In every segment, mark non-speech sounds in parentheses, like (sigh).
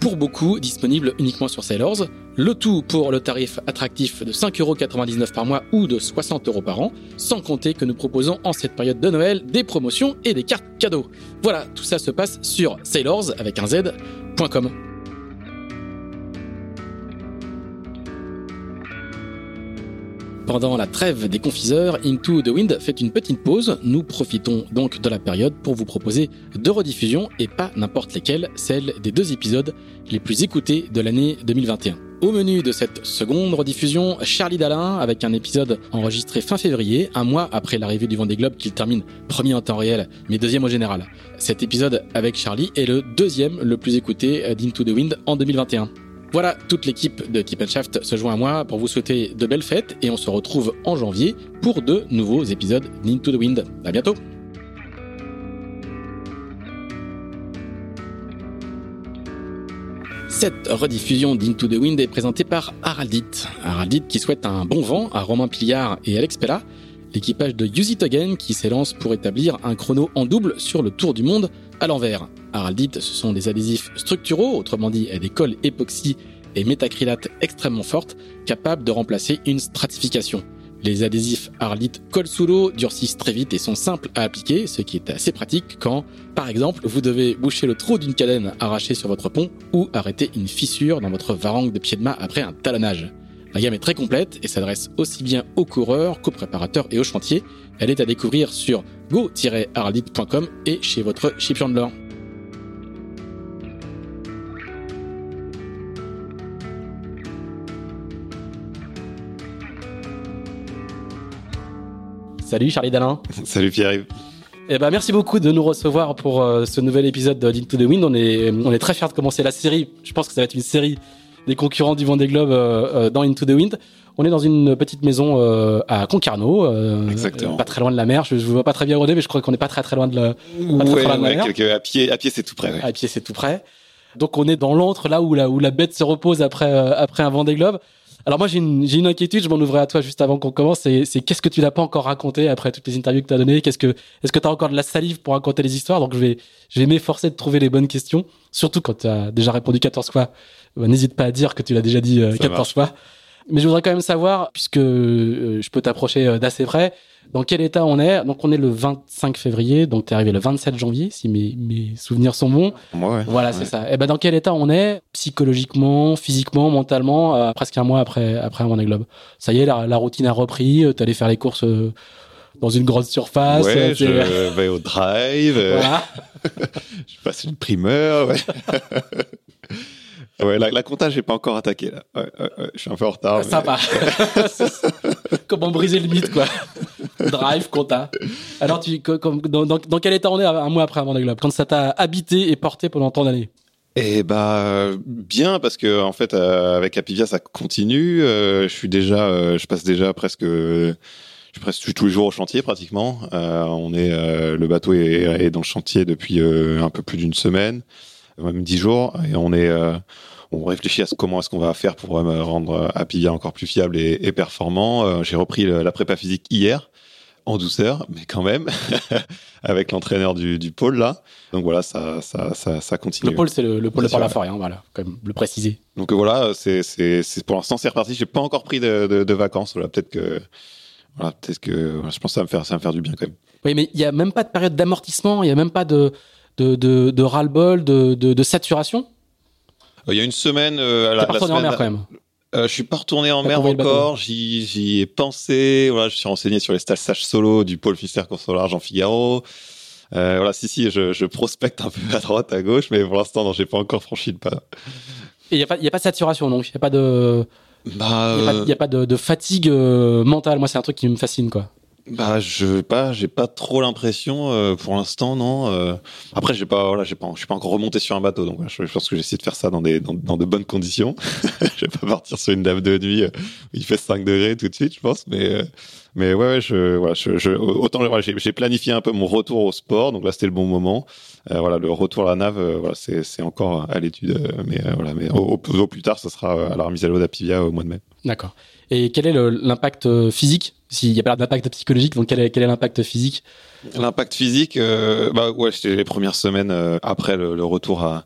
pour beaucoup disponibles uniquement sur Sailors. Le tout pour le tarif attractif de 5,99€ par mois ou de 60€ par an, sans compter que nous proposons en cette période de Noël des promotions et des cartes cadeaux. Voilà, tout ça se passe sur sailors avec un z.com. Pendant la trêve des confiseurs, Into the Wind fait une petite pause. Nous profitons donc de la période pour vous proposer deux rediffusions et pas n'importe lesquelles, celles des deux épisodes les plus écoutés de l'année 2021. Au menu de cette seconde rediffusion, Charlie Dalin avec un épisode enregistré fin février, un mois après l'arrivée du Vendée Globe qu'il termine premier en temps réel, mais deuxième au général. Cet épisode avec Charlie est le deuxième le plus écouté d'Into the Wind en 2021. Voilà, toute l'équipe de Tip Shaft se joint à moi pour vous souhaiter de belles fêtes et on se retrouve en janvier pour de nouveaux épisodes d'Into the Wind. À bientôt! Cette rediffusion d'Into the Wind est présentée par Haraldit. Haraldit qui souhaite un bon vent à Romain Pliard et Alex Pella, l'équipage de Again qui s'élance pour établir un chrono en double sur le tour du monde à l'envers. Haraldite, ce sont des adhésifs structuraux, autrement dit des cols époxy et métacrylate extrêmement fortes, capables de remplacer une stratification. Les adhésifs Haraldite collent sous l'eau, durcissent très vite et sont simples à appliquer, ce qui est assez pratique quand, par exemple, vous devez boucher le trou d'une cadène arrachée sur votre pont ou arrêter une fissure dans votre varangue de pied de mât après un talonnage. La gamme est très complète et s'adresse aussi bien aux coureurs qu'aux préparateurs et aux chantiers. Elle est à découvrir sur go-haraldite.com et chez votre de l'or. Salut Charlie Dalin. (laughs) Salut Pierre-Yves. Eh ben, merci beaucoup de nous recevoir pour euh, ce nouvel épisode d'Into the Wind. On est, on est très fiers de commencer la série. Je pense que ça va être une série des concurrents du Vendée Globe euh, euh, dans Into the Wind. On est dans une petite maison euh, à Concarneau, pas très loin de la mer. Je, ne vois pas très bien où mais je crois qu'on n'est pas très très loin de la, mer. à pied, à pied c'est tout près. À pied c'est tout près. Donc on est dans l'antre là où la où la bête se repose après après un Vendée Globe. Alors moi j'ai une, j'ai une inquiétude, je m'en ouvrais à toi juste avant qu'on commence, c'est, c'est qu'est-ce que tu n'as pas encore raconté après toutes les interviews que tu as données? Qu'est-ce que est-ce que tu as encore de la salive pour raconter les histoires? Donc je vais je vais m'efforcer de trouver les bonnes questions, surtout quand tu as déjà répondu 14 fois. Euh, n'hésite pas à dire que tu l'as déjà dit 14 euh, fois. Mais je voudrais quand même savoir puisque euh, je peux t'approcher d'assez près dans quel état on est? Donc on est le 25 février, donc tu es arrivé le 27 janvier, si mes, mes souvenirs sont bons. Ouais, voilà, c'est ça. Et eh ben dans quel état on est, psychologiquement, physiquement, mentalement, euh, presque un mois après après un Vendée Globe. Ça y est, la, la routine a repris. Euh, tu allé faire les courses euh, dans une grosse surface. Ouais, je vais au drive. Voilà. (laughs) je passe une primeur. Ouais. (laughs) Ouais, la, la compta, j'ai pas encore attaqué là. Ouais, ouais, je suis un peu en retard. Sympa. (laughs) Comment briser le mythe, quoi. Drive, compta. Alors, tu, comme, dans, quel état on est un mois après Vendée Globe Quand ça t'a habité et porté pendant tant d'années? Eh bah bien parce que en fait euh, avec Apivia ça continue. Euh, je suis déjà, euh, je passe déjà presque, je suis tous les jours au chantier pratiquement. on est, le bateau est, est, dans le chantier depuis un peu plus d'une semaine, même dix jours, et on est on réfléchit à ce, comment est-ce qu'on va faire pour rendre Apivia encore plus fiable et, et performant. J'ai repris la prépa physique hier en douceur, mais quand même, (laughs) avec l'entraîneur du, du, pôle là. Donc voilà, ça, ça, ça, ça continue. Le pôle, c'est le, pôle de la forêt, hein, voilà, comme le préciser. Donc voilà, c'est, pour l'instant c'est reparti. J'ai pas encore pris de, de, de vacances. Voilà, peut-être que, voilà, peut-être que, je pense que ça va me faire, ça va me faire du bien quand même. Oui, mais il y a même pas de période d'amortissement, il y a même pas de, de, de, de ras-le-bol, de, de, de saturation? Il y a une semaine, euh, la, la semaine, en mer quand même. Euh, je suis pas retourné en mer encore. J'y ai pensé. Voilà, je suis renseigné sur les stages solo du pôle Finistère Consolar Jean Figaro. Euh, voilà, si si, je, je, prospecte un peu à droite, à gauche, mais pour l'instant, non, j'ai pas encore franchi le pas. Et il y a pas, a de saturation, donc il y a pas de. Bah, il n'y a, pas, de, de fatigue mentale. Moi, c'est un truc qui me fascine, quoi. Bah, je pas, j'ai pas trop l'impression euh, pour l'instant, non. Euh. après, j'ai pas, voilà, j'ai pas, je suis pas encore remonté sur un bateau, donc je, pense que j'essaie de faire ça dans des, dans, de bonnes conditions. (laughs) je vais pas partir sur une dame de nuit où il fait 5 degrés tout de suite, je pense, mais euh, mais ouais, ouais, je, voilà, je, je autant voilà, j'ai planifié un peu mon retour au sport, donc là c'était le bon moment. Voilà, le retour à la nave, voilà, c'est encore à l'étude, mais voilà, mais au, au, plus tard, ça sera à la remise à l'eau d'Apivia au mois de mai. D'accord. Et quel est l'impact physique? S'il n'y a pas d'impact psychologique, donc quel est, quel est l'impact physique? L'impact physique, euh, bah ouais, c'était les premières semaines euh, après le, retour à,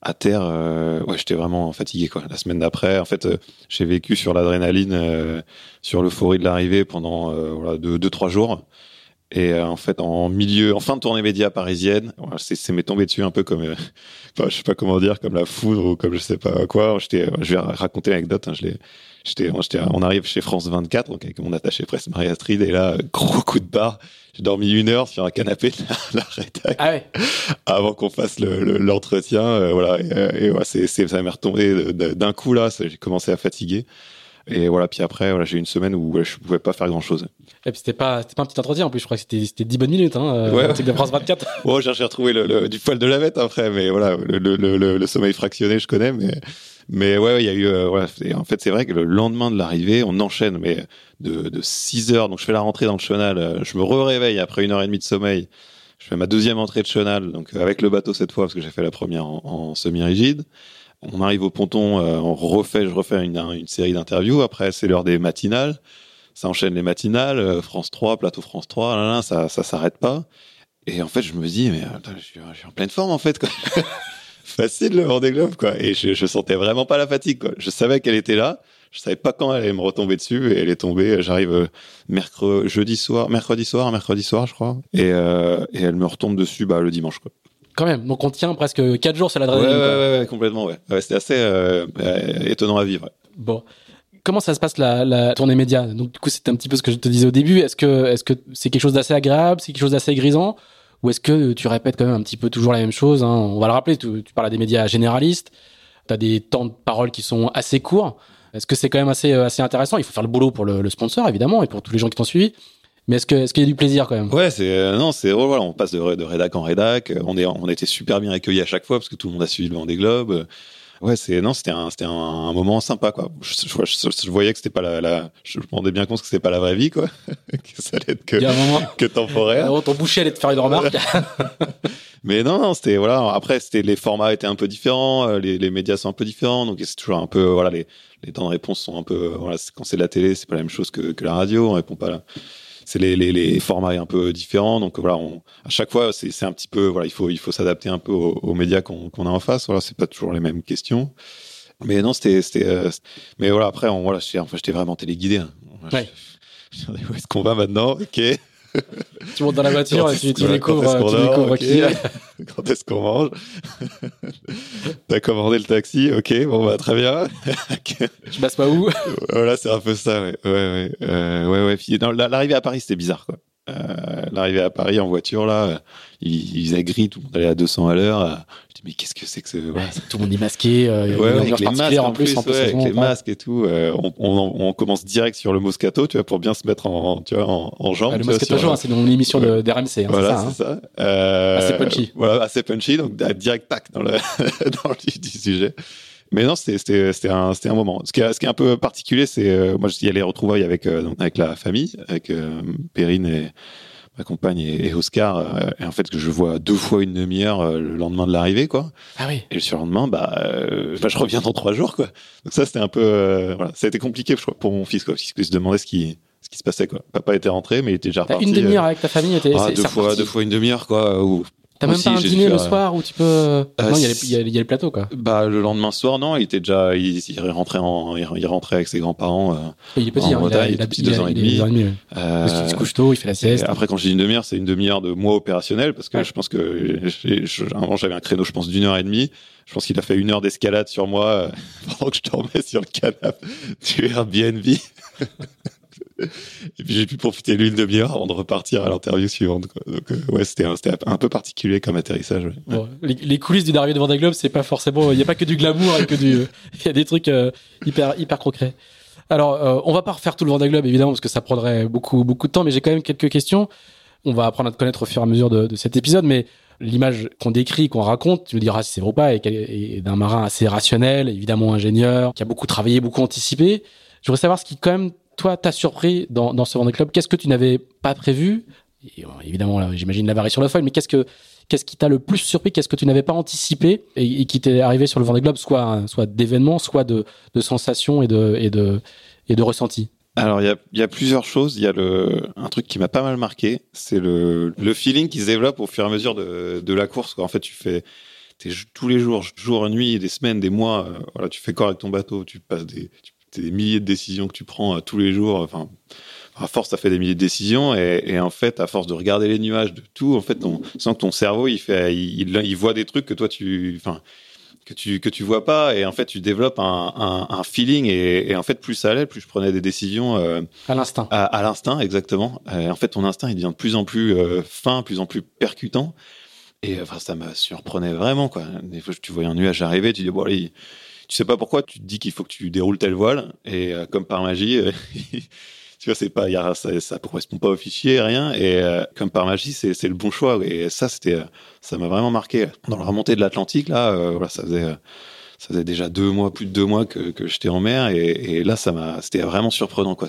à terre, euh, ouais, j'étais vraiment fatigué quoi. La semaine d'après, en fait, j'ai vécu sur l'adrénaline, sur l'euphorie de l'arrivée pendant voilà deux, deux trois jours. Et en fait, en milieu, en fin de tournée média parisienne, c'est m'est tombé dessus un peu comme, (laughs) je sais pas comment dire, comme la foudre ou comme je sais pas quoi. J'étais, je vais raconter l'anecdote. Hein, je l'ai, J'étais, on arrive chez France 24, donc avec mon attaché presse Marie Astrid, et là, gros coup de barre. J'ai dormi une heure sur un canapé de la, rédac ah ouais. avant qu'on fasse l'entretien. Le, euh, voilà, et, et c'est, ça m'est retombé d'un coup là. J'ai commencé à fatiguer. Et voilà, puis après, voilà, j'ai eu une semaine où je pouvais pas faire grand chose. Et puis c'était pas, c'était pas un petit entretien en plus, je crois que c'était, c'était 10 bonnes minutes, hein, euh, ouais. de France 24. ouais, (laughs) j'ai retrouvé le, du poil de la bête après, mais voilà, le, le, le, sommeil fractionné, je connais, mais mais ouais, il y a eu. Euh, en fait, c'est vrai que le lendemain de l'arrivée, on enchaîne, mais de, de 6 heures. Donc, je fais la rentrée dans le chenal. Euh, je me réveille après une heure et demie de sommeil. Je fais ma deuxième entrée de chenal, donc euh, avec le bateau cette fois, parce que j'ai fait la première en, semi-rigide. On arrive au ponton, on refait, je refais une, série d'interviews. Après, c'est l'heure des matinales. Ça enchaîne les matinales, France 3, plateau France 3, là, là, ça, ça s'arrête pas. Et en fait, je me dis, mais je, suis, je suis en pleine forme en fait. (laughs) Facile le Vendée Globe, quoi. Et je, je sentais vraiment pas la fatigue. Je savais qu'elle était là. Je savais pas quand elle allait me retomber dessus et elle est tombée. J'arrive euh, mercredi, soir, mercredi soir, mercredi soir, je crois. Et, euh, elle me retombe dessus, bah, le dimanche. Quand même. Donc on tient presque 4 jours sur l'adrénaline. Ouais, ouais, ouais, complètement, ouais. ouais C'était assez euh, étonnant à vivre. Bon. Comment ça se passe la, la tournée média? Donc du coup, c'était un petit peu ce que je te disais au début. Est-ce que est-ce que c'est quelque chose d'assez agréable, c'est quelque chose d'assez grisant? Ou est-ce que tu répètes quand même un petit peu toujours la même chose hein? On va le rappeler, tu, tu, parles à des médias généralistes, tu as des temps de parole qui sont assez courts. Est-ce que c'est quand même assez, euh, assez intéressant? Il faut faire le boulot pour le, sponsor, évidemment, et pour tous les gens qui t'ont suivi. Mais est-ce que est-ce qu'il y a du plaisir quand même? Ouais, c'est euh, non, c'est voilà, on passe de, de rédac en rédac. On est on a été super bien accueillis à chaque fois parce que tout le monde a suivi le Vendée Globe ouais, c'est non, c'était un, c'était un, moment sympa quoi. Je, je, voyais que c'était pas la, la, je me rendais bien compte que c'était pas la vraie vie quoi, (laughs) que ça allait être que, (laughs) que temporaire. ton boucher allait te faire une remarque. (laughs) Mais non, non, c'était voilà. Après, c'était les formats étaient un peu différents, euh, les, les médias sont un peu différents, donc c'est toujours un peu voilà les, les temps de réponse sont un peu voilà quand c'est de la télé, c'est pas la même chose que, que la radio, on répond pas là c'est les, les, les, formats un peu différents. Donc voilà, on, à chaque fois, c'est un petit peu, voilà, il faut, il faut s'adapter un peu aux, médias qu'on a en face. Voilà, c'est pas toujours les mêmes questions. Mais non, c'était, c'était, euh, mais voilà, après, on, voilà, j'étais enfin, vraiment téléguidé. Hein. Ouais. (laughs) où est-ce qu'on va maintenant? Ok (laughs) tu montes dans la voiture et tu, tu découvres, tu découvres qui (laughs) Quand est-ce qu'on mange (laughs) T'as commandé le taxi Ok, bon bah très bien. Je passe pas où Voilà, c'est un peu ça. Ouais, ouais, ouais. Euh, ouais, ouais. L'arrivée à Paris, c'était bizarre, quoi. Euh, l'arrivée à Paris en voiture là, il, il faisait gris, tout le monde allait à 200 à l'heure mais qu'est-ce que c'est que ce tout le monde est masqué euh, ouais, avec les masques en plus, avec les masques et tout euh, on, on, on, commence direct sur le Moscato tu vois pour bien se mettre en tu vois en, en jambes le Moscato sur, c'est dans l'émission de d'RMC hein, voilà c'est ça, hein. ça. Euh, assez punchy voilà assez punchy donc direct tac dans le (laughs) dans le du sujet mais non, c'était un un moment. Ce qui est ce qui est un peu particulier, c'est euh, moi il y a les retrouvailles avec euh, avec la famille, avec euh, Perrine et ma compagne et, Oscar, euh, et en fait que je vois deux fois une demi-heure euh, le lendemain de l'arrivée, quoi. Ah oui. Et le surlendemain, bah, euh, bah je reviens dans trois jours, quoi. Donc ça, c'était un peu, voilà, ça a été compliqué, je crois, pour mon fils, quoi, parce qu'il se demandait ce qui, ce qui se passait, quoi. Papa était rentré, mais il était déjà reparti. Une demi-heure avec ta famille, était, ah, deux fois, deux fois une demi-heure, quoi. T'as même pas un dîner le faire, soir où tu peux. non, il y, a les- si- il y a il y a les plateaux, quoi. Bah le lendemain soir non, il était déjà, il, il rentrait en, il il rentrait avec ses grands-parents. euh, Il est petit, En hein, il a, Bretagne, il a, il est petit, il a- deux ans et il demi. ans et demi, ouais. euh, Parce qu'il se couche tôt, il fait la et sieste. après quand je dis une demi-heure, c'est une demi-heure de moi opérationnel parce que Ouais. je pense que avant j'avais un créneau, je pense d'une heure et demie. Je pense qu'il a fait une heure d'escalade sur moi euh, (laughs) pendant que je dormais sur le canapé du Airbnb. Et puis j'ai pu profiter d'une demi-heure avant de repartir à l'interview suivante. Donc euh, ouais, c'était un, un peu particulier comme atterrissage. les, coulisses d'une arrivée de Vendée Globe, c'est pas forcément. Il n'y a pas que du glamour et que du. (laughs) Il y a des trucs euh, hyper hyper concrets. Alors, euh, on va pas refaire tout le Vendée Globe évidemment parce que ça prendrait beaucoup beaucoup de temps, mais j'ai quand même quelques questions. On va apprendre à te connaître au fur et à mesure de, cet épisode, mais l'image qu'on décrit, qu'on raconte, tu me diras si c'est vrai ou pas, est, est d'un marin assez rationnel, évidemment ingénieur, qui a beaucoup travaillé, beaucoup anticipé. Je voudrais savoir ce qui quand même toi t'a surpris dans, ce Vendée Globe. Qu'est-ce que tu n'avais pas prévu? Et, Évidemment, j'imagine la variation de la folle, mais qu'est-ce que Qu'est-ce qui t'a le plus surpris? Qu'est-ce que tu n'avais pas anticipé? Et, qui t'est arrivé sur le Vendée Globe, soit soit d'événements, soit de, sensations et de et de et de ressentis? Alors, il y a, plusieurs choses. Il y a le, un truc qui m'a pas mal marqué, c'est le, le feeling qui se développe au fur et à mesure de, la course. En fait, tu fais tous les jours, jour nuit, des semaines, des mois. euh, voilà, tu fais corps avec ton bateau, tu passes des, des milliers de décisions que tu prends euh, tous les jours. Enfin, à force, ça fait des milliers de décisions et, et en fait, à force de regarder les nuages, de tout, en fait, ton, sans que ton cerveau, il fait, il, il, il voit des trucs que toi tu, enfin, que tu que tu vois pas et en fait, tu développes un, un, un feeling et, et en fait, plus ça allait, plus je prenais des décisions. euh, à l'instinct. à, à l'instinct, exactement. Euh, en fait, ton instinct, il devient de plus en plus euh, fin, plus en plus percutant. Et enfin, ça me surprenait vraiment, quoi. Des fois, tu vois un nuage arriver, tu dis, bon, allez, tu sais pas pourquoi, tu te dis qu'il faut que tu déroules telle voile, et euh, comme par magie, euh, (laughs) tu vois, c'est pas, y a, ça, ça correspond pas au fichier, rien, et euh, comme par magie, c'est, le bon choix. Et ça, c'était, ça m'a vraiment marqué. Dans la remontée de l'Atlantique, là, voilà, ça faisait, ça faisait déjà deux mois, plus de deux mois que, que j'étais en mer, et, là, ça m'a, c'était vraiment surprenant, quoi,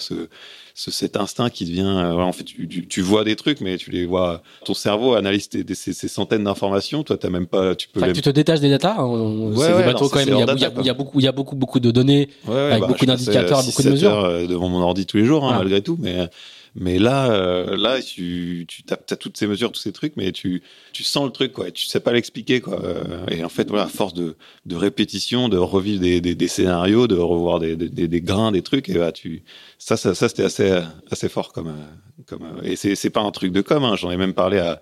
ce, cet instinct qui devient, euh, en fait, tu, tu, tu vois des trucs, mais tu les vois, ton cerveau analyse tes- ces, ces centaines d'informations, toi, t'as même pas, tu peux Enfin, les... tu te détaches des datas. on- Ouais, c'est ouais, des bateaux non, quand même. Il y, a, y a- data, il y a beaucoup, il y a beaucoup, beaucoup de données. Ouais, avec beaucoup je passais, d'indicateurs, beaucoup de 6-7 mesures. euh, devant mon ordi tous les jours, hein, malgré tout, mais mais là, euh, là, tu tu as, toutes ces mesures, tous ces trucs, mais tu tu sens le truc, quoi. et Tu sais pas l'expliquer, quoi. Euh, Et en fait, voilà, à force de de répétition, de revivre des des, scénarios, de revoir des, des des grains, des trucs, et bah tu ça ça ça c'était assez assez fort comme euh, comme et c'est pas un truc de com. Hein, J'en ai même parlé à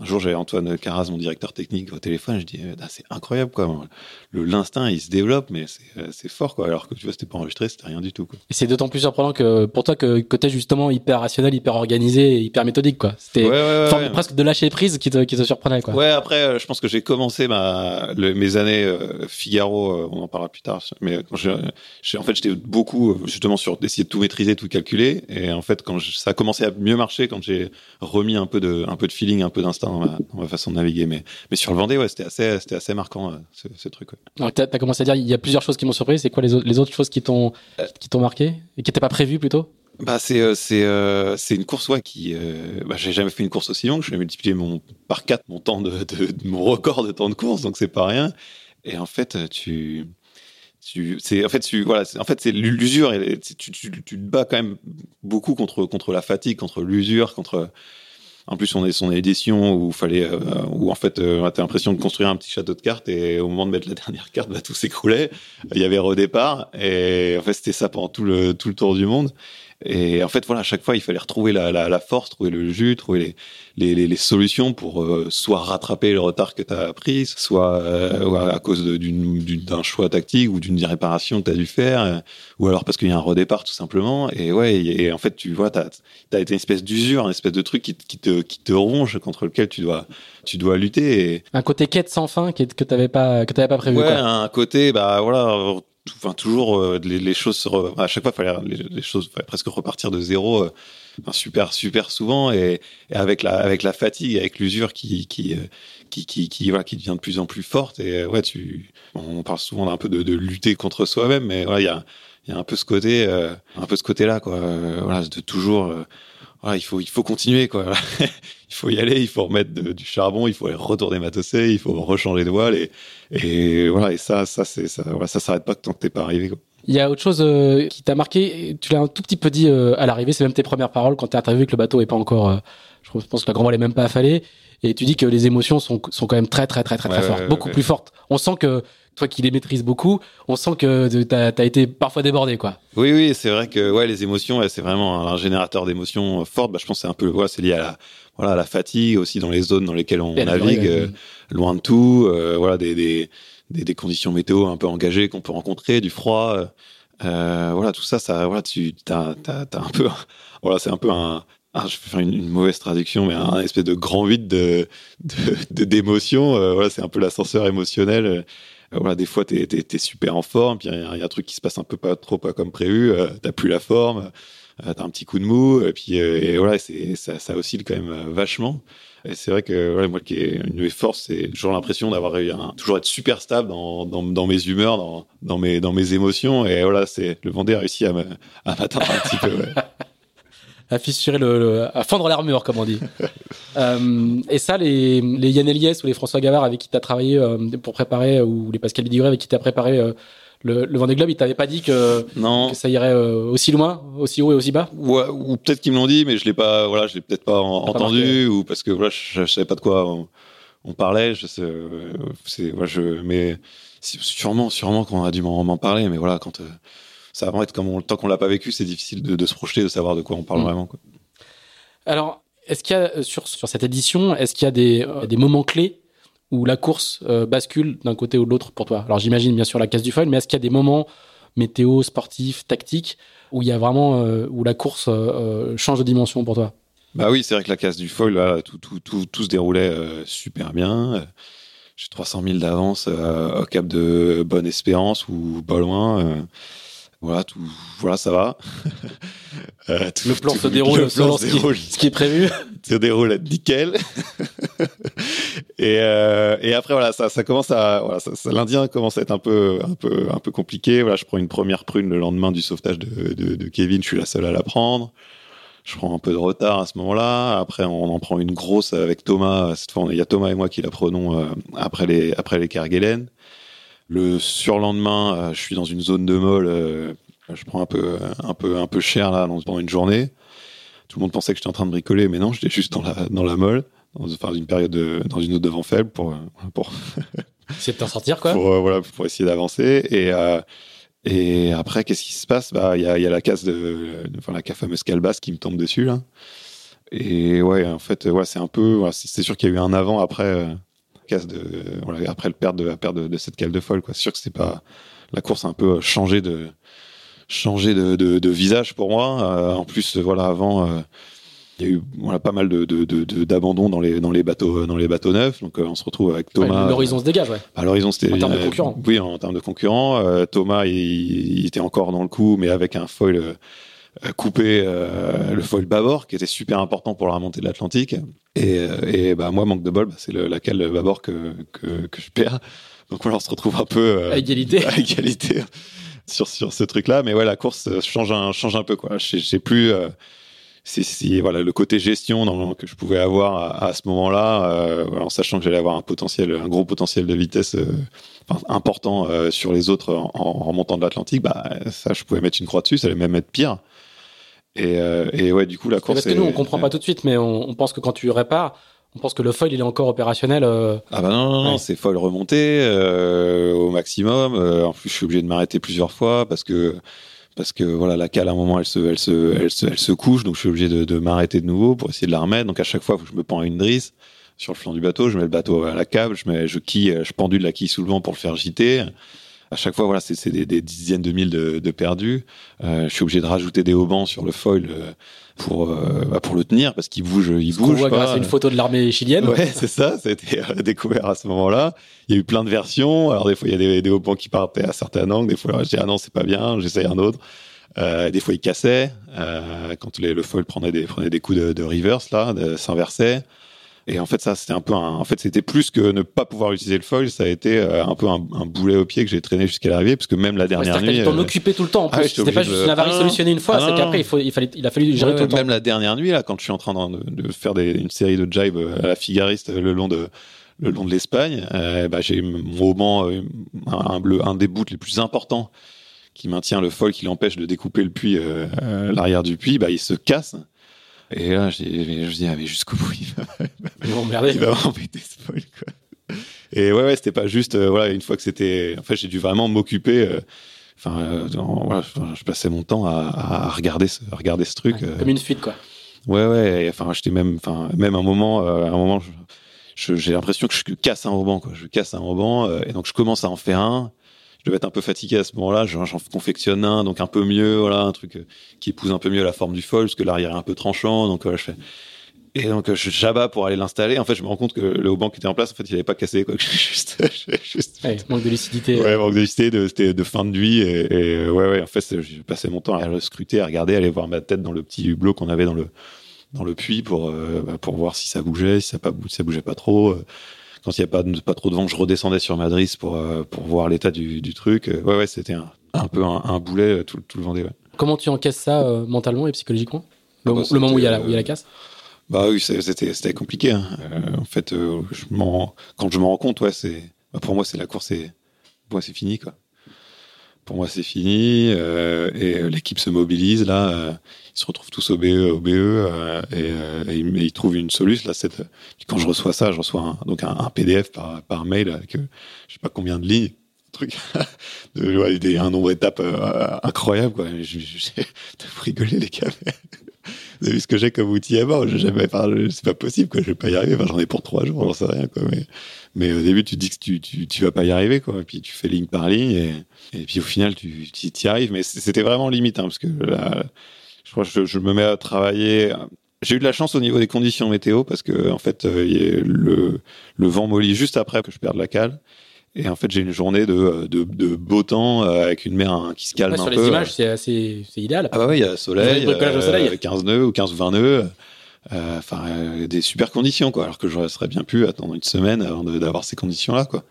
un jour, j'avais Antoine Carras, mon directeur technique, au téléphone. Je dis, eh, ah, c'est incroyable, quoi. Le l'instinct, il se développe, mais c'est euh, c'est fort, quoi. Alors que tu vois, c'était pas enregistré, c'était rien du tout, quoi. Et c'est d'autant plus surprenant que pour toi que, t'es justement hyper rationnel, hyper organisé, hyper méthodique, quoi. C'était Ouais, ouais, presque de lâcher prise qui te, qui te surprenait, quoi. Ouais, après, euh, je pense que j'ai commencé ma, le- mes années euh, Figaro, euh, on en parlera plus tard, mais quand en fait, j'étais beaucoup justement sur d'essayer de tout maîtriser, tout calculer, et en fait, quand je- ça a commencé à mieux marcher, quand j'ai remis un peu de, un peu de feeling, un peu d'instinct dans ma, dans ma façon de naviguer, mais, mais sur le Vendée, ouais, c'était assez, c'était assez marquant, euh, ce, ce truc. Ouais. T'as as commencé à dire, il y a plusieurs choses qui m'ont surpris. C'est quoi les, autres- les autres choses qui t'ont qui t'ont marqué et qui n'étaient pas prévues plutôt? Bah c'est euh, c'est euh, c'est une course ouais qui euh, bah, j'ai jamais fait une course aussi longue. Je vais multiplier mon par quatre mon temps de, de, de- mon record de temps de course donc c'est pas rien. Et en fait tu tu c'est en fait tu voilà en fait c'est l'usure et tu, tu tu te bats quand même beaucoup contre contre la fatigue contre l'usure contre en plus, on est son édition où fallait, euh, où en fait, euh, t'as l'impression de construire un petit château de cartes et au moment de mettre la (laughs) dernière carte, bah, tout s'écroulait. Il y avait redépart et en fait, c'était ça pendant tout le tout le tour du monde. Et en fait, voilà, à chaque fois, il fallait retrouver la, la, la force, trouver le jus, trouver les, les, les, les solutions pour euh, soit rattraper le retard que tu as pris, soit euh, à cause d'un choix tactique ou d'une réparation que tu as dû faire, euh, ou alors parce qu'il y a un redépart tout simplement. Et ouais, et, et en fait, tu vois, tu as, été une espèce d'usure, une espèce de truc qui, te- qui, te, qui te ronge contre lequel tu dois, tu dois lutter. Et, Un côté quête sans fin que t'avais pas que t'avais pas prévu. ouais, quoi. un côté, bah voilà, tout- enfin toujours euh, les, les choses, se re- à chaque fois, fallait les, les choses, fallait presque repartir de zéro, euh, enfin, super, super souvent, et, et avec la, avec la fatigue, avec l'usure qui, qui, euh, qui, qui, qui, voilà, qui devient de plus en plus forte. Et euh, ouais, tu, on parle souvent d'un peu de, de lutter contre soi-même, mais voilà, il y a, il y a un peu ce côté, euh, un peu ce côté-là, quoi. Euh, voilà, de toujours. Voilà, il faut, il faut continuer, quoi. (laughs) il faut y aller, il faut remettre du charbon, il faut retourner matosser, il faut rechanger de voile et, voilà. Et ça, ça, c'est, ça, ça s'arrête pas tant que t'es pas arrivé. Il y a autre chose euh, qui t'a marqué. Tu l'as un tout petit peu dit euh, à l'arrivée. C'est même tes premières paroles quand as interviewé que le bateau est pas encore. euh, je pense que la grand voile est même pas affalée. Et tu dis que les émotions sont, sont quand même très très très très très Ouais, fortes, ouais, beaucoup plus fortes. On sent que toi qui les maîtrises beaucoup, on sent que t'as as été parfois débordé quoi. Oui, oui, c'est vrai que ouais, les émotions, c'est vraiment un générateur d'émotions euh, fortes. Bah, je pense que c'est un peu, ouais, c'est lié à la, voilà, à la fatigue aussi dans les zones dans lesquelles on navigue, euh, loin de tout. euh, voilà, des, des, des, des conditions météo un peu engagées qu'on peut rencontrer, du froid. euh, voilà, tout ça, ça, voilà, tu, t'as, t'as un peu, (laughs) voilà, c'est un peu un, un- je vais faire une, mauvaise traduction, mais un, espèce de grand vide de, d'émotions. euh, voilà, c'est un peu l'ascenseur émotionnel. euh, voilà, des fois, t'es, t'es, t'es super en forme, puis il y, a un truc qui se passe un peu pas trop pas comme prévu, euh, t'as plus la forme, euh, t'as un petit coup de mou, et puis et voilà, c'est, ça, ça oscille quand même vachement. Et c'est vrai que voilà, moi, qui est une de mes c'est toujours l'impression d'avoir un, toujours être super stable dans, dans, mes humeurs, dans, dans mes, dans mes émotions, et voilà, c'est le Vendée a réussi à, m'atteindre un petit peu. ouais. (laughs) à fissurer le, le- à fendre l'armure comme on dit. (laughs) Euh, et ça, les, les Yann Eliès ou les François Gavard avec qui tu as travaillé euh, pour préparer, ou les Pascal Bidigoré avec qui tu as préparé euh, le, le Vendée Globe, ils t'avaient pas dit que, Non, que ça irait euh, aussi loin, aussi haut et aussi bas? Ouais, ou peut-être qu'ils me l'ont dit, mais je l'ai pas, voilà, je l'ai peut-être pas en- T'as pas entendu, ou parce que voilà, je, je savais pas de quoi on, on parlait. Je sais, euh, c'est, je, mais sûrement, sûrement qu'on a dû m'en, m'en parler, mais voilà, quand euh, ça va vraiment être comme on, tant qu'on l'a pas vécu, c'est difficile de, de se projeter, de savoir de quoi on parle Mm. vraiment. Quoi. Alors, est-ce qu'il y a euh, sur, sur cette édition, est-ce qu'il y a des, euh, des moments clés où la course euh, bascule d'un côté ou de l'autre pour toi? Alors j'imagine bien sûr la casse du foil, mais est-ce qu'il y a des moments météo, sportifs, tactiques où il y a vraiment euh, où la course euh, change de dimension pour toi? Bah oui, c'est vrai que la casse du foil, là, tout, tout, tout, tout se déroulait super bien. J'ai 300 000 d'avance au cap de Bonne Espérance ou pas loin. Voilà, tout, voilà, ça va. (laughs) Euh, tout- Le plan tout- se déroule le plan se ce qui, déroule, ce qui est prévu. (laughs) se déroule nickel. (laughs) et, euh, et après, voilà, ça, ça commence à, voilà, ça, ça- l'Indien commence à être un peu, un peu, un peu compliqué. Voilà, je prends une première prune le lendemain du sauvetage de, de, de Kevin. Je suis la seule à la prendre. Je prends un peu de retard à ce moment-là. Après, on en prend une grosse avec Thomas. Cette fois, il y a Thomas et moi qui la prenons euh, après les, après les Kerguelen. Le surlendemain, euh, je suis dans une zone de molle. euh, je prends un peu, un peu, un peu cher là pendant une journée. Tout le monde pensait que j'étais en train de bricoler, mais non, j'étais juste dans la, dans la molle, dans, enfin, une période de, dans une eau de vent faible pour, euh, pour, (laughs) C'est de t'en sortir quoi. pour, euh, voilà, pour essayer d'avancer. Et, euh, et après, qu'est-ce qui se passe? Bah, il y a, y a la casse de, de- enfin, la fameuse calebasse qui me tombe dessus là. Et ouais, en fait, ouais, c'est un peu, c'est sûr qu'il y a eu un avant après euh, casse de, voilà, après le perte de la perte de, de cette cale de folle. Quoi. C'est sûr que c'est pas la course a un peu changé de changé de, de, de visage pour moi. Euh, en plus, voilà, avant. euh, il y a eu voilà, pas mal de, d'abandon dans les, dans, les bateaux, dans les bateaux neufs. Donc, euh, on se retrouve avec Thomas. L'horizon se dégage, ouais. À l'horizon, c'était En termes de euh, concurrents. Oui, en termes de concurrents. Euh, Thomas, il, il était encore dans le coup, mais avec un foil euh, coupé, euh, le foil bâbord, qui était super important pour la remontée de l'Atlantique. Et, euh, et bah, moi, manque de bol, bah, c'est le, laquelle le bâbord que, que, que je perds. Donc voilà, on se retrouve un peu euh, À égalité. (laughs) à égalité sur, sur ce truc-là. Mais ouais, la course change un, change un peu. Quoi. Je sais- je sais plus. euh, si voilà le côté gestion dans, que je pouvais avoir à, à ce moment-là, euh, en sachant que j'allais avoir un potentiel, un gros potentiel de vitesse euh, enfin, important euh, sur les autres en, en remontant de l'Atlantique, bah ça je pouvais mettre une croix dessus, ça allait même être pire. Et, euh, et ouais, du coup la course. Parce que nous, on comprend pas tout de suite, mais on, on pense que quand tu répares, on pense que le foil, il est encore opérationnel. euh, Ah bah non, non, non, Ouais. c'est folle remontée euh, au maximum. Euh, en plus, je suis obligé de m'arrêter plusieurs fois parce que parce que voilà, la cale à un moment, elle se, elle se, elle se, elle se couche, donc je suis obligé de, de m'arrêter de nouveau pour essayer de la remettre. Donc à chaque fois, faut que je me pends à une drisse sur le flanc du bateau, je mets le bateau à la câble, je mets, je quille, je pendule la quille sous le vent pour le faire gîter. À chaque fois, voilà, c'est des, des dizaines de mille de, de perdus. Euh, je suis obligé de rajouter des haubans sur le foil euh, pour euh, bah, pour le tenir parce qu'il bouge, il bouge. voit pas. grâce à une photo de l'armée chilienne. Ouais, c'est ça, ça a été (laughs) découvert à ce moment-là. Il y a eu plein de versions. Alors des fois, il y a des, des haubans qui partaient à certains angles. Des fois, je dis ah non, c'est pas bien, j'essaye un autre. Euh, des fois, il cassait quand les- le foil prenait des prenait des coups de, de reverse là, s'inversait. Et en fait, ça, c'était un peu un, en fait, c'était plus que ne pas pouvoir utiliser le foil, ça a été euh, un peu un, un boulet au pied que j'ai traîné jusqu'à l'arrivée, parce que même la Ouais, dernière que nuit. t'en euh, tout le temps. En ah plus, ouais, j'étais c'était pas juste de- une avarie Ah solutionnée une fois, ah c'est qu'après, il, faut, il, fallait, il a fallu gérer Ouais, tout le temps. Même la dernière nuit, là, quand je suis en train de, de faire des, une série de jibe à la figariste le long de, le long de l'Espagne, euh, bah, j'ai euh, un, un bleu, un des bouts les plus importants qui maintient le foil qui l'empêche de découper le puits, euh, l'arrière du puits, bah, il se casse. Et là, je dis, ah, mais jusqu'au bout, il va, (laughs) il va il va m'embêter ce foil, quoi. Et ouais, ouais, c'était pas juste, voilà, une fois que c'était, en fait, j'ai dû vraiment m'occuper, enfin, voilà, je passais mon temps à, à, regarder ce, à regarder ce truc. comme une fuite, quoi. Ouais, ouais, enfin, j'étais même, enfin, même un moment, un moment, j'ai l'impression que je casse un ruban, quoi. Je casse un ruban, et donc je commence à en faire un je devais être un peu fatigué à ce moment-là. J'en confectionne un, donc un peu mieux, voilà, un truc euh, qui épouse un peu mieux la forme du foil, parce que l'arrière est un peu tranchant. Donc voilà, je fais. Et donc je j'abats pour aller l'installer. En fait, je me rends compte que le haut qui était en place, en fait, il avait pas cassé quoi. (laughs) juste, juste... Ouais, manque de lucidité. Ouais, manque de lucidité. C'était de fin de vie. Et, et ouais, ouais. En fait, j'ai passé mon temps à le scruter, à regarder, à aller voir ma tête dans le petit hublot qu'on avait dans le dans le puits pour euh, bah, pour voir si ça bougeait, si ça pas si ça bougeait pas trop. Euh, quand il n'y a pas, pas trop de vent, je redescendais sur Madrid pour, euh, pour voir l'état du, du, truc. Euh, ouais, ouais, c'était un, un, peu un, boulet euh, tout, tout, le Vendée. Ouais. Comment tu encaisses ça mentalement et psychologiquement? Le, ah bah, le, moment où il y, a la, où il y a la casse? Bah oui, c'était compliqué. Hein. en fait, je quand je me rends compte, ouais, c'est bah, pour moi, c'est la course, et moi, c'est fini, quoi pour moi c'est fini euh, et l'équipe se mobilise là euh, ils se retrouvent tous au BE au BE euh, et, ils, trouvent une solution là quand je reçois ça je reçois un, donc un, PDF par, mail avec je sais pas combien de lignes un (laughs) nombre d'étapes incroyable quoi (laughs) rigolé les gars (laughs) vous avez vu ce que j'ai comme outil à bord jamais c'est pas possible quoi je vais pas y arriver enfin, j'en ai pour trois jours j'en sais rien mais au début, tu te dis que tu, tu, tu vas pas y arriver, quoi. Et puis tu fais ligne par ligne, et, et puis au final, tu y arrives. Mais c'était vraiment limite, hein, parce que là, je crois que je, je, me mets à travailler. J'ai eu de la chance au niveau des conditions météo, parce que en fait, euh, le, le vent mollit juste après que je perde la cale. Et en fait, j'ai une journée de, de, de, beau temps euh, avec une mer hein, qui se calme un peu. Sur les images, c'est assez, c'est idéal. Ah bah oui, il y a soleil, euh, soleil. 15 nœuds ou 15-20 nœuds. Euh, enfin euh, des super conditions quoi alors que j'aurais bien pu attendre une semaine avant d'avoir ces conditions là quoi.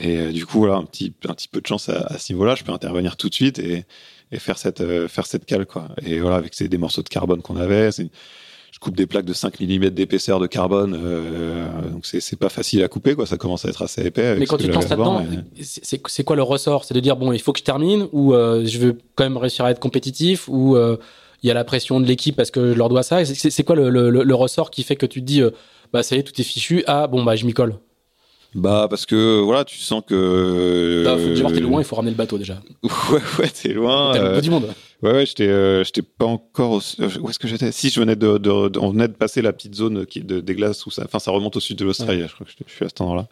Et euh, du coup voilà un petit un petit peu de chance à, ce niveau-là je peux intervenir tout de suite et, et faire cette faire cette cale quoi. Et voilà avec ces des morceaux de carbone qu'on avait je coupe des plaques de 5 mm d'épaisseur de carbone euh, donc c'est c'est pas facile à couper quoi. Ça commence à être assez épais mais quand tu te lances là-dedans c'est c'est quoi le ressort? C'est de dire bon il faut que je termine ou je veux quand même réussir à être compétitif ou il y a la pression de l'équipe parce que je leur dois ça. C'est quoi le, le, le, ressort qui fait que tu te dis, euh, bah ça y est, tout est fichu. Ah bon, bah je m'y colle? Bah parce que voilà, tu sens que. Bah, faut déjà t'es loin, il faut ramener le bateau déjà. (laughs) ouais ouais, t'es loin. T'es euh... du monde. Ouais ouais, j'étais euh, j'étais pas encore euh, où est-ce que j'étais? Si je venais de, de, on venait de passer la petite zone qui de, des glaces où ça enfin ça remonte au sud de l'Australie, je crois que je suis à cet endroit-là.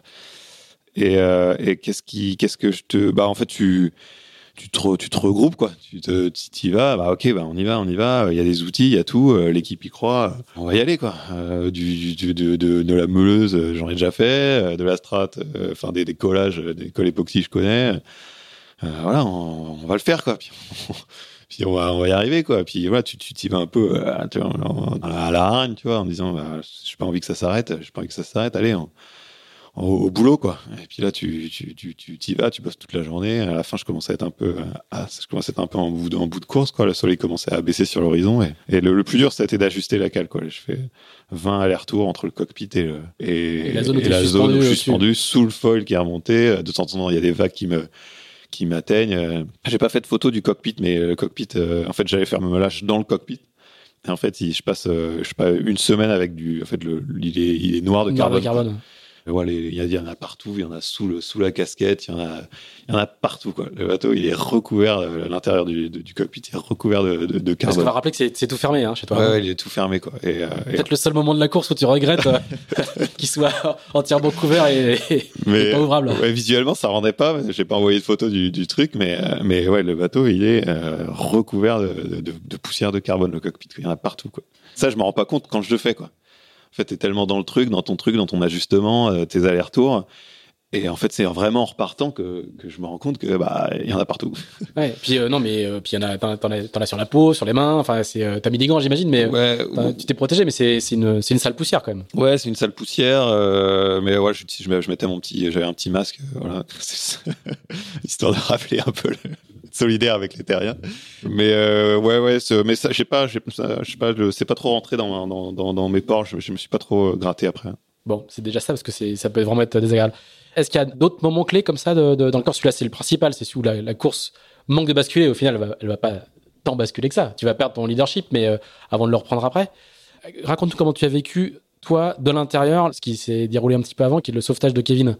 Et, euh, et qu'est-ce qui qu'est-ce que je te bah en fait tu tu te, regroupes quoi. Tu te, y vas, bah ok, bah on y va, on y va. Il y a des outils, il y a tout. Euh, l'équipe y croit. On va y aller quoi. Euh, du, de, de, la meuleuse, euh, j'en ai déjà fait. De la strate, enfin des, des, collages, des colles époxy, je connais. voilà, on, va le faire quoi. (laughs) Puis, on, va, on va y arriver quoi. Puis voilà, tu, t'y vas un peu tu vois, à la hargne, tu vois, en disant, bah, j'ai pas envie que ça s'arrête. J'ai pas envie que ça s'arrête. Allez. Au, boulot quoi. Et puis là tu tu tu tu t'y vas tu bosses toute la journée. À la fin je commençais à être un peu à, je commençais à être un peu en bout de, en bout de course quoi. Le soleil commençait à baisser sur l'horizon. Et, et le, plus dur c'était d'ajuster la cale quoi. Je fais 20 allers-retours entre le cockpit et le et, la zone, et la zone où je suis suspendu sous le foil qui est remonté. De temps en temps il y a des vagues qui me qui m'atteignent. J'ai pas fait de photo du cockpit mais le cockpit euh, en fait j'allais faire me lâche dans le cockpit. Et en fait, je passe, euh, je sais pas, une semaine avec du, en fait, le, il est, il est noir de noir carbone. De carbone il y, en a partout, il y en a sous, le, sous la casquette, il y, en a, il y en a partout. Quoi. Le bateau, il est recouvert, euh, l'intérieur du, du, cockpit est recouvert de, de, de carbone. Parce qu'on va rappeler que c'est tout fermé hein, chez toi. Ouais, ouais, il est tout fermé. quoi. Et, euh, Peut-être le seul moment de la course où tu regrettes euh, (laughs) qu'il soit entièrement couvert et, (laughs) mais, pas ouvrable. Ouais, visuellement, ça rendait pas. J'ai pas envoyé de photo du, du truc, mais, mais ouais, le bateau, il est recouvert de, de, poussière de carbone, le cockpit. Il y en a partout. Quoi. Ça, je me rends pas compte quand je le fais. quoi. Fait, t'es tellement dans le truc, dans ton truc, dans ton ajustement, euh, tes allers-retours. Et en fait, c'est vraiment en repartant que, que je me rends compte que bah il y en a partout. (laughs) Ouais. Puis euh, non, mais euh, puis il y en a, t'en, as, sur la peau, sur les mains. Enfin, c'est t'as mis des gants, j'imagine, mais ouais, tu t'es protégé, mais c'est une c'est une sale poussière quand même. Ouais, c'est une sale poussière. mais ouais, je, je, je mettais mon petit, j'avais un petit masque, voilà, (laughs) (laughs) histoire de rappeler un peu le, solidaire avec les terriens. Mais euh, ouais, ouais, mais ça, je sais pas, je sais pas, c'est pas trop rentré dans, mes pores. Je, je, me suis pas trop gratté après. Bon, c'est déjà ça parce que ça peut vraiment être désagréable. Est-ce qu'il y a d'autres moments clés comme ça dans le course Celui-là, c'est le principal, c'est où la, course manque de basculer, au final, elle va, va pas tant basculer que ça. Tu vas perdre ton leadership, mais euh, avant de le reprendre après. Raconte-nous comment tu as vécu, toi, de l'intérieur, ce qui s'est déroulé un petit peu avant, qui est le sauvetage de Kevin.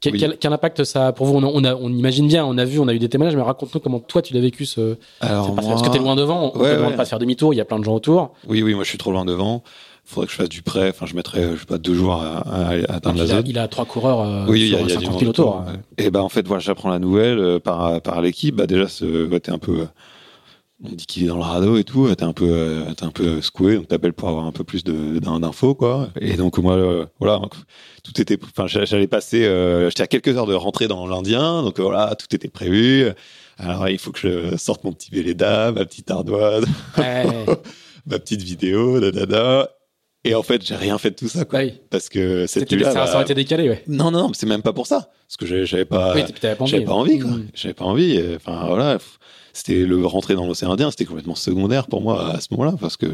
Quel, Oui. quel- quel impact ça a pour vous? On, a- on, a- on imagine bien, on a vu, on a eu des témoignages, mais raconte-nous comment toi tu l'as vécu ce. Alors, moi- Parce que t'es loin devant, on Ouais, te demande ouais. pas de faire demi-tour, il y a plein de gens autour. Oui, oui, moi je suis trop loin devant. Faudrait que je fasse du prêt. Enfin, je mettrais, je sais pas, deux jours à, à- à atteindre la il, a, zone. il a trois coureurs euh, Oui, il y sur a, il y a du 50 monde 000 autour. Et ben en fait, voilà, j'apprends la nouvelle euh, par par l'équipe. Bah déjà, ce, ouais, t'es un peu, on dit qu'il est dans le radeau et tout. T'es un peu, euh, t'es un peu secoué. Donc t'appelles pour avoir un peu plus de d'infos, quoi. Et donc moi, euh, voilà, tout était, enfin, j'a- j'allais passer, euh, j'étais à quelques heures de rentrer dans l'Indien, donc euh, voilà, tout était prévu. Alors il faut que je sorte mon petit Véleda, ma petite ardoise, Ouais, (laughs) ma petite vidéo, da da da. Et en fait, j'ai rien fait de tout ça, quoi. oui. Parce que cette C'était- nuit-là, ça, ça bah, aurait été décalé, ouais. non, non, c'est même pas pour ça. Parce que j'avais pas, oui, pas envie. j'avais pas envie, quoi. Mm. J'avais pas envie. Enfin, voilà. C'était le rentrer dans l'océan Indien, c'était complètement secondaire pour moi à ce moment-là, parce que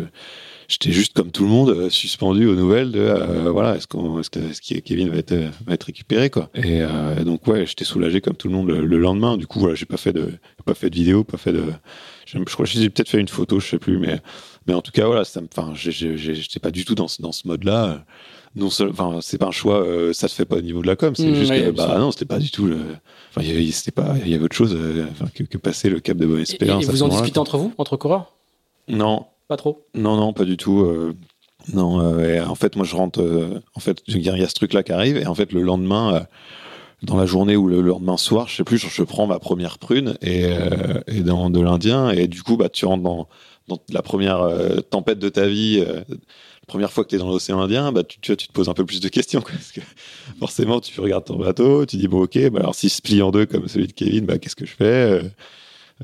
j'étais juste comme tout le monde, euh, suspendu aux nouvelles de, euh, voilà, est-ce que, Kevin va être, euh, va être récupéré, quoi. Et donc, ouais, j'étais soulagé comme tout le monde le, le lendemain. Du coup, voilà, j'ai pas fait de, pas fait de vidéo, pas fait de, je, crois que j'ai peut-être fait une photo, je sais plus, mais, mais en tout cas, voilà, ça j'étais pas du tout dans dans ce mode-là. Non enfin, c'est pas un choix, euh, ça se fait pas au niveau de la com, c'est Mm, juste que, bah non, c'était pas du tout le, enfin, il y avait- c'était pas, il y avait autre chose, euh, que, que passer le cap de bonne espérance. et vous en discutez entre vous, entre coureurs? Non, Pas trop? Non, non, pas du tout. euh, non, et en fait, moi, je rentre. en fait, il y a ce truc-là qui arrive, et en fait, le lendemain, dans la journée ou le lendemain soir, je sais plus, je, je prends ma première prune et, et dans de l'Indien, et du coup, bah, tu rentres dans, dans la première tempête de ta vie. Euh, première fois que tu es dans l'océan Indien, bah, tu, tu, tu te poses un peu plus de questions. Quoi, parce que (laughs) forcément, tu regardes ton bateau, tu dis, bon, ok, bah, alors s'il se plie en deux comme celui de Kevin, bah, qu'est-ce que je fais Euh,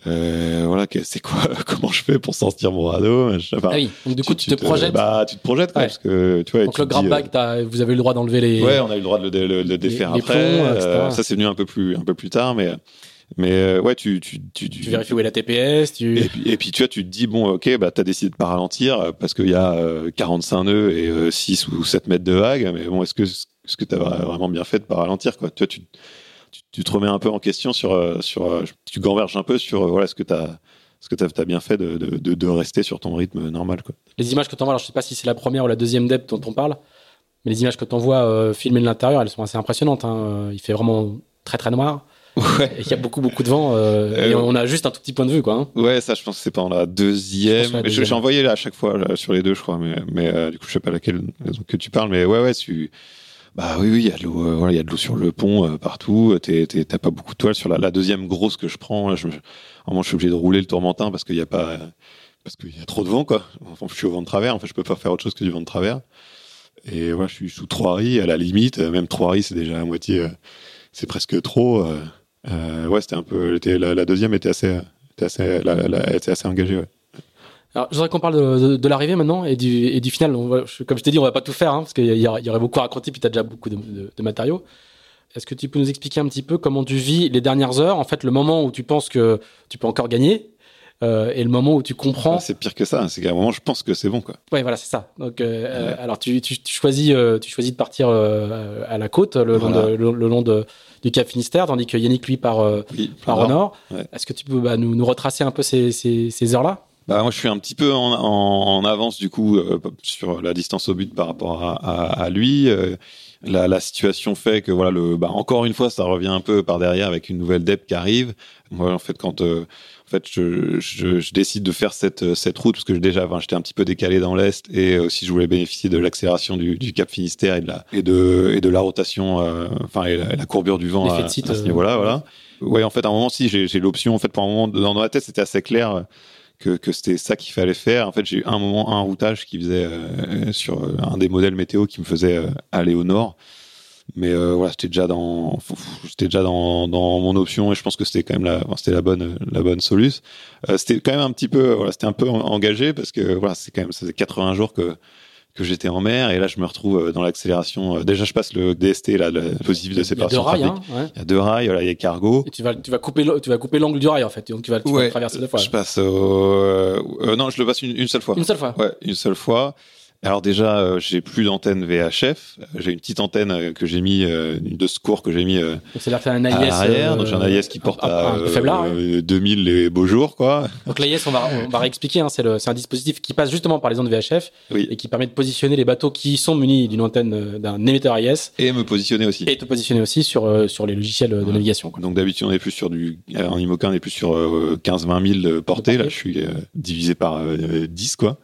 euh, voilà, c'est quoi (laughs) Comment je fais pour sortir mon radeau enfin, Ah oui, donc du coup tu, te projettes. bah, tu te projettes, quoi, Ouais. parce que tu vois. donc tu le te grab euh, bag, t'as- vous avez eu le droit d'enlever les. Ouais, on a eu le droit de le, dé- le- le défaire les après. plombs, euh, ça, c'est venu un peu plus, un peu plus tard, mais, mais euh, ouais, tu, tu, tu, Tu vérifies où est la TPS, tu. Et puis, et puis, tu vois, tu te dis, bon, ok, bah, t'as décidé de pas ralentir euh, parce qu'il y a euh, 45 nœuds et euh, 6 ou 7 mètres de vague, mais bon, est-ce que, est-ce que t'as vraiment bien fait de pas ralentir, quoi? Tu vois, tu, tu, tu te remets un peu en question sur, euh, sur, tu gamberges un peu sur, voilà, est-ce que t'as, est-ce que t'as, t'as bien fait de, de, de, de rester sur ton rythme normal, quoi? Les images que tu envoies, alors je sais pas si c'est la première ou la deuxième depth dont on parle, mais les images que tu envoies euh, filmées de l'intérieur, elles sont assez impressionnantes. hein. Il fait vraiment très très noir Ouais. et il y a beaucoup beaucoup de vent euh, et Euh, on a juste un tout petit point de vue quoi. hein. Ouais, ça, je pense que c'est pendant la deuxième. J'ai envoyé là, à chaque fois là, sur les deux, je crois, mais, mais euh, du coup, je sais pas laquelle que tu parles, mais ouais, ouais, tu. Bah oui, oui, il y a de l'eau, voilà, de l'eau sur le pont partout. T'as pas beaucoup de toile sur la, la deuxième grosse que je prends. Je, vraiment, je suis obligé de rouler le tourmentin parce qu'il y a pas, parce qu'il y a trop de vent, quoi. Enfin, je suis au vent de travers. En fait, je peux pas faire autre chose que du vent de travers. Et voilà, je suis sous trois riz à la limite. Même trois riz, c'est déjà à moitié. c'est presque trop. Euh, ouais, c'était un peu. était- La, la deuxième était assez, était assez, la, la- était assez engagée. Ouais. Alors je voudrais qu'on parle de, de- de l'arrivée maintenant et du, et du final. On comme je t'ai dit, on va pas tout faire hein, parce qu'il y, aurait beaucoup à raconter puis tu as déjà beaucoup de, de- matériaux. Est-ce que tu peux nous expliquer un petit peu comment tu vis les dernières heures, en fait le moment où tu penses que tu peux encore gagner euh, et le moment où tu comprends Ah, c'est pire que ça. C'est qu'à un moment, je pense que c'est bon, quoi. Ouais, voilà, c'est ça. Donc, euh, euh, alors tu, tu, tu choisis, tu choisis de partir à la côte, le long, Voilà. de, le, le long de, du Cap Finistère, tandis que Yannick lui part, euh, Oui, part au nord. Ouais. Est-ce que tu peux bah, nous, nous retracer un peu ces, ces, ces heures-là? Bah, moi, je suis un petit peu en, en, en avance, du coup, euh, sur la distance au but par rapport à, à, à lui. Euh, la, la situation fait que, voilà, le, bah, encore une fois, ça revient un peu par derrière avec une nouvelle dep qui arrive. Moi, en fait, quand, euh, en fait, je, je, je décide de faire cette, cette route parce que déjà, enfin, j'étais un petit peu décalé dans l'est et aussi je voulais bénéficier de l'accélération du, du Cap Finistère et de la, et de, et de la rotation, euh, enfin, et la, et la courbure du vent à, à ce euh, niveau-là, voilà. Ouais, en fait, à un moment, si, j'ai l'option, en fait, pour un moment, dans ma tête, c'était assez clair euh, que, que c'était ça qu'il fallait faire. En fait, j'ai eu un moment, un routage qui faisait euh, sur un des modèles météo qui me faisait aller au nord. Mais euh, voilà, j'étais déjà dans, j'étais déjà dans, dans mon option et je pense que c'était quand même la, enfin, c'était la bonne, la bonne solution. Euh, c'était quand même un petit peu, voilà, c'était un peu en- engagé parce que voilà, c'est quand même, ça faisait 80 jours que que j'étais en mer et là je me retrouve euh, dans l'accélération. Déjà, je passe le DST là, le positif de Il y a séparation deux rails, hein, ouais. Il y a deux rails, voilà, il y a cargo. Et tu vas, tu vas couper, tu vas couper l'angle du rail en fait. Donc tu vas, tu vas traverser deux fois. Je passe au... euh, non, je le passe une, une seule fois. Une seule fois. Ouais, une seule fois. Alors déjà, euh, j'ai plus d'antenne VHF. J'ai une petite antenne euh, que j'ai mis, euh, une de secours que j'ai mis euh, C'est-à-dire que un à AIS. euh, donc j'ai un AIS qui porte un- à faiblard, euh, 2000 les beaux jours, quoi. Donc l'AIS, on va, on va réexpliquer, hein, c'est un dispositif qui passe justement par les ondes VHF Oui. et qui permet de positionner les bateaux qui sont munis d'une antenne euh, d'un émetteur AIS Et me positionner aussi. et de positionner aussi sur, euh, sur les logiciels de Ouais. navigation. quoi. Donc d'habitude on est plus sur du euh, en IMOCA on est plus sur euh, 15-20 000 de portée. Là je suis euh, divisé par euh, 10 quoi.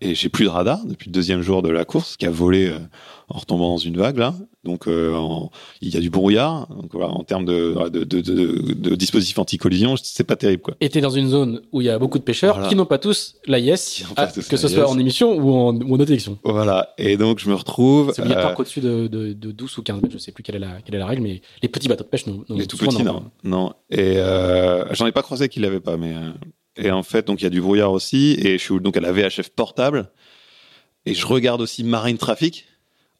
Et j'ai plus de radar depuis le deuxième jour de la course qui a volé euh, en retombant dans une vague là. Donc euh, en- il y a du brouillard. Donc voilà en termes de, de, de, de, dispositifs anti-collision c'est pas terrible quoi. Et t'es dans une zone où il y a beaucoup de pêcheurs Voilà. qui n'ont pas tous l'AIS, ah, que ce soit en émission ou en, ou en détection. Voilà et donc je me retrouve C'est obligatoire euh, qu'au-dessus de, de, de 12 ou 15 mètres, je sais plus quelle est la, quelle est la règle, mais les petits bateaux de pêche non. non Les tout petits, non. Non. Et euh, j'en ai pas croisé qui l'avaient pas, mais euh, et en fait, donc il y a du brouillard aussi, et je suis donc à la VHF portable, et je regarde aussi Marine Traffic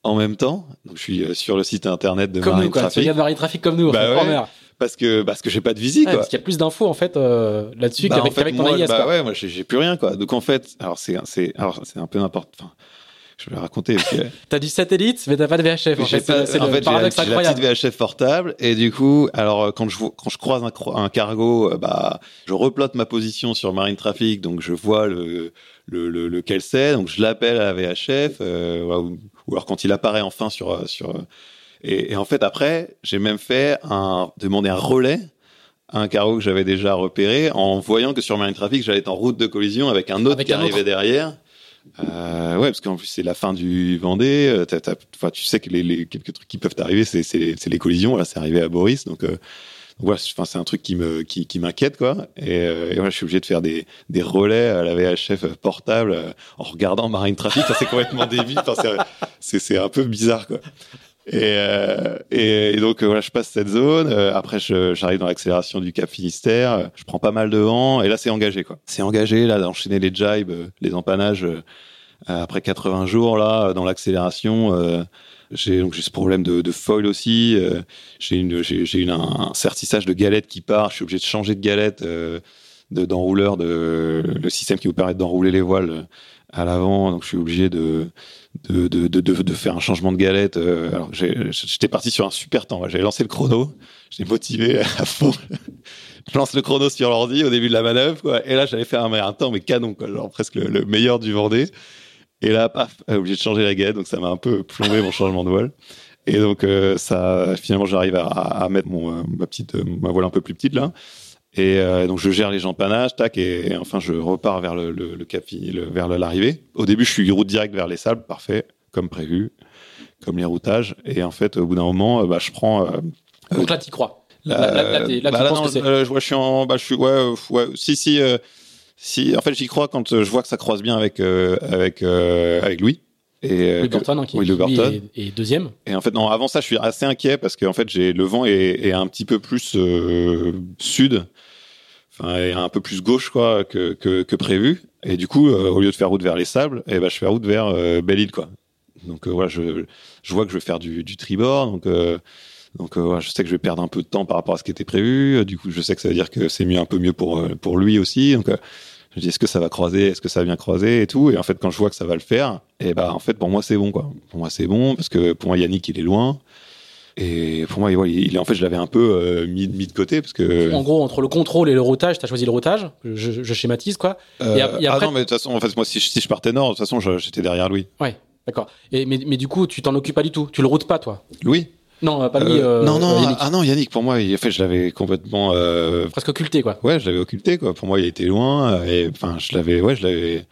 en même temps. Donc je suis euh, sur le site internet de Comme Marine nous, quoi. Tu Traffic regardes Marine Trafic comme nous, Bah en fait, ouais. en parce que parce que j'ai pas de visite quoi. parce qu'il y a plus d'infos en fait euh, là-dessus Bah, en qu'avec fait, qu'avec ton moi, bah quoi. ouais, moi j'ai j'ai plus rien quoi. Donc en fait, alors c'est c'est alors c'est un peu n'importe. Enfin, je vais le raconter. parce que- (laughs) T'as du satellite, mais t'as pas de VHF. En fait, c'est le fait, paradoxe la- j'ai la incroyable. petite VHF portable et du coup, alors euh, quand je vois- quand je croise un, cargo, euh, bah je replote ma position sur Marine Traffic, donc je vois le le, le lequel c'est, donc je l'appelle à la VHF euh, ou, ou alors quand il apparaît enfin sur sur et, et en fait après, j'ai même fait un demander un relais à un cargo que j'avais déjà repéré en voyant que sur Marine Traffic, j'allais être en route de collision avec un autre Avec qui un autre. arrivait derrière. Euh, ouais, parce qu'en plus c'est la fin du Vendée. euh, tu sais que les, quelques trucs qui peuvent t'arriver, c'est les, collisions. Là, c'est arrivé à Boris, donc. Euh, c'est- un truc qui m'inquiète. Et, euh, je suis obligé de faire des, relais à la VHF portable en regardant Marine Traffic. Enfin, c'est complètement débile. C'est- c'est un peu bizarre. Et, euh, et, donc euh, voilà, je passe cette zone. Euh, après, j'arrive dans l'accélération du Cap Finistère. Euh, Je prends pas mal de vent et là, c'est engagé quoi. C'est engagé là d'enchaîner les jibes, les empannages. euh, après 80 jours là, dans l'accélération. j'ai donc j'ai ce problème de, foil aussi. j'ai une un, un sertissage de galette qui part. Je suis obligé de changer de galette de d'enrouleur de le système qui vous permet d'enrouler les voiles à l'avant. Donc je suis obligé de de, de, de, de, faire un changement de galette. euh, alors j'étais parti sur un super temps. J'avais lancé le chrono. J'étais motivé à fond. Je lance le chrono sur l'ordi au début de la manœuvre, quoi. Et là, j'allais faire un, un temps, mais canon, quoi. Genre presque le, le meilleur du Vendée. Et là, paf, euh, obligé de changer la galette. Donc ça m'a un peu plombé mon changement de voile. Et donc euh, ça, finalement, j'arrive à, à mettre mon, ma petite, ma voile un peu plus petite là. Et euh, donc je gère les empanages, tac, et, et enfin je repars vers le, le, le cap, fini- le- vers l'arrivée. Au début, je suis route directe vers les sables, parfait, comme prévu, comme les routages. Et en fait, au bout d'un moment, euh, bah, je prends. euh, Donc là, t'y crois. Là, là, là, là, bah, tu là, penses non, que c'est. je, vois, je suis en, bah, je suis, ouais, ouais, si, si, euh, si. En fait, j'y crois quand je vois que ça croise bien avec avec avec Louis. Et, Louis que- Burton, hein, qui, oui, Burton. est, est deuxième. et en fait, non, avant ça, je suis assez inquiet parce qu'en fait, j'ai le vent est, est un petit peu plus sud, un peu plus gauche quoi que que, prévu. Et du coup, euh, au lieu de faire route vers les sables, eh ben, je fais route vers euh, Belle-Île quoi. Donc euh, voilà, je je vois que je vais faire du, du tribord, donc. Donc je sais que je vais perdre un peu de temps par rapport à ce qui était prévu. Du coup, je sais que ça veut dire que c'est mieux un peu mieux pour pour lui aussi. Donc je dis est-ce que ça va croiser, est-ce que ça va bien croiser et tout? Et en fait, quand je vois que ça va le faire, et ben en fait pour moi c'est bon quoi. Pour moi c'est bon parce que pour moi Yannick il est loin. Et pour moi, il, en fait, je l'avais un peu euh, mis, mis de côté parce que. En gros, entre le contrôle et le routage, t'as choisi le routage. Je, je schématise quoi. Euh, et ap- et ah non, mais de toute façon, en fait, moi, si je, si je partais nord, de toute façon, j'étais derrière Louis. Ouais, d'accord. Mais, mais du coup, tu t'en occupes pas du tout. Tu le routes pas, toi. Louis Non, euh, pas lui. Euh, Non, non, Yannick. ah non, Yannick, pour moi, il, en fait, je l'avais complètement. Presque occulté, quoi. ouais, je l'avais occulté, quoi. Pour moi, il était loin. Et enfin, je l'avais. Ouais, je l'avais.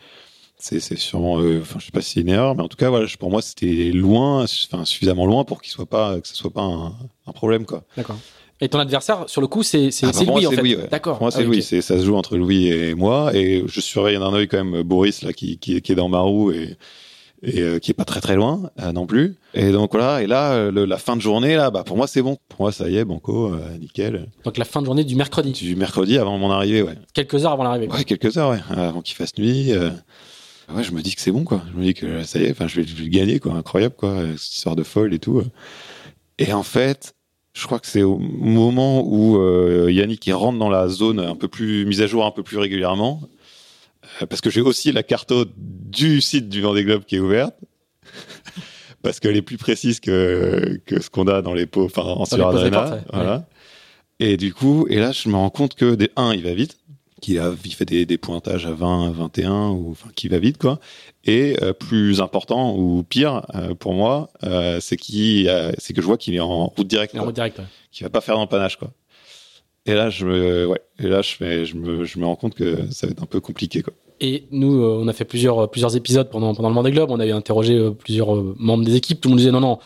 C'est c'est sûrement. euh, Enfin, je sais pas si c'est une erreur, mais en tout cas, voilà, pour moi, c'était loin, enfin, suffisamment loin pour qu'il soit pas, que ce soit pas un, un problème, quoi. D'accord. Et ton adversaire, sur le coup, c'est c'est Ah, bah, Louis, en fait. Ouais. D'accord. Pour moi, c'est Ah oui, Louis. ça se joue entre Louis et moi. Et je surveille d'un œil quand même Boris, là, qui, qui, qui est dans ma roue et, et euh, qui est pas très très loin euh, non plus. Et donc voilà. Et là, euh, le- la fin de journée, là, bah, pour moi, c'est bon. Pour moi, ça y est, banco, euh, nickel. Donc la fin de journée du mercredi. Du mercredi avant mon arrivée, ouais. Quelques heures avant l'arrivée. Ouais, quelques heures, ouais. Avant qu'il fasse nuit. Euh, Ouais, je me dis que c'est bon, quoi. Je me dis que ça y est, enfin, je vais, je vais gagner, quoi. Incroyable, quoi. Cette histoire de folle et tout. euh. Et en fait, je crois que c'est au moment où euh, Yannick il rentre dans la zone un peu plus mise à jour un peu plus régulièrement. Euh, parce que j'ai aussi la carte du site du Vendée Globe qui est ouverte. (laughs) parce qu'elle est plus précise que, que ce qu'on a dans les pots, enfin, en sur Voilà. Et du coup, et là, je me rends compte que des 1, il va vite qu'il a, il fait des, des, pointages à 20, 21, ou enfin qui va vite quoi. Et euh, plus important ou pire euh, pour moi, euh, c'est qui, c'est que je vois qu'il est en route directe. En route directe. Ouais. Qu'il va pas faire d'empannage quoi. Et là, je me, ouais, et là, je fais, je me, je me rends compte que ça va être un peu compliqué quoi. Et nous, on a fait plusieurs, plusieurs épisodes pendant, pendant le Vendée Globe. On avait interrogé plusieurs membres des équipes. Tout le monde disait non, non,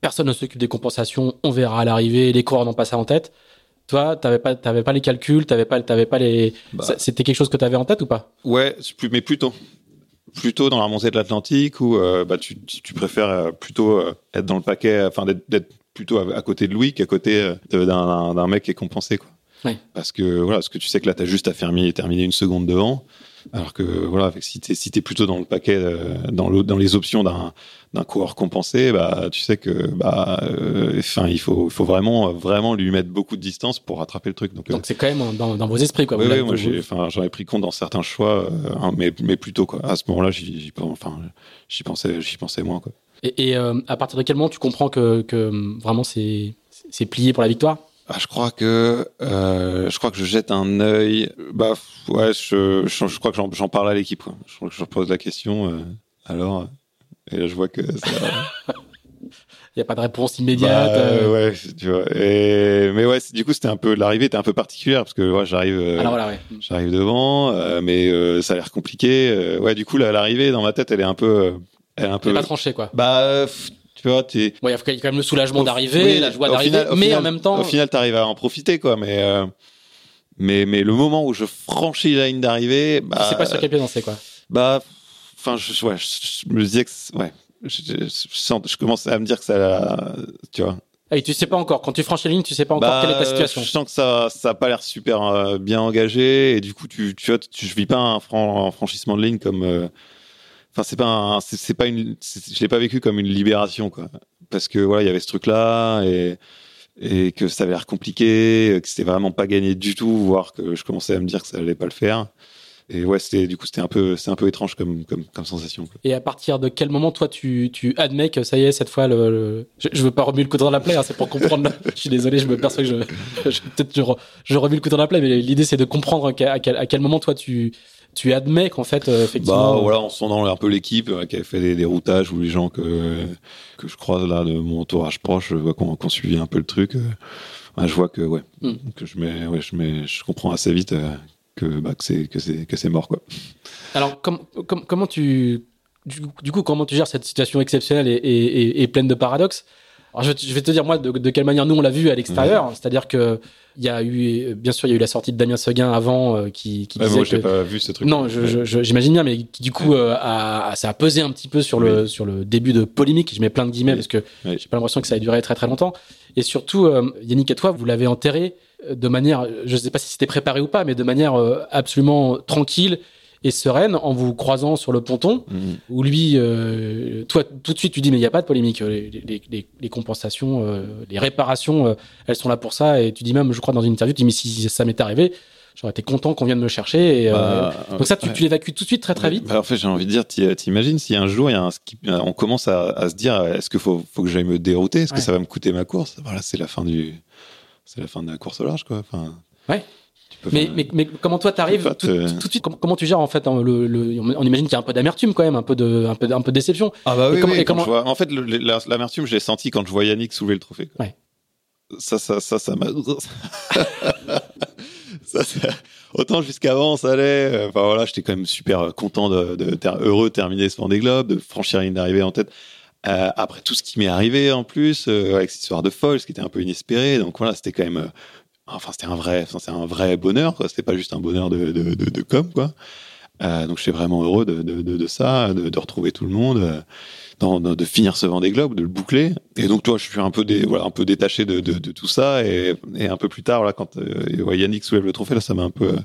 personne ne s'occupe des compensations. On verra à l'arrivée. Les coureurs n'ont pas ça en tête. Toi, t'avais pas, t'avais pas les calculs, t'avais pas, t'avais pas les. Bah. C'était quelque chose que tu avais en tête ou pas? Ouais, mais plutôt, plutôt dans la montée de l'Atlantique où euh, bah tu, tu préfères euh, plutôt euh, être dans le paquet, enfin d'être plutôt à, côté de Louis qu'à côté d'un mec qui est compensé quoi. Ouais. Parce que voilà, parce que tu sais que là t'as juste à fermer, terminer une seconde devant. Alors que voilà, si t'es si es plutôt dans le paquet, dans, dans les options d'un d'un coureur compensé, bah, tu sais que, bah, euh, enfin, il faut, vraiment, vraiment lui mettre beaucoup de distance pour rattraper le truc. Donc, euh, c'est quand même dans, dans, vos esprits, quoi. Oui, oui moi, j'ai, enfin, j'en ai pris compte dans certains choix, euh, hein, mais, mais plutôt, quoi. À ce moment-là, j'y, enfin, j'y pensais, j'y pensais moins, quoi. Et, et à partir de quel moment tu comprends que, que vraiment c'est, c'est plié pour la victoire? Ah, je crois que euh, je crois que je jette un œil. Bah ouais, je, je, je crois que j'en parle à l'équipe. Je crois que je pose la question. Euh, alors, et là, je vois que ça. Il (laughs) n'y a pas de réponse immédiate. Bah, euh. Ouais, tu vois. Et... Mais ouais, du coup, c'était un peu l'arrivée était un peu particulière parce que ouais, j'arrive, euh, voilà, ouais. j'arrive devant, euh, mais euh, ça a l'air compliqué. ouais, du coup, l'arrivée dans ma tête, elle est un peu, elle est un peu. Elle pas tranchée, quoi. Bah, tu vois, tu. Bon, il y a quand même le soulagement d'arriver, la joie d'arriver, mais en même temps. Au final, t'arrives à en profiter, quoi. Mais, mais, mais le moment où je franchis la ligne d'arrivée, bah. Sais pas sur quel pied danser, quoi. Bah enfin, je, ouais, je, me disais que, ouais, je, je, commence à me dire que ça, tu vois. Et tu sais pas encore, quand tu franchis la ligne, tu sais pas encore bah, quelle est ta situation. Je sens que ça, ça a pas l'air super euh, bien engagé, et du coup, tu, tu vois, tu, je vis pas un, franchissement de ligne comme, euh, enfin, c'est pas, c'est pas une, je l'ai pas vécu comme une libération, quoi, parce que voilà, il y avait ce truc-là, et et que ça avait l'air compliqué, que c'était vraiment pas gagné du tout, voire que je commençais à me dire que ça allait pas le faire et ouais, c'était du coup c'était un peu c'est un peu étrange comme comme, comme sensation. Et à partir de quel moment toi tu tu admets que ça y est cette fois le, Je, je, veux pas remuer le couteau dans la plaie, hein, c'est pour comprendre. (laughs) je suis désolé, je me perçois que je, je peut-être je, je remue le couteau dans la plaie, mais l'idée c'est de comprendre à quel, à quel moment toi tu tu admets qu'en fait euh, effectivement. Bah voilà, en sondant un peu l'équipe euh, qui avait fait des, des, routages ou les gens que que je croise là de mon entourage proche, je vois qu'on qu suivi un peu le truc. Euh, je vois que ouais, hmm. que je mets ouais, je mets je comprends assez vite que, bah, que c'est que c'est mort quoi. Alors comment tu du, coup comment tu gères cette situation exceptionnelle et, et, et pleine de paradoxes? Alors je, vais te dire moi de, quelle manière nous on l'a vu à l'extérieur, c'est-à-dire que il y a eu bien sûr il y a eu la sortie de Damien Seguin avant euh, qui, qui disait moi, j'ai pas vu ce truc. Non, j'imagine bien, mais qui du coup euh, a, ça a pesé un petit peu sur le sur le début de polémique. Je mets plein de guillemets parce que j'ai pas l'impression que ça a duré très très longtemps. Et surtout, euh, Yannick et toi, vous l'avez enterré de manière, je sais pas si c'était préparé ou pas, mais de manière euh, absolument tranquille et sereine en vous croisant sur le ponton, mmh. où lui, euh, toi, tout de suite, tu dis, mais il n'y a pas de polémique, les, les, les, compensations, euh, les réparations, elles sont là pour ça, et tu dis même, je crois, dans une interview, tu dis, mais si ça m'est arrivé, j'aurais été content qu'on vienne me chercher. Et, bah, donc ça, tu, tu l'évacues tout de suite, très très vite. Bah, en fait, j'ai envie de dire, t'imagines si un jour, y a un, on commence à, à se dire, est-ce qu'il faut, faut que j'aille me dérouter, est-ce que ça va me coûter ma course? Voilà, c'est la fin du c'est la fin de la course au large, quoi. Enfin, ouais. Mais, mais, mais, comment toi t'arrives tout, tout, de suite comment, tu gères en fait hein, le, le on imagine qu'il y a un peu d'amertume quand même un peu de un peu un peu de déception. Ah bah oui, oui comment... vois, en fait l'amertume je l'ai senti quand je vois Yannick soulever le trophée ouais. ça ça ça ça m'a (laughs) autant jusqu'avant ça allait enfin voilà j'étais quand même super content de, de, heureux de terminer ce Vendée Globe de franchir la ligne d'arrivée en tête. Euh, après tout ce qui m'est arrivé en plus euh, avec cette histoire de folle, ce qui était un peu inespéré, donc voilà, c'était quand même, euh, enfin c'était un vrai, c'est un vrai bonheur. C'était pas juste un bonheur de de, de, de com, quoi. Euh, donc j'étais vraiment heureux de, de, ça, de, retrouver tout le monde, dans, de finir ce Vendée Globe, de le boucler. Et donc toi, je suis un peu dé, voilà, un peu détaché de, tout ça, et, et un peu plus tard, là, quand Yannick soulève le trophée, là, ça m'a un peu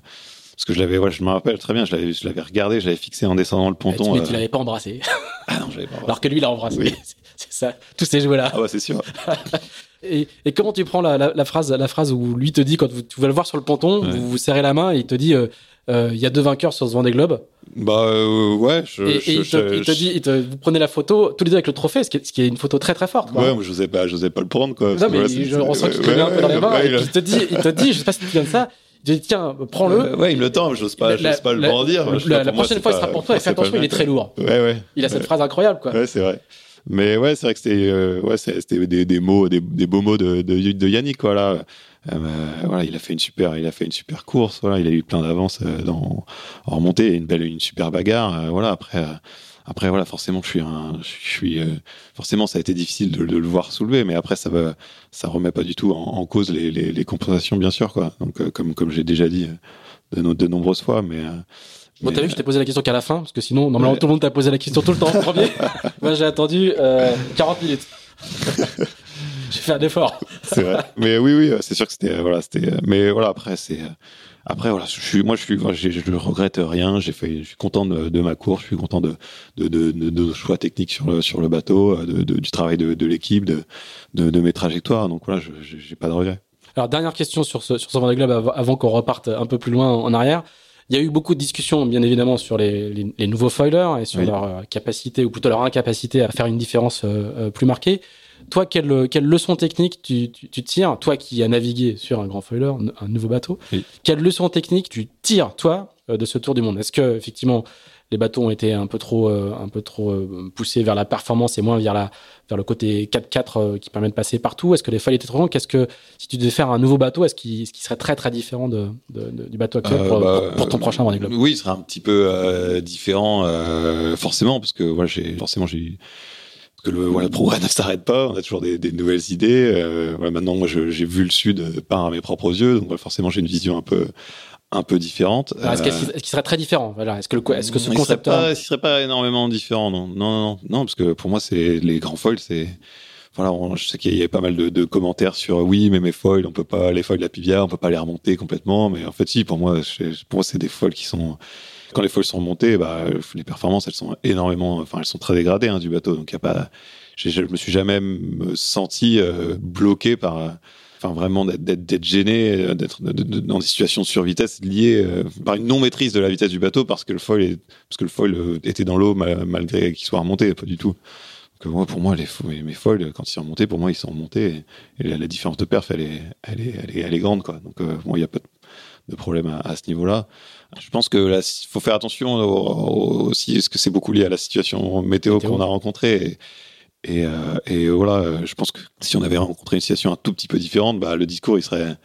parce que je l'avais, ouais, je me rappelle très bien, je l'avais, je l'avais regardé, je l'avais fixé en descendant le ponton. Mais tu l'avais pas embrassé. Ah non, je l'avais pas. (laughs) Alors que lui, il a embrassé. Oui. (laughs) (laughs) C'est ça. Tous ces jouets-là. Ah ouais, c'est sûr. (laughs) Et, et comment tu prends la, la, la phrase, la phrase où lui te dit quand vous- tu vas le voir sur le ponton, Ouais. vous vous serrez la main et il te dit, euh, euh, il y a deux vainqueurs sur ce Vendée Globe. Bah euh, ouais, je, et et je- il, te, je- il te dit, il te- vous prenez la photo tous les deux avec le trophée, ce qui est, ce qui est une photo très très forte. quoi. Ouais, moi, j'osais pas, j'osais pas le prendre quoi. non mais je ressens ouais, qu'il te le met un peu ouais, dans les mains. ouais, et il- te dit, il te dit, je sais pas si tu te souviens de ça. Il te dit tiens, prends-le. Ouais, il me le tend, j'ose pas, La- j'ose pas le la- brandir. la- Je pas, la moi, prochaine fois, il pas- sera pour toi. Et fais pas attention, il est très lourd. Ouais, ouais. Il a cette phrase incroyable quoi. Ouais, c'est vrai. Mais ouais, c'est vrai que c'était euh, ouais, c'était des, des mots, des, beaux mots de, de, Yannick, quoi, là. Euh, voilà, il a fait une super, il a fait une super course. Voilà, il a eu plein d'avances euh, en remontée, une belle, une super bagarre. euh, voilà, après, euh, après, voilà, forcément, je suis je suis, euh, forcément, ça a été difficile de, le voir soulever, mais après, ça va, ça remet pas du tout en, cause les, les, compensations, bien sûr, quoi. Donc, euh, comme, comme j'ai déjà dit euh, de, no- de nombreuses fois, mais. euh, Bon, t'as vu, je t'ai posé la question qu'à la fin, parce que sinon, normalement, Ouais. tout le monde t'a posé la question tout le temps en premier. (laughs) Moi, j'ai attendu euh, 40 minutes. (laughs) j'ai fait un effort. (laughs) c'est vrai. Mais oui, oui, c'est sûr que c'était, euh, voilà, c'était. euh, Mais voilà, après, c'est. euh, Après, voilà, je suis, moi, je suis, je regrette rien. J'ai fait, je suis content de, de ma course. Je suis content de, de, choix techniques sur le, sur le bateau, euh, du travail de, l'équipe, de, mes trajectoires. Donc voilà, j'ai pas de regrets. Alors, dernière question sur ce, sur ce Vendée Globe avant, avant qu'on reparte un peu plus loin en arrière. Il y a eu beaucoup de discussions, bien évidemment, sur les, les, les nouveaux foilers et sur Oui. leur euh, capacité, ou plutôt leur incapacité à faire une différence euh, euh, plus marquée. Toi, quelle, quelle leçon technique tu, tu, tu tires, toi qui as navigué sur un grand foiler, un nouveau bateau, Oui. quelle leçon technique tu tires, toi, de ce tour du monde? Est-ce que, effectivement, les bateaux ont été un peu trop, euh, un peu trop euh, poussés vers la performance et moins vers, la, vers le côté 4x4 euh, qui permet de passer partout Est-ce que les foils étaient trop longs Qu'est-ce que, si tu devais faire un nouveau bateau, est-ce qu'il serait très très différent de, de- de- du bateau actuel pour, bah, pour- pour ton prochain Vendée Globe? Oui, il sera un petit peu différent, forcément, parce que voilà, j'ai forcément j'ai parce que le voilà, le progrès (laughs) ne s'arrête pas. On a toujours des, des nouvelles idées. Euh, voilà, maintenant, moi, j'ai vu le sud par mes propres yeux, donc voilà, forcément, j'ai une vision un peu un peu différente. Alors, Est-ce qu'il Euh, est-ce qu'il serait très différent voilà. Est-ce que, le, est-ce que ce il serait concepteur. pas, il serait pas énormément différent, non, non, non, non, non, parce que pour moi, c'est les grands foils, c'est voilà, on- je sais qu'il y a pas mal de, de commentaires sur oui, mais mes foils, on peut pas les foils de la Pivia, on peut pas les remonter complètement, mais en fait, si, pour moi, je- pour moi, c'est des foils qui sont quand les foils sont remontées, bah, les performances, elles sont énormément, enfin, elles sont très dégradées hein, du bateau, donc il y a pas, je me suis jamais senti euh, bloqué par enfin vraiment d'être- gêné, euh, d'être dans des situations de survitesse liées euh, par une non maîtrise de la vitesse du bateau parce que le foil est, parce que le foil euh, était dans l'eau ma- malgré qu'il soit remonté, pas du tout. Euh, moi, pour moi, les mes foils, quand ils sont remontés, pour moi, ils sont remontés et, et la, la différence de perf, elle est, elle est, elle est, elle est grande, quoi. Donc euh, bon, il n'y a pas de, de problème à, à ce niveau-là. Je pense que là, faut faire attention au- au- aussi, parce que c'est beaucoup lié à la situation météo, Météo. qu'on a rencontrée. Et, et, euh, et voilà, je pense que si on avait rencontré une situation un tout petit peu différente, bah, le discours, il serait,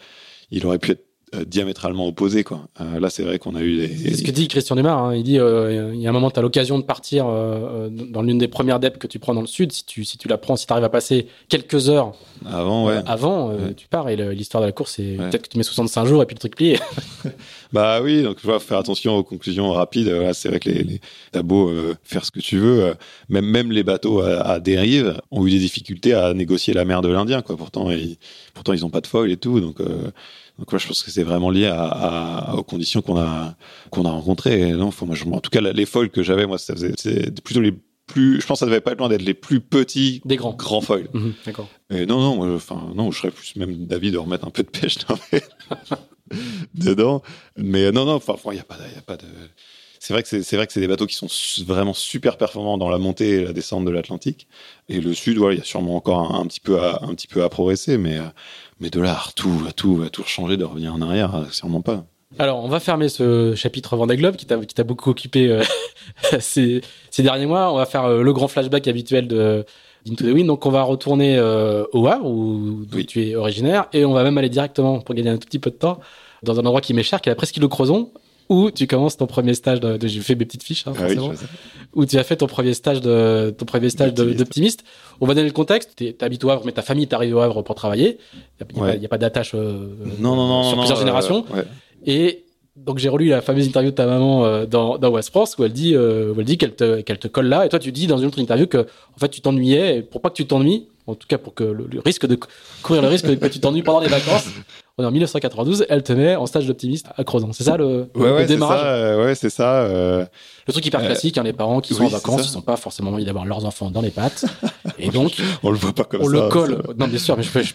il aurait pu être diamétralement opposé, quoi. Euh, là, c'est vrai qu'on a eu des. C'est ce que dit Christian Dumas. hein. Il dit euh, il y a un moment, tu as l'occasion de partir euh, euh, dans l'une des premières depths que tu prends dans le sud. Si tu, si tu la prends, si tu arrives à passer quelques heures Avant, ouais. euh, avant, euh, Ouais. tu pars. Et l'histoire de la course, c'est Ouais. peut-être que tu mets 65 jours et puis le truc plié. (laughs) Bah oui, donc je vois faire attention aux conclusions rapides. C'est vrai que les, les t'as beau euh, faire ce que tu veux, euh, même même les bateaux à, à dérive ont eu des difficultés à négocier la mer de l'Indien. Pourtant, ils, pourtant ils ont pas de foil et tout, donc. Donc ouais, je pense que c'est vraiment lié à, à- aux conditions qu'on a qu'on a rencontrées. Non, faut, moi, je- en tout cas, les foils que j'avais, moi, ça faisait plutôt les plus. Je pense que ça devait pas être loin d'être les plus petits Des grands. grands foils. Mhm, D'accord. Et non, non, moi, je- enfin, non, je serais plus même d'avis de remettre un peu de pêche dans les- (laughs) dedans. Mais non, non, enfin, il y a pas, y a pas de. C'est vrai que c'est, vrai que c'est des bateaux qui sont vraiment super performants dans la montée et la descente de l'Atlantique. Et le Sud, voilà, il y a sûrement encore un, un petit peu à, un petit peu à progresser, mais, euh, mais de là à tout, à tout, à tout changer, de revenir en arrière, euh, sûrement pas. Alors, on va fermer ce chapitre Vendée Globe qui t'a beaucoup occupé euh, (laughs) ces, ces derniers mois. On va faire euh, le grand flashback habituel de d'Into the Wind. Donc, on va retourner euh, au Havre, où Oui. tu es originaire, et on va même aller directement, pour gagner un tout petit peu de temps, dans un endroit qui m'est cher, qui est la Presqu'île de Crozon, où tu commences ton premier stage de... de- J'ai fait mes petites fiches, hein, Ah forcément. où tu as fait ton premier stage de ton premier stage D'optimiste. On va donner le contexte. Tu habites au Havre, mais ta famille est arrivée au Havre pour travailler. Il n'y a, Ouais. pas- y a pas d'attache euh, Non, non, non, sur non, plusieurs euh, générations. ouais. Et donc j'ai relu la fameuse interview de ta maman euh, dans, dans West France où elle dit, euh, où elle dit qu'elle te, qu'elle te colle là. Et toi tu dis dans une autre interview que en fait tu t'ennuyais. Pour pas que tu t'ennuies, en tout cas pour que le, risque de courir le risque que tu t'ennuies pendant les vacances. On est en 1992, elle te met en stage d'optimiste à Crozon. C'est ça le, ouais, démarrage? ça, euh, Ouais, c'est ça. Euh... Le truc hyper classique, hein, les parents qui sont en vacances, ils sont pas forcément envie d'avoir leurs enfants dans les pattes. Et donc, (laughs) on le voit pas comme on ça. On le colle. Non, bien sûr, mais je, je,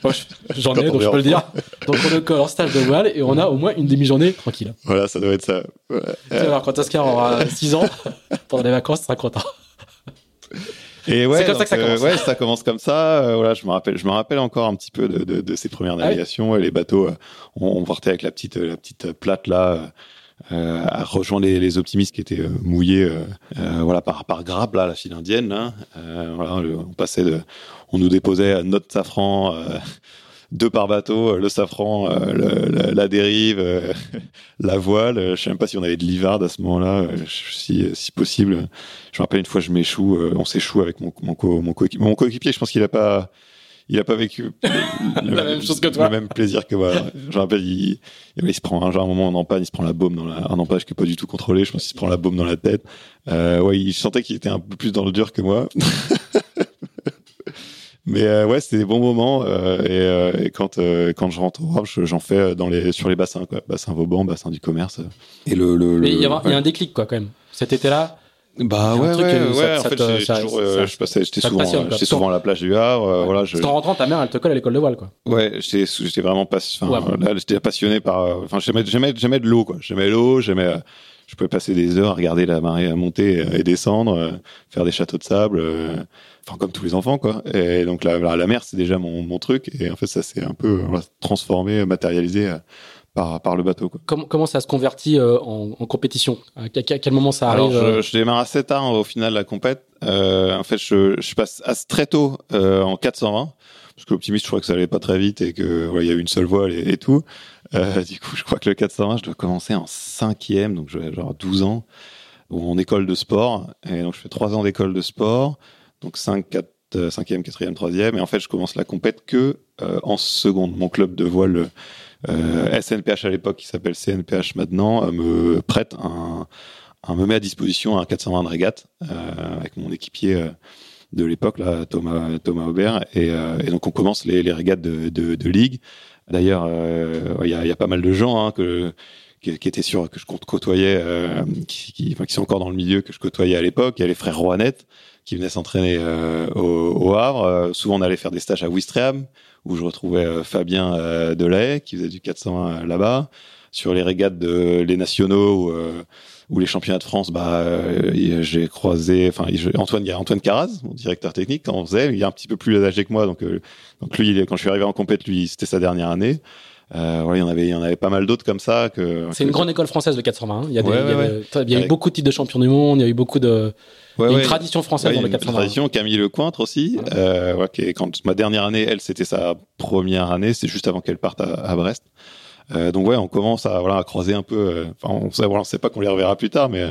je j'en ai, donc je peux le dire. Donc on le colle en stage de voile et on a au moins une demi-journée tranquille. Voilà, ça doit être ça. Ouais. Tu vas voir, quand Oscar aura 6 ans, pendant les vacances, tu seras content. Et ouais, c'est comme donc, ça que ça commence. Euh, ouais, ça commence comme ça. Euh, voilà, je me rappelle, je me rappelle encore un petit peu de, de, de ces premières navigations. et les bateaux, euh, on, on, partait avec la petite, la petite plate là. Euh, à rejoindre les, les, optimistes qui étaient mouillés, voilà par par grappe là, la file indienne. Là. voilà, le, on passait de, on nous déposait notre safran deux par bateau, le safran, euh, le, la, la, dérive, euh, (laughs) la voile. Je sais même pas si on avait de l'ivard à ce moment-là, si, si possible. Je me rappelle une fois, je m'échoue, on s'échoue avec mon mon, co, mon, coéquipier. Mon coéquipier, je pense qu'il a pas, il a pas vécu le, (laughs) la même chose que toi, le même plaisir que moi. Je me rappelle, il, il, se prend un genre un moment en empagne, il se prend la baume dans la, un empage qui est pas du tout contrôlé. Je pense qu'il se prend la baume dans la tête. Euh, ouais, il, je sentais qu'il était un peu plus dans le dur que moi. (laughs) Mais euh, ouais, c'était des bons moments. Euh, et, euh, et, quand euh, quand je rentre au Havre, j'en fais dans les sur les bassins, quoi. Bassin Vauban, bassin du commerce. Et le. le Mais il y, a, ouais. il y a un déclic, quoi, quand même. Cet été-là. Bah ouais, ouais, ouais, en fait, je passais, j'étais souvent, j'étais souvent à la plage du Havre. Ouais. voilà, je... Parce qu'en rentrant, ta mère, elle te colle à l'école de voile, quoi. Ouais, j'étais, j'étais vraiment pas, enfin, ouais. là, j'étais passionné par, enfin, j'aimais, j'aimais, j'aimais de l'eau, quoi. J'aimais l'eau, j'aimais, je pouvais passer des heures à regarder la marée monter et descendre, faire des châteaux de sable, enfin comme tous les enfants quoi. Et donc la, mer c'est déjà mon, mon truc et en fait ça s'est un peu transformé, matérialisé par, par le bateau. Quoi. Comment, comment ça se convertit euh, en, en, compétition? À, à, quel moment ça arrive Alors je, je démarre assez tard au final la compète. Euh, en fait je, je passe assez très tôt euh, en 420 parce que l'optimiste je crois que ça allait pas très vite et que voilà, il y a eu une seule voile et, et tout. Euh, du coup je crois que le 420 je dois commencer en cinquième donc je genre 12 ans en école de sport et donc je fais trois ans d'école de sport donc 5, 4, 5e, 4e, 3e. Et en fait, je commence la compète que euh, en seconde. Mon club de voile euh, SNPH à l'époque, qui s'appelle CNPH maintenant, euh, me prête un, me met à disposition un 420 de régate euh, avec mon équipier de l'époque, là, Thomas, Thomas Aubert. Et, donc, on commence les, les régates de ligue. D'ailleurs, il y a, y, a, pas mal de gens hein, que qui, étaient sur que je côtoyais, euh, qui, enfin, qui sont encore dans le milieu que je côtoyais à l'époque. Il y a les frères Rouanet qui venaient s'entraîner euh, au, au, Havre. Euh, souvent, on allait faire des stages à Ouistreham, où je retrouvais euh, Fabien euh, Delahaye, qui faisait du 400 là-bas. Sur les régates de les nationaux ou, ou les championnats de France, bah, j'ai croisé, enfin, Antoine, il y a Antoine Caraz, mon directeur technique, quand on faisait, il est un petit peu plus âgé que moi, donc, donc lui, quand je suis arrivé en compète, lui, c'était sa dernière année. Euh, voilà, il y en avait, il y en avait pas mal d'autres comme ça. Que c'est une grande école française de 420. Il y a, des, ouais, il y a, ouais, il y a eu beaucoup de titres de champion du monde. Il y a eu beaucoup de. Ouais, il y a ouais. une tradition française dans le une 420. tradition, Camille Lecointre aussi. Euh, qui quand ma dernière année, elle, c'était sa première année. C'est juste avant qu'elle parte à, à Brest. Euh, donc ouais, on commence à voilà à croiser un peu. euh, Enfin, on sait, voilà, on sait pas qu'on les reverra plus tard, mais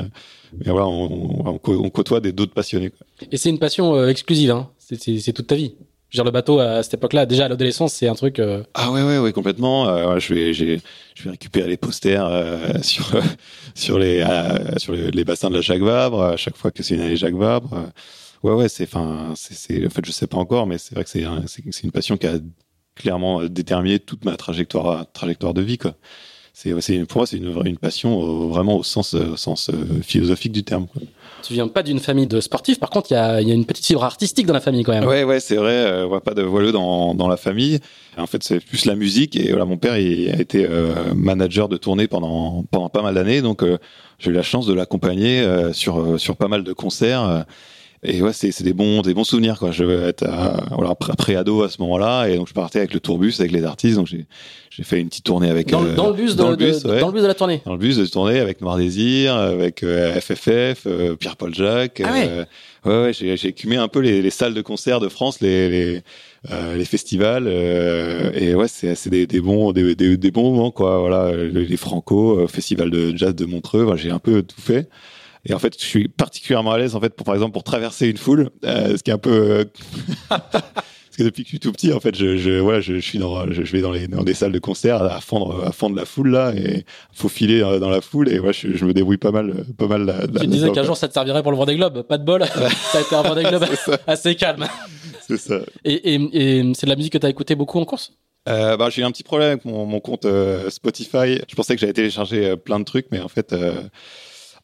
mais voilà, on, côtoie des d'autres passionnés. Quoi. Et c'est une passion exclusive. Hein. C'est- C'est c'est toute ta vie. Je veux dire, le bateau à cette époque-là, déjà à l'adolescence, c'est un truc. euh, Ah ouais ouais ouais complètement. Euh, je vais je vais récupérer les posters euh, (laughs) sur sur les sur les, bassins de la Jacques Vabre à chaque fois que c'est une année Jacques Vabre. Ouais ouais c'est enfin c'est en fait je sais pas encore mais c'est vrai que c'est c'est une passion qui a clairement déterminé toute ma trajectoire trajectoire de vie quoi. C'est pour moi c'est une passion euh, vraiment au sens euh, au sens euh, philosophique du terme. Quoi. Tu viens pas d'une famille de sportifs. Par contre, il y a, il y a une petite fibre artistique dans la famille quand même. Ouais, ouais, c'est vrai. Euh, on voit pas de voileux dans, dans la famille. En fait, c'est plus la musique. Et voilà, mon père, il a été euh, manager de tournée pendant pendant pas mal d'années. Donc, euh, j'ai eu la chance de l'accompagner euh, sur euh, sur pas mal de concerts. Euh, et ouais, c'est des bons des bons souvenirs quoi. Je vais être à, voilà après ado à ce moment-là et donc je partais avec le tourbus avec les artistes. Donc j'ai fait une petite tournée avec Dans, euh, dans le bus de, dans le bus, de- ouais. dans le bus de la tournée. dans le bus de tournée avec Noir Désir, avec euh, FFF, euh, Pierre-Paul Jacques. Ah ouais. euh, ouais, ouais, j'ai, écumé un peu les, les salles de concert de France, les les, euh, les festivals. euh, et ouais, c'est, des, des bons des, des, des bons moments quoi. Voilà, les, Franco, euh, festival de jazz de Montreux. Voilà, j'ai un peu tout fait. Et en fait, je suis particulièrement à l'aise en fait pour par exemple pour traverser une foule, euh, ce qui est un peu euh, (laughs) parce que depuis que je suis tout petit, en fait, je, je voilà, je, je suis dans, je, je vais dans les dans des salles de concert à fondre à fondre la foule là et faut filer dans, dans la foule et ouais, je, je me débrouille pas mal pas mal. Là, Tu disais qu'un jour ça te servirait pour le Vendée Globe. Pas de bol. (laughs) ça a été un Vendée Globe assez calme. c'est ça. Et, et, et c'est de la musique que tu as écouté beaucoup en course? Euh, bah, j'ai eu un petit problème avec mon, mon compte euh, Spotify. Je pensais que j'avais téléchargé euh, plein de trucs, mais en fait, euh,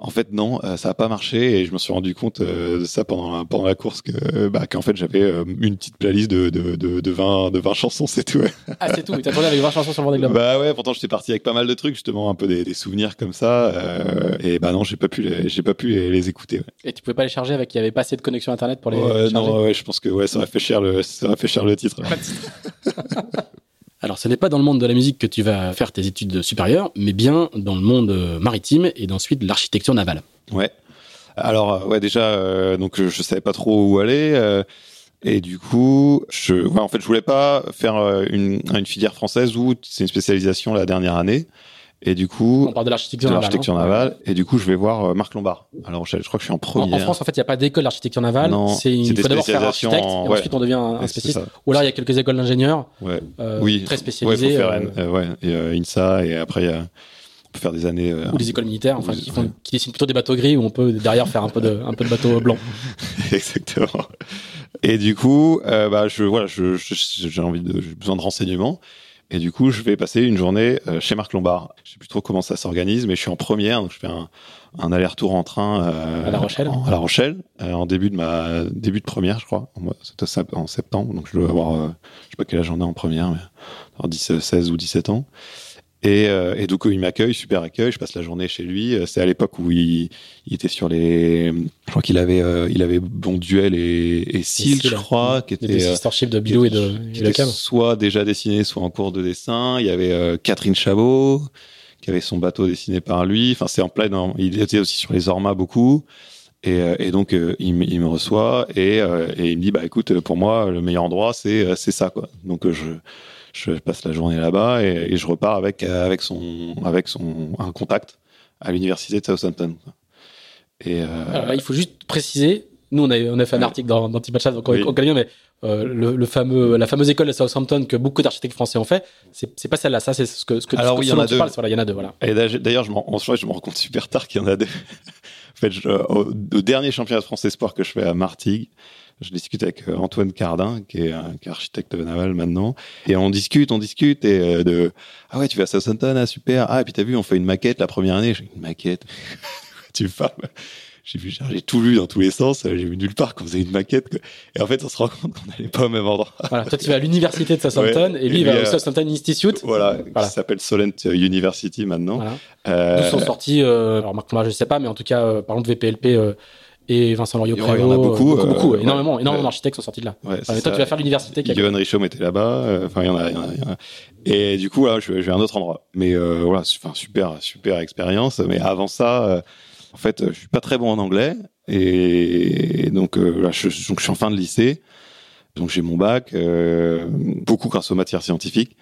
en fait non, euh, ça a pas marché et je me suis rendu compte euh, de ça pendant pendant la course que bah qu'en fait j'avais euh, une petite playlist de de de, de 20 de 20 chansons, c'est tout. Ah, c'est tout. T'as tourné avec 20 chansons sur le Vendée Globe. Bah ouais, pourtant j'étais parti avec pas mal de trucs justement, un peu des, des souvenirs comme ça. euh, et bah non, j'ai pas pu les, j'ai pas pu les, les écouter. Ouais. Et tu pouvais pas les charger avec, il y avait pas assez de connexion internet pour les Ouais, charger. non, ouais, je pense que ouais, ça aurait fait cher le, ça aurait fait cher le titre. (laughs) Alors, ce n'est pas dans le monde de la musique que tu vas faire tes études supérieures, mais bien dans le monde euh, maritime et ensuite l'architecture navale. Ouais. Alors euh, ouais déjà euh, donc je, savais pas trop où aller euh, et du coup je ouais, en fait je voulais pas faire une, une filière française où c'est une spécialisation la dernière année et du coup On parle de l'architecture de navale. l'architecture hein. navale et du coup je vais voir euh, Marc Lombard. Alors je, je crois que je suis en En, première. en France, en fait, il n'y a pas d'école d'architecture navale. Non, C'est une- il faut d'abord faire architecte en- et ouais. ensuite on devient un, Ouais, spécialiste. Ou alors il y a quelques écoles d'ingénieurs Ouais. euh, oui. très Ouais, spécialisées. euh, N- euh, ouais, et, euh, INSA et après on peut faire des années euh, ou des écoles militaires, enfin, Ouais. qui, font, qui dessinent plutôt des bateaux gris où on peut derrière faire un peu de, un peu de bateau blanc. (laughs) Exactement. Et du coup, euh, bah, je, voilà, je, je- j'ai envie de, j'ai besoin de renseignements. Et du coup, je vais passer une journée euh, chez Marc Lombard. Je sais plus trop comment ça s'organise, mais je suis en première, donc je fais un, un aller-retour en train euh, À La Rochelle. en, à La Rochelle, euh, en début de ma début de première, je crois. En en septembre, donc je dois avoir, euh, je sais pas quel âge j'en ai en première, mais alors 10, 16 ou 17 ans. Et, euh, et donc il m'accueille, super accueil. Je passe la journée chez lui. Euh, C'est à l'époque où il, il était sur les, je crois qu'il avait, euh, il avait Bon Duel et, et Seal, je crois, qui était, euh, de Bilou et de, qui de Cam. soit déjà dessiné, soit en cours de dessin. Il y avait euh, Catherine Chabot, qui avait son bateau dessiné par lui. Enfin, c'est en plein. il était aussi sur les Ormas beaucoup. Et, et donc, il, me- il me reçoit et, il me dit, bah écoute, pour moi, le meilleur endroit, c'est c'est ça, quoi. Donc, je, je passe la journée là-bas et, et je repars avec euh, avec son avec son un contact à l'université de Southampton. Et euh, Alors là, il faut juste préciser. Nous, on a, on a fait un Ouais. article dans, dans Team Chat, donc on, Oui. on connaît bien, mais euh, le, le fameux, la fameuse école de Southampton que beaucoup d'architectes français ont fait, c'est pas celle-là. Ça, c'est ce que, ce que, Alors ce que- oui, il y en a deux. parles. Voilà, il y en a deux. Voilà. Et d'ailleurs, je, me rends compte super tard qu'il y en a deux. (laughs) en fait, je- au, au dernier championnat de France Espoir que je fais à Martigues, je discute avec euh, Antoine Cardin, qui est, un- qui est architecte naval maintenant, et on discute, on discute, et euh, de ah ouais, tu vas à Southampton, ah super, ah et puis t'as vu, on fait une maquette la première année, j'ai une maquette, (laughs) tu parles? J'ai vu, j'ai tout lu dans tous les sens, euh, j'ai vu nulle part qu'on faisait une maquette. quoi. Et en fait, on se rend compte qu'on n'allait pas au même endroit. Voilà. Toi, tu vas à l'université de (laughs) Southampton Ouais. et lui, il va lui, au euh, Southampton Institute. Voilà, Voilà. qui s'appelle Solent University maintenant. Voilà. Euh, D'où sont sortis, euh, alors Lombard, je sais pas, mais en tout cas, euh, par exemple, VPLP euh, et Vincent Loriot Il y en a Prévost, beaucoup, euh, beaucoup, euh, beaucoup, ouais. énormément, énormément Ouais. d'architectes sont sortis de là. ouais, Ah, toi, ça. tu vas faire l'université. Johan Richaume était là-bas. euh, Enfin, il y en a, il y en a. Et du coup, là, je, vais- je vais à un autre endroit. Mais euh, voilà, enfin, super, super expérience. Mais avant ça, euh, en fait, je suis pas très bon en anglais. Et donc, là, je, donc, je suis en fin de lycée. Donc, j'ai mon bac, beaucoup grâce aux matières scientifiques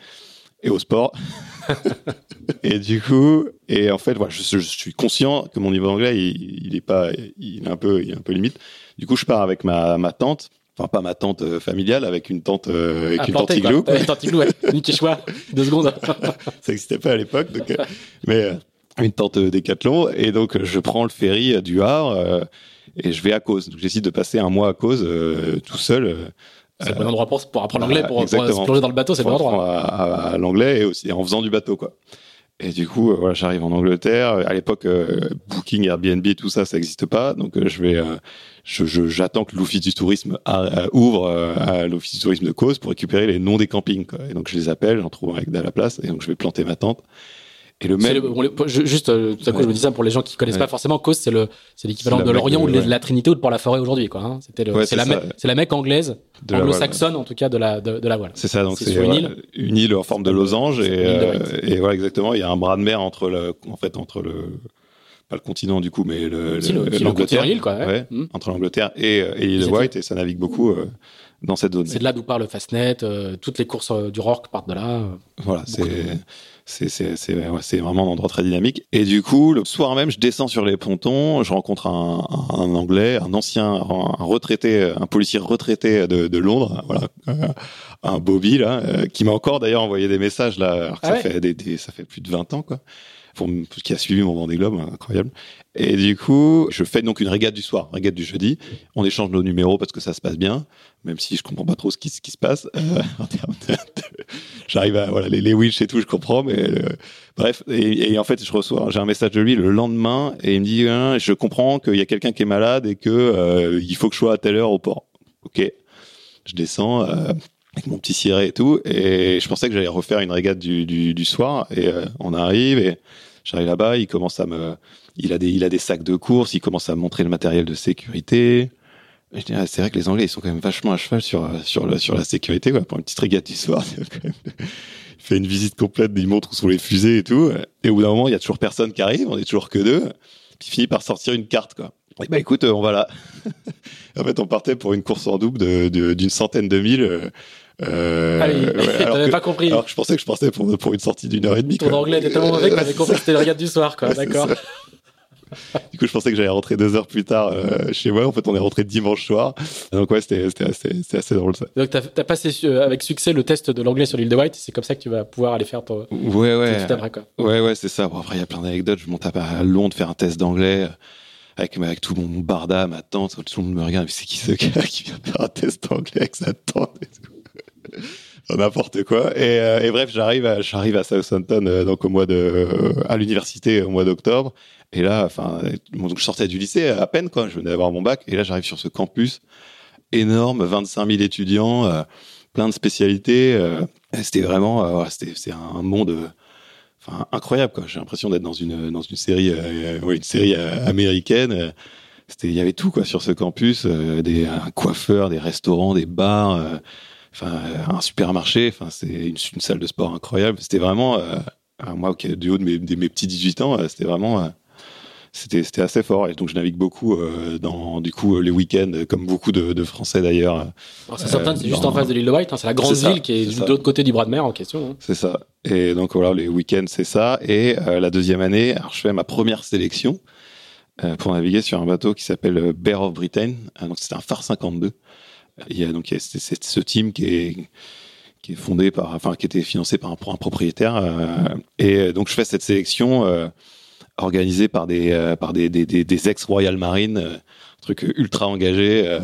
et au sport. (laughs) et du coup, et en fait, voilà, je, je suis conscient que mon niveau d'anglais, il, il est pas, il est un peu, il est un peu limite. Du coup, je pars avec ma, ma tante. Enfin, pas ma tante euh, familiale, avec une tante, euh, avec à une tante igloo. quoi. Ouais, (laughs) Tante Igloo, ouais. Nick Quechua, deux secondes. ça n'existait pas à l'époque, donc, euh, mais euh, une tente euh, Décathlon. Et donc, euh, je prends le ferry euh, du Havre euh, et je vais à cause. Donc, j'essaie de passer un mois à cause euh, tout seul. C'est le bon endroit pour, pour apprendre l'anglais, pour, pour se plonger dans le bateau, c'est le bon endroit. à, à- à l'anglais et aussi en faisant du bateau, quoi. Et du coup, euh, voilà, j'arrive en Angleterre. À l'époque, euh, Booking, Airbnb, tout ça, ça n'existe pas. Donc, euh, je vais, euh, j'attends que l'office du tourisme ouvre à l'office du tourisme de Cause pour récupérer les noms des campings. Quoi. Et donc, je les appelle, j'en trouve un avec à la place, et donc je vais planter ma tente. Et le C'est même, le- bon, le- je- juste, euh, tout à coup, Ouais. je me dis ça pour les gens qui connaissent Ouais. pas forcément. Cause, c'est le, c'est l'équivalent de Lorient ou de- ouais. la Trinité ou de Port-la-Forêt aujourd'hui, quoi. hein. C'était le, c'est la, c'est la Mecque anglaise, anglo-saxonne en tout cas de la, de, de la voile. C'est ça, donc C'est sur une île une île en forme de losange et, euh, et voilà exactement, il y a un bras de mer entre le, en fait entre le, pas le continent du coup, mais le, l'île, quoi. Hmm. entre l'Angleterre et, euh, et l'île White et ça navigue beaucoup euh, dans cette zone. C'est de là d'où part le Fastnet, toutes les courses du Rorke partent de là. Voilà, c'est c'est c'est c'est ouais, c'est vraiment un endroit très dynamique. Et du coup, le soir même, je descends sur les pontons, je rencontre un, un, un anglais, un ancien, un, un retraité, un policier retraité de, de Londres, voilà, euh, un Bobby là, euh, qui m'a encore d'ailleurs envoyé des messages là, alors que Ah ça ouais fait des, des- ça fait plus de 20 ans quoi. Pour, qui a suivi mon Vendée Globe, incroyable. Et du coup, je fais donc une régate du soir, régate du jeudi. On échange nos numéros parce que ça se passe bien, même si je comprends pas trop ce qui, se passe. Euh, (laughs) j'arrive à voilà les, les et tout, je comprends, mais euh, bref. Et, en fait, je reçois, j'ai un message de lui le lendemain et il me dit, hein, je comprends qu'il y a quelqu'un qui est malade et que euh, il faut que je sois à telle heure au port. Ok, je descends. Euh, avec mon petit ciré et tout, et je pensais que j'allais refaire une régate du, du, soir, et on arrive, et j'arrive là-bas, il commence à me, il a des, il a des sacs de course, il commence à montrer le matériel de sécurité. Ah, c'est vrai que les Anglais, ils sont quand même vachement à cheval sur, sur, la, sur la sécurité. Pour une petite régate du soir, (laughs) il fait une visite complète, il montre où sont les fusées et tout. Et au bout d'un moment, il y a toujours personne qui arrive, on est toujours que deux. Puis il finit par sortir une carte, quoi. Et bah écoute, on va là. (laughs) en fait, on partait pour une course en double d'une centaine de milles. Euh, Allez, (laughs) t'avais pas compris. Alors que je pensais que je pensais pour, pour une sortie d'une heure et demie. Ton quoi. anglais était tellement mauvais que t'avais (laughs) compris que c'était le regard du soir, quoi. D'accord. du coup, je pensais que j'allais rentrer deux heures plus tard euh, chez moi. En fait, on est rentré dimanche soir. Donc ouais, c'était assez, assez drôle ça. Donc t'as as passé euh, avec succès le test de l'anglais sur l'île de White. C'est comme ça que tu vas pouvoir aller faire ton. Ouais ouais. Après, quoi. Ouais ouais, c'est ça. Bon, après, il y a plein d'anecdotes. Je monte à Londres faire un test d'anglais. Avec, avec tout mon barda, ma tante, tout le monde me regarde, c'est qui ce gars qui vient faire un test d'anglais avec sa tante et tout? (laughs) n'importe quoi. Et, euh, et, bref, j'arrive, à, j'arrive à Southampton euh, donc au mois de, euh, à l'université au mois d'octobre. Et là, enfin, donc je sortais du lycée à peine quoi. Je venais d'avoir mon bac. Et là, j'arrive sur ce campus énorme, 25 000 étudiants, plein de spécialités. c'était vraiment, c'était, c'est un monde. Incroyable quoi. J'ai l'impression d'être dans une dans une série, une série américaine. C'était, il y avait tout quoi sur ce campus, des un coiffeur, des restaurants, des bars enfin un supermarché, enfin c'est une, une, salle de sport incroyable. C'était vraiment euh, moi du haut de mes, de mes petits 18 ans, euh, c'était vraiment euh, c'était c'était assez fort et donc je navigue beaucoup euh, dans du coup les week-ends comme beaucoup de, de Français d'ailleurs. Ça euh, c'est juste en face de l'île de White, hein, c'est la grande ville qui est, est de l'autre côté du bras de mer en question. Hein. C'est ça. Et donc voilà les week-ends c'est ça et la deuxième année, alors je fais ma première sélection pour naviguer sur un bateau qui s'appelle Bear of Britain. donc c'était un phare 52 il y a donc il y a ce team qui est qui est fondé par, enfin qui était financé par un, propriétaire. Euh, et donc je fais cette sélection euh, organisée par des euh, par des, des, des, ex Royal Marine, un truc ultra engagé.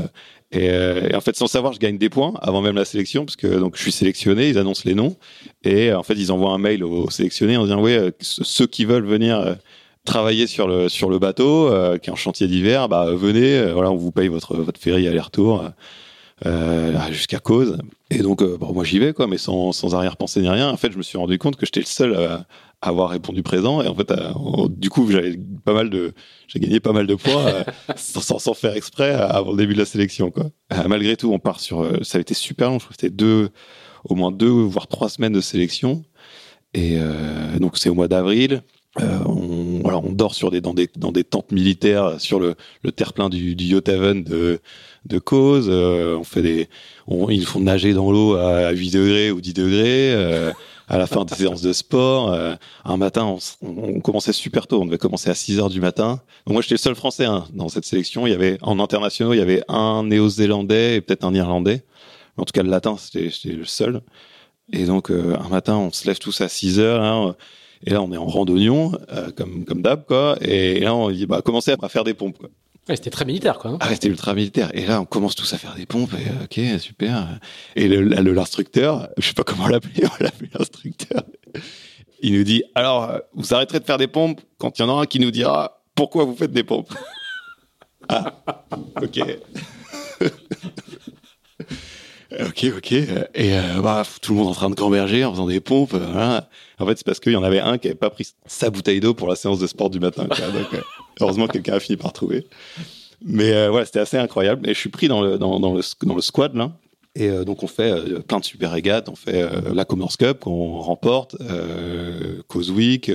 Et, en fait, sans savoir, je gagne des points avant même la sélection, parce que donc je suis sélectionné, ils annoncent les noms, et en fait, ils envoient un mail aux sélectionnés en disant ouais, ceux qui veulent venir travailler sur le sur le bateau, qui est en chantier d'hiver, bah venez, voilà, on vous paye votre votre ferry aller-retour jusqu'à cause. Et donc, euh, bon, moi j'y vais, quoi, mais sans, sans arrière-pensée ni rien. En fait, je me suis rendu compte que j'étais le seul à, avoir répondu présent. Et en fait, du coup, j'avais pas mal de, j'ai gagné pas mal de points euh, (laughs) sans, sans, faire exprès avant le début de la sélection, quoi. malgré tout, on part sur, ça a été super long. Je crois que c'était deux, au moins deux, voire trois semaines de sélection. Et donc, c'est au mois d'avril. Euh, on, dort sur des dans des dans des tentes militaires sur le, le terre-plein du, du Yothaven de de cause. Euh, on fait des, on, ils font nager dans l'eau à 8 degrés ou 10 degrés. Euh, à la fin des séances de sport, un matin, on, commençait super tôt. On devait commencer à 6 heures du matin. Moi, j'étais le seul Français hein, dans cette sélection. Il y avait en internationaux, il y avait un Néo-Zélandais et peut-être un Irlandais. En tout cas, le latin, c'était le seul. Et donc, un matin, on se lève tous à 6 heures. Hein, et là, on est en randonnion, euh, comme, comme d'hab, quoi. Et là, on dit, bah, commencez à faire des pompes. Ouais, c'était très militaire, quoi. Hein. Ah, c'était ultra militaire. Et là, on commence tous à faire des pompes. Et, ok, super. Et l'instructeur, je sais pas comment l'appeler, (laughs) on l'appelle l'instructeur. Il nous dit, alors, vous arrêterez de faire des pompes quand il y en aura un qui nous dira pourquoi vous faites des pompes? (laughs) ah, ok. (laughs) Ok, ok. Et euh, bah, tout le monde en train de gamberger en faisant des pompes. Euh. En fait, c'est parce qu'il y en avait un qui avait pas pris sa bouteille d'eau pour la séance de sport du matin. Euh, heureusement, quelqu'un a fini par trouver. Mais euh, voilà, c'était assez incroyable. Et je suis pris dans le dans, dans le dans le squad là. Et euh, donc on fait euh, plein de super régates, on fait euh, la Commerce Cup qu'on remporte, Causewik,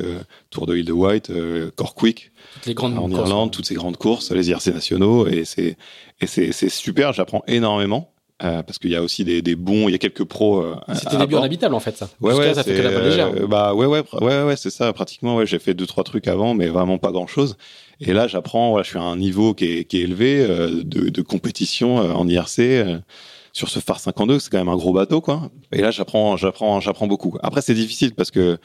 Tour de l'île de White, Corkwick, toutes les grandes en Irlande, toutes ces grandes courses, les IRC nationaux, et c'est et c'est c'est super, j'apprends énormément. Euh, parce qu'il y a aussi des, des, bons, il y a quelques pros. Euh, C'était début en habitable en fait ça. Ouais ouais, ça fait que la légère. Euh, bah ouais ouais ouais ouais c'est ça pratiquement ouais j'ai fait deux trois trucs avant mais vraiment pas grand chose. Et là j'apprends voilà je suis à un niveau qui est, qui est élevé euh, de, de, compétition en IRC sur ce phare 52 c'est quand même un gros bateau quoi. Et là j'apprends j'apprends j'apprends beaucoup. Après c'est difficile parce que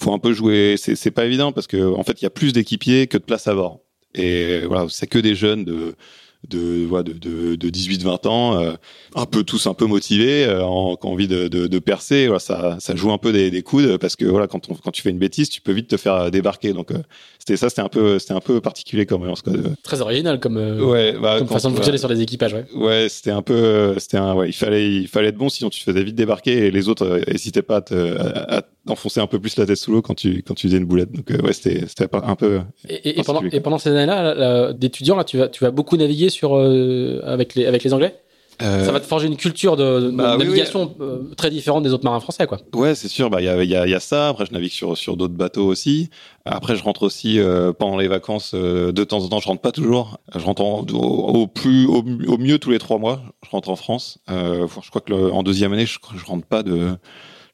faut un peu jouer. C'est pas évident parce que en fait il y a plus d'équipiers que de place à bord. Et voilà, c'est que des jeunes de de, de, de, de 18-20 ans, euh, un peu tous un peu motivés, euh, en, qui ont envie de, de, de percer. Voilà, ça, ça joue un peu des, des coudes parce que voilà, quand, on, quand tu fais une bêtise, tu peux vite te faire débarquer. Donc euh, c'était ça, c'était un peu, c'était un peu particulier comme Très original comme, euh, ouais, bah, comme façon de fonctionner sur les équipages. Ouais, ouais c'était un peu, c'était un, ouais, il fallait, il fallait être bon, sinon tu te faisais vite débarquer et les autres n'hésitaient pas à, te, à, enfoncer un peu plus la tête sous l'eau quand tu quand tu faisais une boulette. Donc ouais, c'était c'était un peu. Et, et, pendant, et pendant ces années-là, d'étudiants, là, tu vas tu vas beaucoup naviguer sur avec les avec les Anglais? Euh, ça va te forger une culture de, bah navigation euh, très différente des autres marins français, quoi. Ouais, c'est sûr. Bah, il y a, y, a, y a ça. Après, je navigue sur sur d'autres bateaux aussi. Après, je rentre aussi euh, pendant les vacances. de temps en temps, je rentre pas toujours. Je rentre au, plus, au, mieux tous les trois mois. Je rentre en France. je crois que en deuxième année, je, je rentre pas de,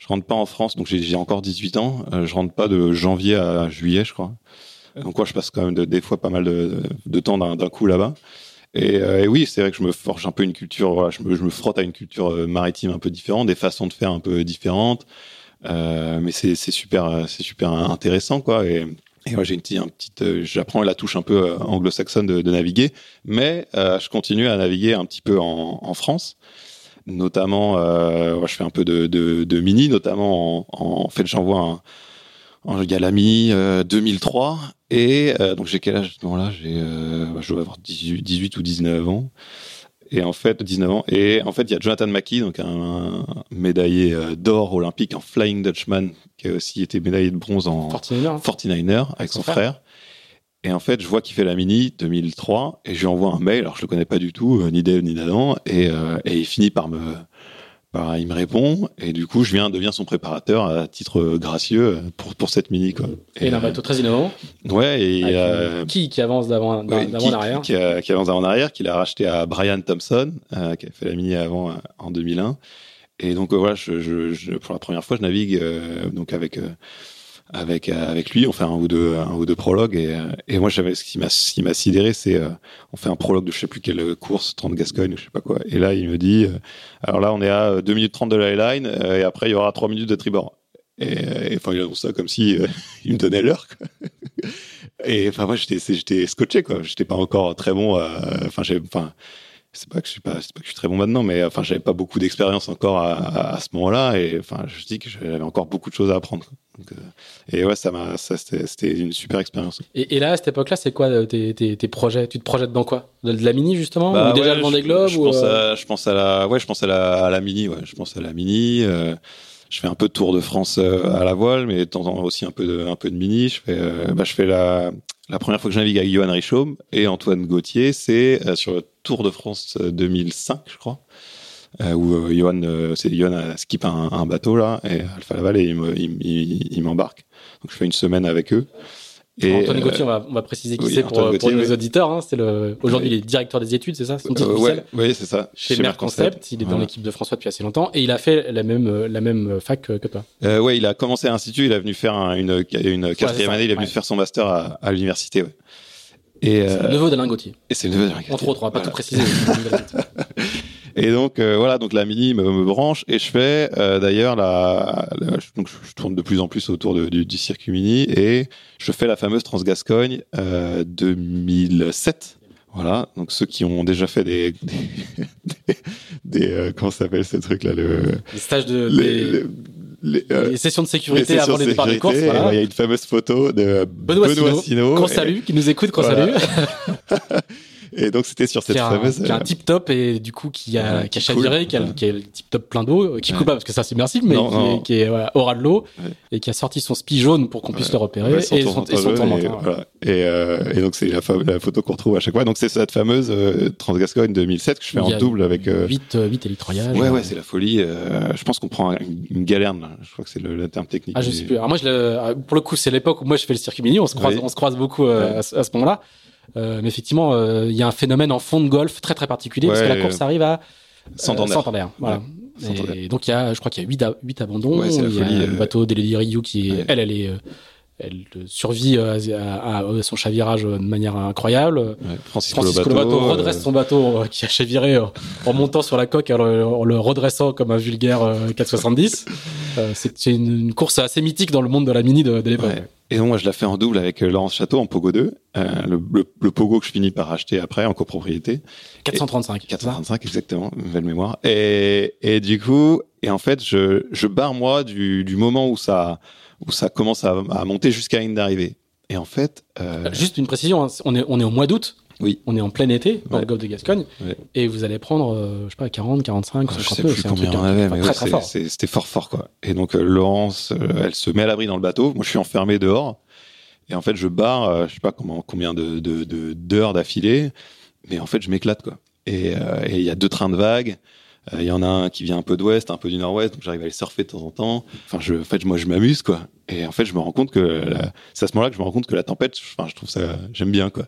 je rentre pas en France. Donc j'ai encore 18 ans. je rentre pas de janvier à juillet, je crois. Donc quoi, je passe quand même des fois pas mal de, de temps d'un coup là-bas. Euh, et, oui, c'est vrai que je me forge un peu une culture, voilà, je, me, je me frotte à une culture euh, maritime un peu différente, des façons de faire un peu différentes. Euh, mais c'est super, c'est super intéressant, quoi. Et, et j'ai une, petite, j'apprends la touche un peu anglo-saxonne de, de, naviguer, mais je continue à naviguer un petit peu en, en France. Notamment, je fais un peu de, de, de mini, notamment en, en fait, j'envoie un, en Galami 2003 et euh, donc j'ai quel âge? À ce moment-là J'ai, euh, je dois avoir 18, 18, ou 19 ans. Et en fait, 19 ans. Et en fait, il y a Jonathan Mackie, donc un, médaillé euh, d'or olympique en Flying Dutchman, qui a aussi été médaillé de bronze en 49er, avec, son, frère. Et en fait, je vois qu'il fait la mini 2003 et je lui envoie un mail. Alors, je le connais pas du tout, ni d'elle ni d'Adam. Et, et il finit par me, bah, il me répond et du coup je viens deviens son préparateur à titre gracieux pour pour cette mini quoi. Et, a un bateau très innovant. Ouais et euh, qui qui avance d'avant d'avant arrière. Qui, qui, avance d'avant arrière, qu'il a racheté à Brian Thompson euh, qui a fait la mini avant euh, en 2001. Et donc voilà, je, je, je, pour la première fois je navigue donc avec avec avec lui, on fait un ou deux un ou deux prologues et, euh, et moi j'avais ce qui m'a qui m'a sidéré, c'est euh, on fait un prologue de je sais plus quelle course, 30 Gascogne ou je sais pas quoi. Et là il me dit euh, alors là on est à 2 minutes 30 de la line et après il y aura 3 minutes de tribord. Et, enfin il annonce ça comme si (laughs) il me donnait l'heure. (laughs) Et enfin moi j'étais j'étais scotché quoi, j'étais pas encore très bon enfin j'ai enfin c'est pas que je suis pas, pas que je suis très bon maintenant, mais enfin, j'avais pas beaucoup d'expérience encore à, à, ce moment-là, et enfin, je dis que j'avais encore beaucoup de choses à apprendre. Donc, euh, et ouais, ça m'a, ça c'était une super expérience. Et, et, là, à cette époque-là, c'est quoi euh, tes, tes, tes, projets? Tu te projettes dans quoi? De, la mini justement, bah, ou déjà le Vendée Globe je, pense euh? à, je pense à la, ouais, je pense à la, à la mini, ouais, je pense à la mini. Euh, je fais un peu de Tour de France à la voile, mais de temps en temps aussi un peu de, un peu de mini. Je fais, bah, je fais la, la première fois que je navigue avec Johan Richaume et Antoine Gauthier, c'est sur le Tour de France 2005, je crois. Euh, où euh, Johan, euh, c'est Johan skip un, un, bateau là, et Alpha Laval, et il m'embarque. Donc je fais une semaine avec eux. Et Antoine Gauthier, on, va, on va préciser qui c'est pour, pour nos auditeurs. Hein, c'est le aujourd'hui il est directeur des études, c'est ça son titre ouais, Oui, c'est ça. Chez, Mer Concept, il est dans l'équipe de François depuis assez longtemps et il a fait la même la même fac que, toi. Euh, ouais, il a commencé à l'institut, il est venu faire une une quatrième année, il est venu faire son master à, à l'université. Ouais. Et c'est le neveu d'Alain Gauthier. Et c'est le neveu d'Alain Gauthier. Entre autres, on va pas tout préciser. (laughs) Et donc euh, voilà, donc la mini me, me, branche et je fais euh, d'ailleurs la, donc je tourne de plus en plus autour de, du, du, circuit mini et je fais la fameuse Transgascogne euh, 2007. Voilà, donc ceux qui ont déjà fait des (laughs) des, des, euh, comment s'appelle ce truc là le les stages de les, les, euh, les, sessions de sécurité avant les départs des courses. Voilà. Il y a une fameuse photo de Benoît, Benoît Sino, qu'on salue, qui nous écoute, qu'on voilà. salue. (laughs) Et donc c'était sur cette fameuse. Qui a un euh, tip top et du coup qui a, qui a chaviré, qui, a, qui a le tip top plein d'eau, qui coule pas parce que c'est submersible, mais qui, Est, qui est voilà, aura de l'eau et qui a sorti son spi jaune pour qu'on puisse le repérer et son, et son Et, euh, et, donc c'est la, la, photo qu'on retrouve à chaque fois. Donc c'est cette fameuse euh, Transgascogne 2007 que je fais en double avec. Euh... 8, 8 élitroyages. Ouais, ouais, c'est la folie. Euh, je pense qu'on prend une, galerne. Je crois que c'est le, le, terme technique. Ah, je sais plus. Alors moi, je le, pour le coup, c'est l'époque où moi je fais le circuit mini. On se croise, on se croise beaucoup à, à ce moment-là. Euh, mais effectivement, euh, il y a un phénomène en fond de golf très très particulier parce que la course arrive à Santander. Santander. Voilà. Et donc il y a, je crois qu'il y a 8, 8 abandons. il y a le bateau d'Elodie Ryu qui elle, elle est elle survit à, à, à, son chavirage de manière incroyable. Ouais, Francisco, Francisco Lobato, redresse son bateau qui a chaviré en montant sur la coque en le, en le redressant comme un vulgaire 470. Euh, c'est une, une, course assez mythique dans le monde de la mini de, de l'époque. Ouais. Et donc moi je la fais en double avec euh, Laurence Château en Pogo 2, euh, le, le, le, Pogo que je finis par acheter après en copropriété. 435. Et 435 exactement, nouvelle mémoire. Et, et du coup, et en fait je, je barre moi du, du moment où ça où ça commence à, à monter jusqu'à une d'arrivée. Et en fait, euh... juste une précision, hein, on est on est au mois d'août. Oui. On est en plein été dans Ouais. le golfe de Gascogne Ouais. et vous allez prendre, euh, je sais pas, 40, 45, je 50 sais peu. plus combien on hein, avait, enfin, mais ouais, fort. c'était fort fort quoi. Et donc euh, Laurence, euh, elle se met à l'abri dans le bateau. Moi je suis enfermé dehors. Et en fait je barre, je sais pas comment, combien de d'heures d'affilée, mais en fait je m'éclate quoi. Et et il y a deux trains de vagues. Euh, Il y en a un qui vient un peu d'ouest, un peu du nord-ouest, donc j'arrive à les surfer de temps en temps. Enfin, je, en fait, moi, je m'amuse, quoi. Et en fait, je me rends compte que c'est à ce moment-là que je me rends compte que la tempête, enfin, je trouve ça, j'aime bien, quoi.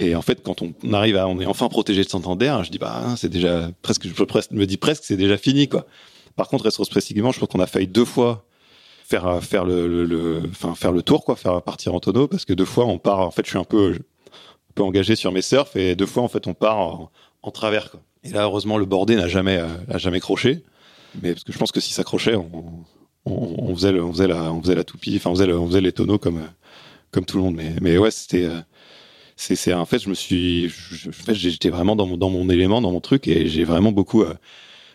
Et en fait, quand on, arrive à, on est enfin protégé de Santander, je dis bah, hein, c'est déjà presque, je me dis presque, c'est déjà fini, quoi. Par contre, rétrospectivement, je pense qu'on a failli deux fois faire euh, faire le- enfin faire le tour, quoi, faire partir en tonneau, parce que deux fois on part. En fait, je suis un peu, un peu engagé sur mes surfs, et deux fois, en fait, on part en, en travers, quoi. Et là, heureusement, le bordé n'a jamais, euh, n'a jamais croché. Mais parce que je pense que si ça crochait, on, on, on faisait, le, on faisait la, on faisait la toupie, enfin, on faisait, le- on faisait les tonneaux comme, euh, comme tout le monde. Mais, mais ouais, c'était, euh, c'est, c'est, en fait, je me suis, je- en fait, j'étais vraiment dans mon, dans mon élément, dans mon truc, et j'ai vraiment beaucoup,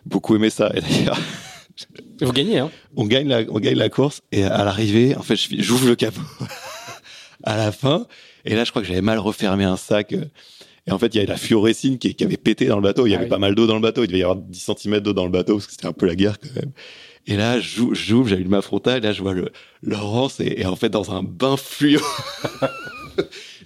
beaucoup aimé ça. Et d'ailleurs, Vous gagnez, hein on gagne la, on gagne la course, et à l'arrivée, en fait, j'ouvre le capot (laughs) à la fin, et là, je crois que j'avais mal refermé un sac. Et en fait, il y avait la fluorescine qui, qui avait pété dans le bateau. Il y Ah avait oui. pas mal d'eau dans le bateau. Il devait y avoir 10 cm d'eau dans le bateau parce que c'était un peu la guerre quand même. Et là, j'ouvre, j'allume ma frontale. Et là, je vois le, Laurence et, et en fait, dans un bain fluo. (laughs)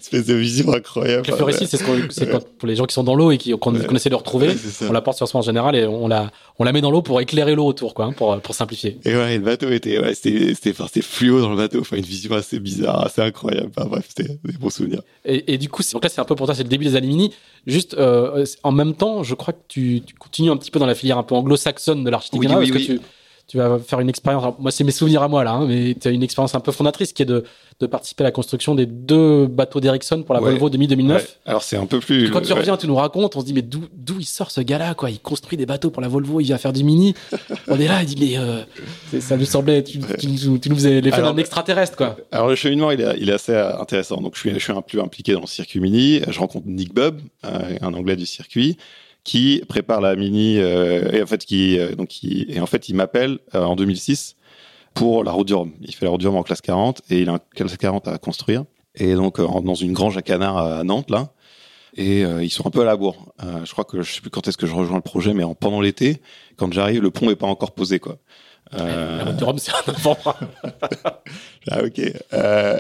(laughs) Espèce de vision incroyable. La fluorescine, c'est ce qu'on- (laughs) pour les gens qui sont dans l'eau et qui, qu'on Ouais. essaie de retrouver. Ouais. On la porte sur soi en général et on la, on la met dans l'eau pour éclairer l'eau autour, quoi, hein, pour, pour simplifier. Et ouais, le bateau était, ouais, c'était, c'était, enfin, fluo dans le bateau. Enfin, une vision assez bizarre, assez incroyable. Enfin, bref, c'était des bons souvenirs. Et, et du coup, c'est- donc là, c'est un peu pour toi, c'est le début des Alimini. Juste, euh, en même temps, je crois que tu, tu continues un petit peu dans la filière un peu anglo-saxonne de l'architecture. Oui, oui. Tu, tu vas faire une expérience. Moi, c'est mes souvenirs à moi, là, hein, mais tu as une expérience un peu fondatrice qui est de, de participer à la construction des deux bateaux d'Ericsson pour la Ouais. Volvo 2009. Ouais. Alors, c'est un peu plus. Quand tu ouais. reviens, tu nous racontes, on se dit, mais d'où, il sort ce gars-là, quoi? Il construit des bateaux pour la Volvo, il vient faire du mini. on est là, il dit, mais, euh, ça nous semblait, tu, tu, nous- tu nous faisais l'effet d'un extraterrestre, quoi. Alors le cheminement, il est, il est assez intéressant. Donc je suis, je suis un peu impliqué dans le circuit mini. Je rencontre Nick Bubb, euh, un Anglais du circuit, qui prépare la mini euh, et en fait qui, euh, donc qui, et en fait il m'appelle euh, en 2006 pour la route du Rhum. Il fait la route du Rhum en classe 40 et il a un classe 40 à construire. Et donc dans une grange à canard à Nantes là. Et euh, ils sont un peu à la bourre. Euh, je crois que je sais plus quand est-ce que je rejoins le projet, mais en, pendant l'été, quand j'arrive, le pont est pas encore posé quoi. Euh, La route du Rhum, c'est un enfant. (laughs) ah ok.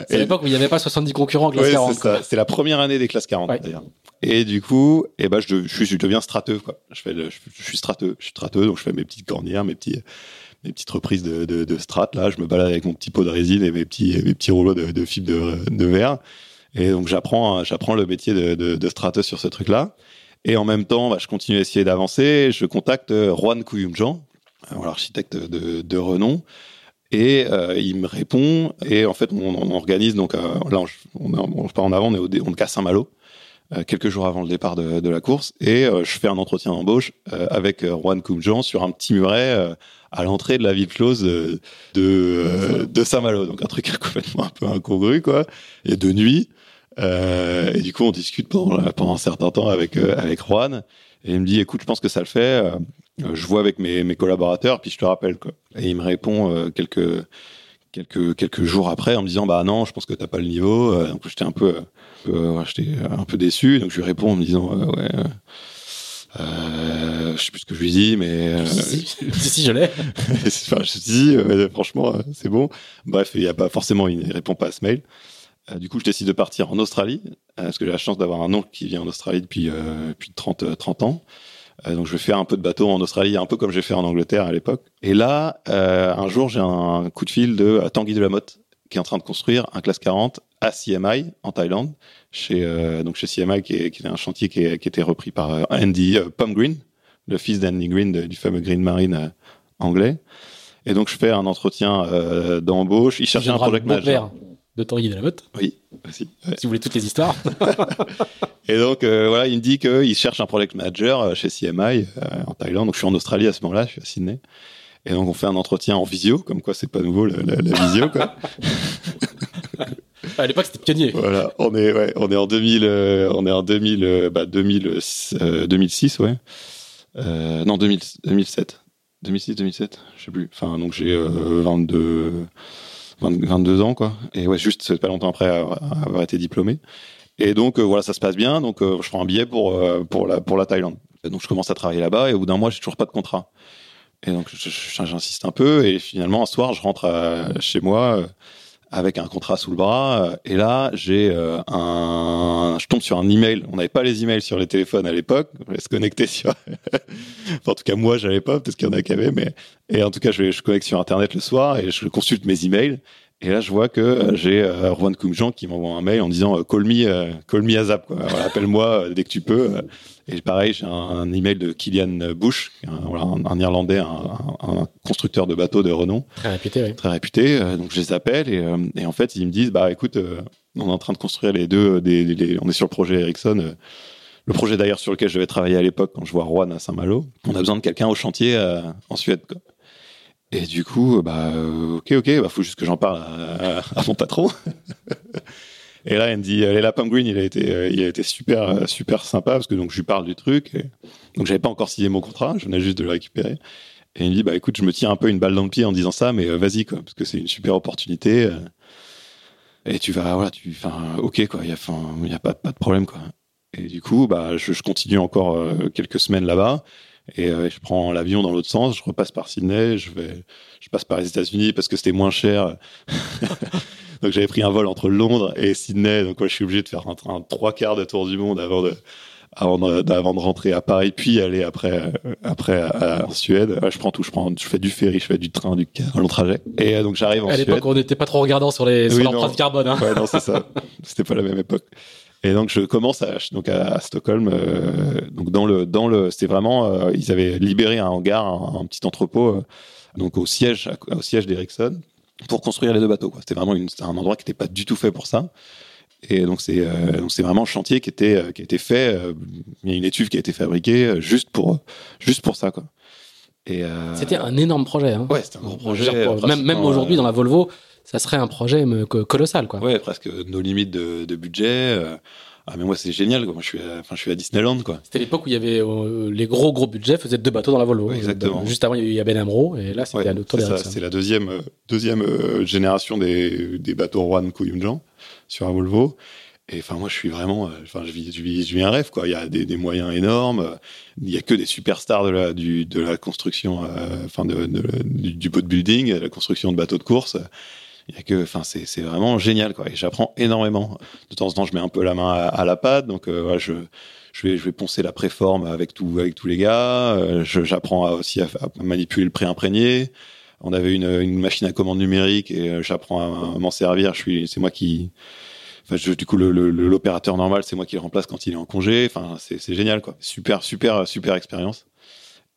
C'est l'époque où il n'y avait pas 70 concurrents en classe Ouais, 40. c'est la première année des classes 40 Ouais. d'ailleurs. Et du coup, eh ben, je, je, deviens strateux, quoi. Je fais, je, suis strateux, je suis strateux, donc je fais mes petites cornières, mes petits, mes petites reprises de, de, de. Là, je me balade avec mon petit pot de résine et mes petits, mes petits rouleaux de, de fibre de, de verre. Et donc, j'apprends, j'apprends le métier de, de, de strateux sur ce truc-là. Et en même temps, bah, je continue à essayer d'avancer. Je contacte euh, Juan Kouyumjan, un architecte de, de renom. Et euh, il me répond. Et en fait, on, organise donc euh, là, on, on, on part en avant. On est au, on est à Saint-Malo, quelques jours avant le départ de, la course. Et euh, je fais un entretien d'embauche euh, avec euh, Juan Koumjan sur un petit muret euh, à l'entrée de la ville close euh, de euh, Saint-Malo. Donc un truc (laughs) complètement un peu incongru, quoi. Et de nuit. Euh, et du coup, on discute pendant, pendant un certain temps avec euh, avec Juan. Et il me dit, écoute, je pense que ça le fait. Euh, je vois avec mes, mes collaborateurs, puis je te rappelle. Quoi. Et il me répond euh, quelques quelques quelques jours après en me disant, bah non, je pense que t'as pas le niveau. Euh, donc j'étais un peu, un peu, ouais, j'étais un peu déçu. Donc je lui réponds en me disant, euh, ouais. euh, Euh, je sais plus ce que je lui dis, mais euh, Si, (laughs) si, si, je l'ai. (laughs) enfin, je dis, euh, franchement, euh, c'est bon. Bref, il y a pas forcément, il ne répond pas à ce mail. Euh, du coup, je décide de partir en Australie, euh, parce que j'ai la chance d'avoir un oncle qui vit en Australie depuis, euh, depuis 30, euh, 30 ans. Euh, donc, je vais faire un peu de bateau en Australie, un peu comme j'ai fait en Angleterre à l'époque. Et là, euh, un jour, j'ai un coup de fil de Tanguy de la Motte, qui est en train de construire un classe 40 à CMI, en Thaïlande, chez, euh, donc chez CMI, qui est, qui est un chantier qui, est, qui était repris par euh, Andy euh, Pom Green, le fils d'Andy Green, de- du fameux Green Marine euh, anglais. Et donc, je fais un entretien euh, d'embauche. Il cherchait un project manager. De Tanguy de la Motte, Oui, aussi. ouais. si vous voulez toutes les histoires. (laughs) Et donc, euh, voilà, il me dit qu'il cherche un project manager euh, chez CMI euh, en Thaïlande. Donc, je suis en Australie à ce moment-là, je suis à Sydney. Et donc on fait un entretien en visio, comme quoi c'est pas nouveau la, la, visio quoi. (laughs) à l'époque c'était pionnier. Voilà, on est ouais, on est en 2000 euh, on est en 2000 bah 2000 2006 ouais. Non 2000, 2007. 2006 2007, je sais plus. Enfin donc j'ai 22 22 ans quoi. Et ouais, juste pas longtemps après avoir, été diplômé. Et donc voilà, ça se passe bien. Donc je prends un billet pour pour la pour la Thaïlande. Donc je commence à travailler là-bas et au bout d'un mois, j'ai toujours pas de contrat. Et donc j'insiste un peu et finalement un soir, je rentre chez moi euh, avec un contrat sous le bras et là j'ai euh, un je tombe sur un email on n'avait pas les emails sur les téléphones à l'époque on se connecter sur (laughs) en tout cas moi j'avais pas peut-être qu'il y en a qui avaient mais et en tout cas je, je connecte sur internet le soir et je consulte mes emails et là, je vois que euh, j'ai euh, Rowan Kumjan qui m'envoie un mail en disant euh, call me, euh, call me ASAP. Quoi. Voilà, appelle-moi dès que tu peux. Et pareil, j'ai un, un, email de Kylian Bush, un, Irlandais, un, constructeur de bateaux de renom. Très réputé, oui. Très réputé. donc je les appelle et, et, en fait, ils me disent bah écoute, on est en train de construire les deux, des, on est sur le projet Ericsson. le projet d'ailleurs sur lequel je devais travailler à l'époque quand je vois Rouen à Saint-Malo. On a besoin de quelqu'un au chantier en Suède. Quoi. Et du coup, bah, euh, ok, ok, bah, faut juste que j'en parle à, mon patron. (laughs) et là, il me dit, les lapins green, il a été, euh, il a été super, super sympa parce que donc je lui parle du truc. Et, donc j'avais pas encore signé mon contrat, je venais juste de le récupérer. Et il me dit, bah écoute, je me tire un peu une balle dans le pied en disant ça, mais euh, vas-y quoi, parce que c'est une super opportunité. et tu vas, voilà, tu, enfin, ok quoi, il y a, il y a pas, pas de problème quoi. Et du coup, bah, je, continue encore quelques semaines là-bas. Et euh, je prends l'avion dans l'autre sens, je repasse par Sydney, je vais, je passe par les États-Unis parce que c'était moins cher. (laughs) donc j'avais pris un vol entre Londres et Sydney, donc moi je suis obligé de faire un, train trois quarts de tour du monde avant de, avant de, avant de rentrer à Paris, puis aller après, après en Suède. je prends tout, je prends, je fais du ferry, je fais du train, du un long trajet. Et euh, donc j'arrive en Suède. À l'époque, on n'était pas trop regardant sur les, sur l'empreinte carbone. Hein. Ouais, non, c'est ça. C'était pas la même époque. Et donc je commence à, donc à, Stockholm. Euh, donc dans le dans le c'était vraiment euh, ils avaient libéré un hangar, un, petit entrepôt euh, donc au siège au siège d'Ericsson pour construire les deux bateaux. C'était vraiment une, un endroit qui n'était pas du tout fait pour ça. Et donc c'est c'est vraiment un chantier qui était qui a été fait. il y a une étuve qui a été fabriquée juste pour juste pour ça quoi. C'était un énorme projet. Hein. Ouais, c'était un gros projet. même même aujourd'hui dans la Volvo ça serait un projet colossal, quoi. Ouais, presque nos limites de, de budget. Euh, ah mais moi c'est génial, Moi je suis, à, enfin je suis à Disneyland quoi. C'était l'époque où il y avait euh, les gros gros budgets faisaient deux bateaux dans la Volvo. exactement. juste avant il y a Ben Amro et là c'était ouais, autre C'est la deuxième euh, deuxième génération des, des bateaux Juan Koyunjan sur la Volvo. Et enfin moi je suis vraiment, enfin je vis, je vis, je vis un rêve quoi. Il y a des, des moyens énormes. Il y a que des superstars de la du de la construction, enfin de, de, du, du boat building, la construction de bateaux de course que, enfin, c'est, vraiment génial, quoi. Et j'apprends énormément. De temps en temps, je mets un peu la main à, la pâte, donc euh, je, je vais, je vais poncer la préforme avec tout, avec tous les gars. Euh, j'apprends aussi à, manipuler le pré-imprégné. On avait une, machine à commande numérique et euh, j'apprends à, m'en servir. C'est moi qui, du coup, l'opérateur normal, c'est moi qui le remplace quand il est en congé. Enfin, c'est génial, quoi. Super, super, super expérience.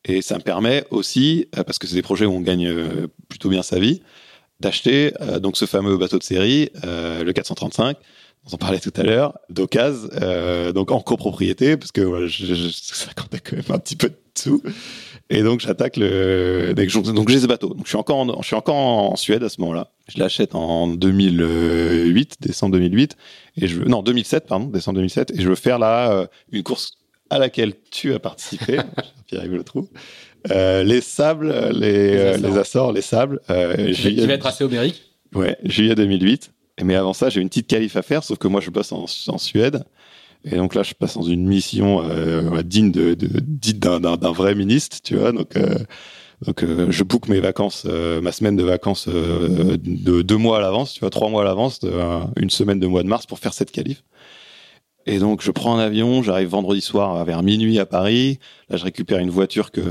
Et ça me permet aussi, parce que c'est des projets où on gagne plutôt bien sa vie, d'acheter euh, donc ce fameux bateau de série, euh, le 435 dont on parlait tout à l'heure, d'occasion, euh, donc en copropriété, parce que voilà, je, je, ça comptait quand même un petit peu de tout. Et donc j'attaque le, donc j'ai ce bateau. Donc je suis encore, en, je suis encore en Suède à ce moment-là. Je l'achète en 2008, décembre 2008, et je veux, non 2007 pardon, décembre 2007, et je veux faire là euh, une course à laquelle tu as participé, (laughs) Pierre-Yves Le Trou, euh, les sables, les, les, Açores. les sables. Euh, qui va être assez homérique. Ouais, juillet 2008. Mais avant ça, j'ai une petite qualif à faire, sauf que moi, je passe en, en Suède. Et donc là, je passe dans une mission euh, digne de, de d'un vrai ministre, tu vois. Donc, euh, donc euh, je book mes vacances, euh, ma semaine de vacances de deux mois à l'avance, tu vois, trois mois à l'avance, une semaine de mois de mars pour faire cette qualif. Et donc je prends un avion, j'arrive vendredi soir vers minuit à Paris. Là, je récupère une voiture que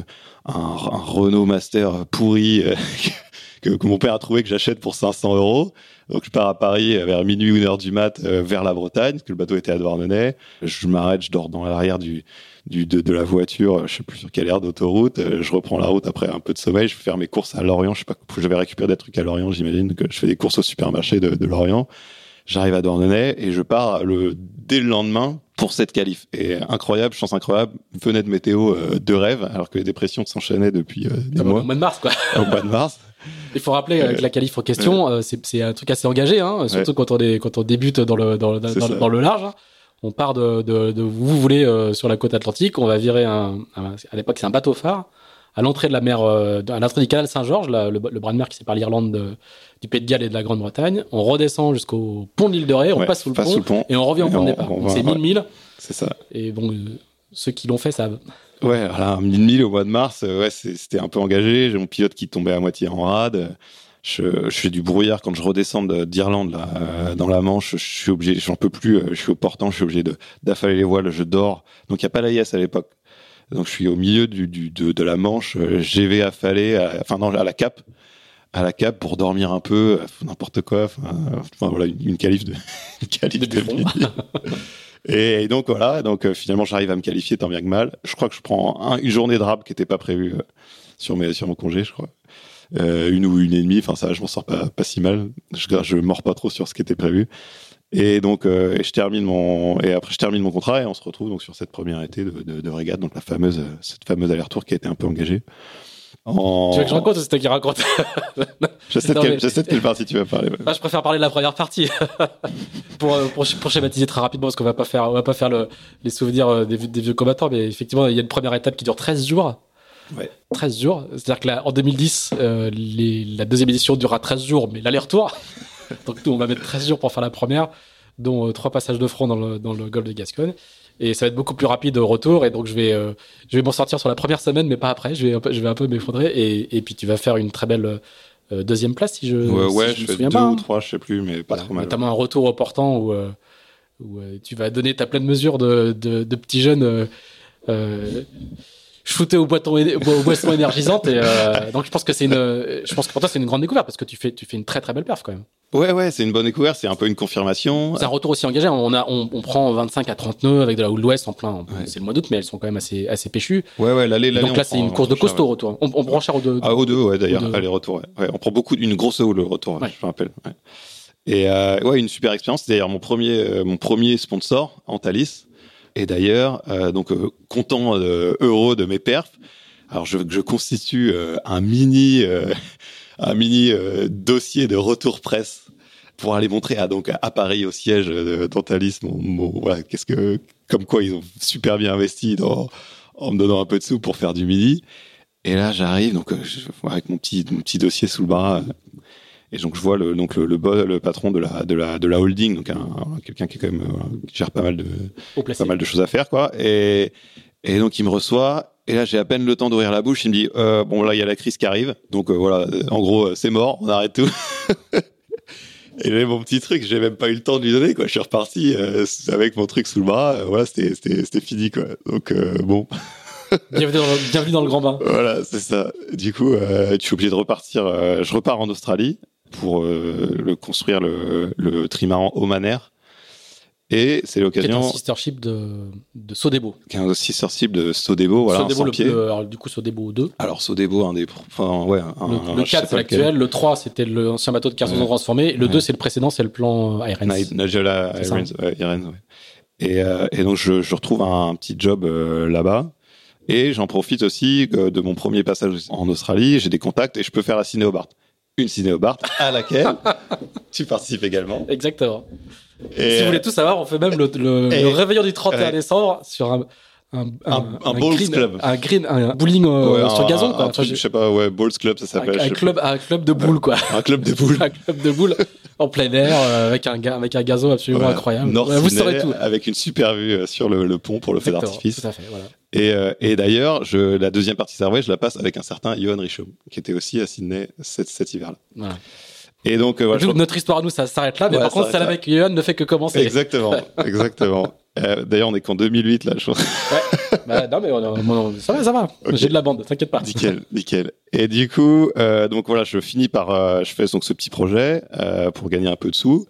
un, Renault Master pourri euh, (laughs) que, mon père a trouvé que j'achète pour 500 euros. Donc je pars à Paris vers minuit une heure du mat euh, vers la Bretagne, parce que le bateau était à Douarnenez. Je m'arrête, je dors dans l'arrière du, du de, la voiture, je sais plus sur quelle aire d'autoroute. Euh, je reprends la route après un peu de sommeil. Je vais faire mes courses à Lorient. Je sais pas, je vais récupérer des trucs à Lorient, j'imagine que je fais des courses au supermarché de Lorient J'arrive à Douarnenez et je pars le, dès le lendemain pour cette qualif. Et incroyable, chance incroyable, fenêtre météo euh, de rêve, alors que les dépressions s'enchaînaient depuis euh, des Au mois. mois de mars, quoi. (laughs) Au mois de mars. Il faut rappeler euh, que la qualif en question, euh, c'est un truc assez engagé, hein, surtout quand, on est, quand on débute dans le, dans, dans, dans le large. hein. On part de, de, de vous voulez sur la côte atlantique, on va virer un, un- à l'époque c'est un bateau phare à l'entrée de la mer, euh, à l'entrée du canal Saint-Georges, le, le bras de mer qui sépare l'Irlande de- du Pays de Galles et de la Grande-Bretagne. On redescend jusqu'au pont de l'île de Ré, on Ouais, passe sous le passe pont, sous le pont. et on revient au point de départ. C'est 1000 ouais. milles, C'est ça. et bon, euh, ceux qui l'ont fait savent. Ouais, voilà, 1000 milles au mois de mars, euh, ouais, c'était un peu engagé. J'ai mon pilote qui tombait à moitié en rade. Je, je fais du brouillard quand je redescends de- d'Irlande là, euh, dans la Manche. Je suis obligé, j'en peux plus. Je suis au portant, je suis obligé d'affaler les voiles. Je dors. Donc il y a pas l'AIS à l'époque. Donc je suis au milieu du, du de, de la Manche. euh, GV affalé, à- enfin non, à la cape, à la cape pour dormir un peu, euh, n'importe quoi. Enfin, voilà, une, une qualif de (laughs) une qualif De. Et, donc voilà, donc euh, finalement j'arrive à me qualifier tant bien que mal. Je crois que je prends un- une journée de rap qui n'était pas prévue sur mes sur mon congé, je crois. Euh, une ou une et demie, enfin ça, je m'en sors pas pas si mal. Je, je mords pas trop sur ce qui était prévu. Et donc euh, et je termine mon et après je termine mon contrat et on se retrouve donc sur cette première été de, de, de régate, donc la fameuse cette fameuse aller-retour qui a été un peu engagée. En... Tu veux que je raconte ou c'est toi qui raconte? (laughs) Je sais de quelle, mais- partie tu vas parler. ouais. Ah, je préfère parler de la première partie (laughs) pour, euh, pour, pour schématiser très rapidement parce qu'on va pas faire on va pas faire le, les souvenirs euh, des, vieux- des vieux combattants mais effectivement il y a une première étape qui dure 13 jours. Ouais. 13 jours, c'est-à-dire que là, en 2010 euh, les, la deuxième édition durera 13 jours mais l'aller-retour (laughs) donc nous on va mettre 13 jours pour faire la première dont euh, trois passages de front dans le, dans le golfe de Gascogne. Et ça va être beaucoup plus rapide au retour. Et donc je vais euh, je vais m'en sortir sur la première semaine mais pas après, je vais un peu, je vais un peu m'effondrer. Et, et puis tu vas faire une très belle euh, deuxième place si je Ouais, si ouais, je je me fais souviens deux pas. ou trois, je sais plus, mais pas Voilà, trop mal. Notamment un retour au portant où, euh, où tu vas donner ta pleine mesure de, de, de petits jeunes euh, euh, shootés au, boiton, au boisson énergisante. Et, euh, donc je pense que c'est une, je pense que pour toi c'est une grande découverte parce que tu fais, tu fais une très très belle perf quand même. Ouais, ouais, c'est une bonne découverte, c'est un peu une confirmation. C'est un retour aussi engagé. On a, on, on prend 25 à 30 nœuds avec de la houle d'ouest en plein. Ouais. C'est le mois d'août, mais elles sont quand même assez, assez péchues. Ouais, ouais, l'aller, l'aller. donc là c'est une course de costaud cher, retour. On, on prend cher au de, ouais. Ah, au deux, ouais, d'ailleurs, Au deux. aller-retour. Ouais. Ouais, on prend beaucoup, une grosse haut le retour, Ouais. je me rappelle. Et euh, ouais, une super expérience. C'est d'ailleurs mon premier, euh, mon premier sponsor, Antalis. Et d'ailleurs, euh, donc euh, content, euh, heureux de mes perfs. Alors je, je constitue euh, un mini, euh, (laughs) un mini dossier de retour presse pour aller montrer à donc à Paris au siège voilà qu'est-ce que comme quoi ils ont super bien investi en me donnant un peu de sous pour faire du midi. Et là, j'arrive donc avec mon petit mon petit dossier sous le bras. Et donc je vois le donc le, le, bo- le patron de la de la de la holding, donc un, un- quelqu'un qui est quand même euh, qui gère pas mal de pas mal de choses à faire quoi. Et et donc il me reçoit. Et là, j'ai à peine le temps d'ouvrir la bouche. Il me dit euh, bon là, il y a la crise qui arrive. Donc euh, voilà, en gros, c'est mort. On arrête tout. (laughs) Et j'ai mon petit truc, j'ai même pas eu le temps de lui donner quoi. Je suis reparti euh, avec mon truc sous le bras. Voilà, c'était c'était c'était fini quoi. Donc bon. Bienvenue dans, le- bienvenue dans le grand bain. Voilà, c'est ça. Du coup, tu es obligé de repartir. je repars en Australie pour euh, le construire le, le trimaran Omaner. Et c'est Qui est un l'occasion sister ship de, de Sodebo. qu'un aussi sensible de Sodebo, voilà, un Sodebo, 100 le, pieds. le- alors, du coup, Sodebo 2. Alors Sodebo, un des, enfin ouais, un, Le, un- le je sais 4, pas c'est l'actuel. Le 3, c'était l'ancien bateau de Carson Ouais. transformé. Le Ouais. 2, c'est le précédent, c'est le plan euh, Irons. Ni- Nigella C'est. Irons, ouais, Irons, ouais. Et, euh, et donc je, je retrouve un petit job euh, là-bas. Et j'en profite aussi euh, de mon premier passage en Australie. J'ai des contacts et je peux faire la ciné Hobart. Une ciné Hobart (laughs) à laquelle tu participes également. Exactement. Et, si vous voulez tout savoir, on fait même le, le, Et- le réveillon du 31 Ouais. décembre sur un, un, Un- un bowls green, club. Un green, un bowling euh, Ouais, sur gazon, quoi. Enfin, truc, je- sais pas, ouais, Balls Club, ça s'appelle. un club, un club de boules, quoi. Un club de boules. (laughs) un club de boules en plein air euh, avec un, avec un gazon absolument Voilà. incroyable. Ouais, vous saurez tout. Avec une super vue euh, sur le, le pont pour le feu d'artifice. Tout à fait, voilà. Et, euh, et d'ailleurs, je, la deuxième partie Servais, je la passe avec un certain Johan Richaud, qui était aussi à Sydney cet, cet hiver-là. voilà. Et donc, euh, voilà, je Notre histoire à nous, ça s'arrête là, mais Ouais, par contre, celle là. avec Johan ne fait que commencer. Exactement, (laughs) exactement. Euh, D'ailleurs, on est qu'en 2008 là, je pense. Bah, non, mais on- on- on- ça va, ça va. J'ai de la bande, t'inquiète pas. nickel, nickel. Et du coup, euh, donc voilà, je finis par, je fais donc ce petit projet pour gagner un peu de sous.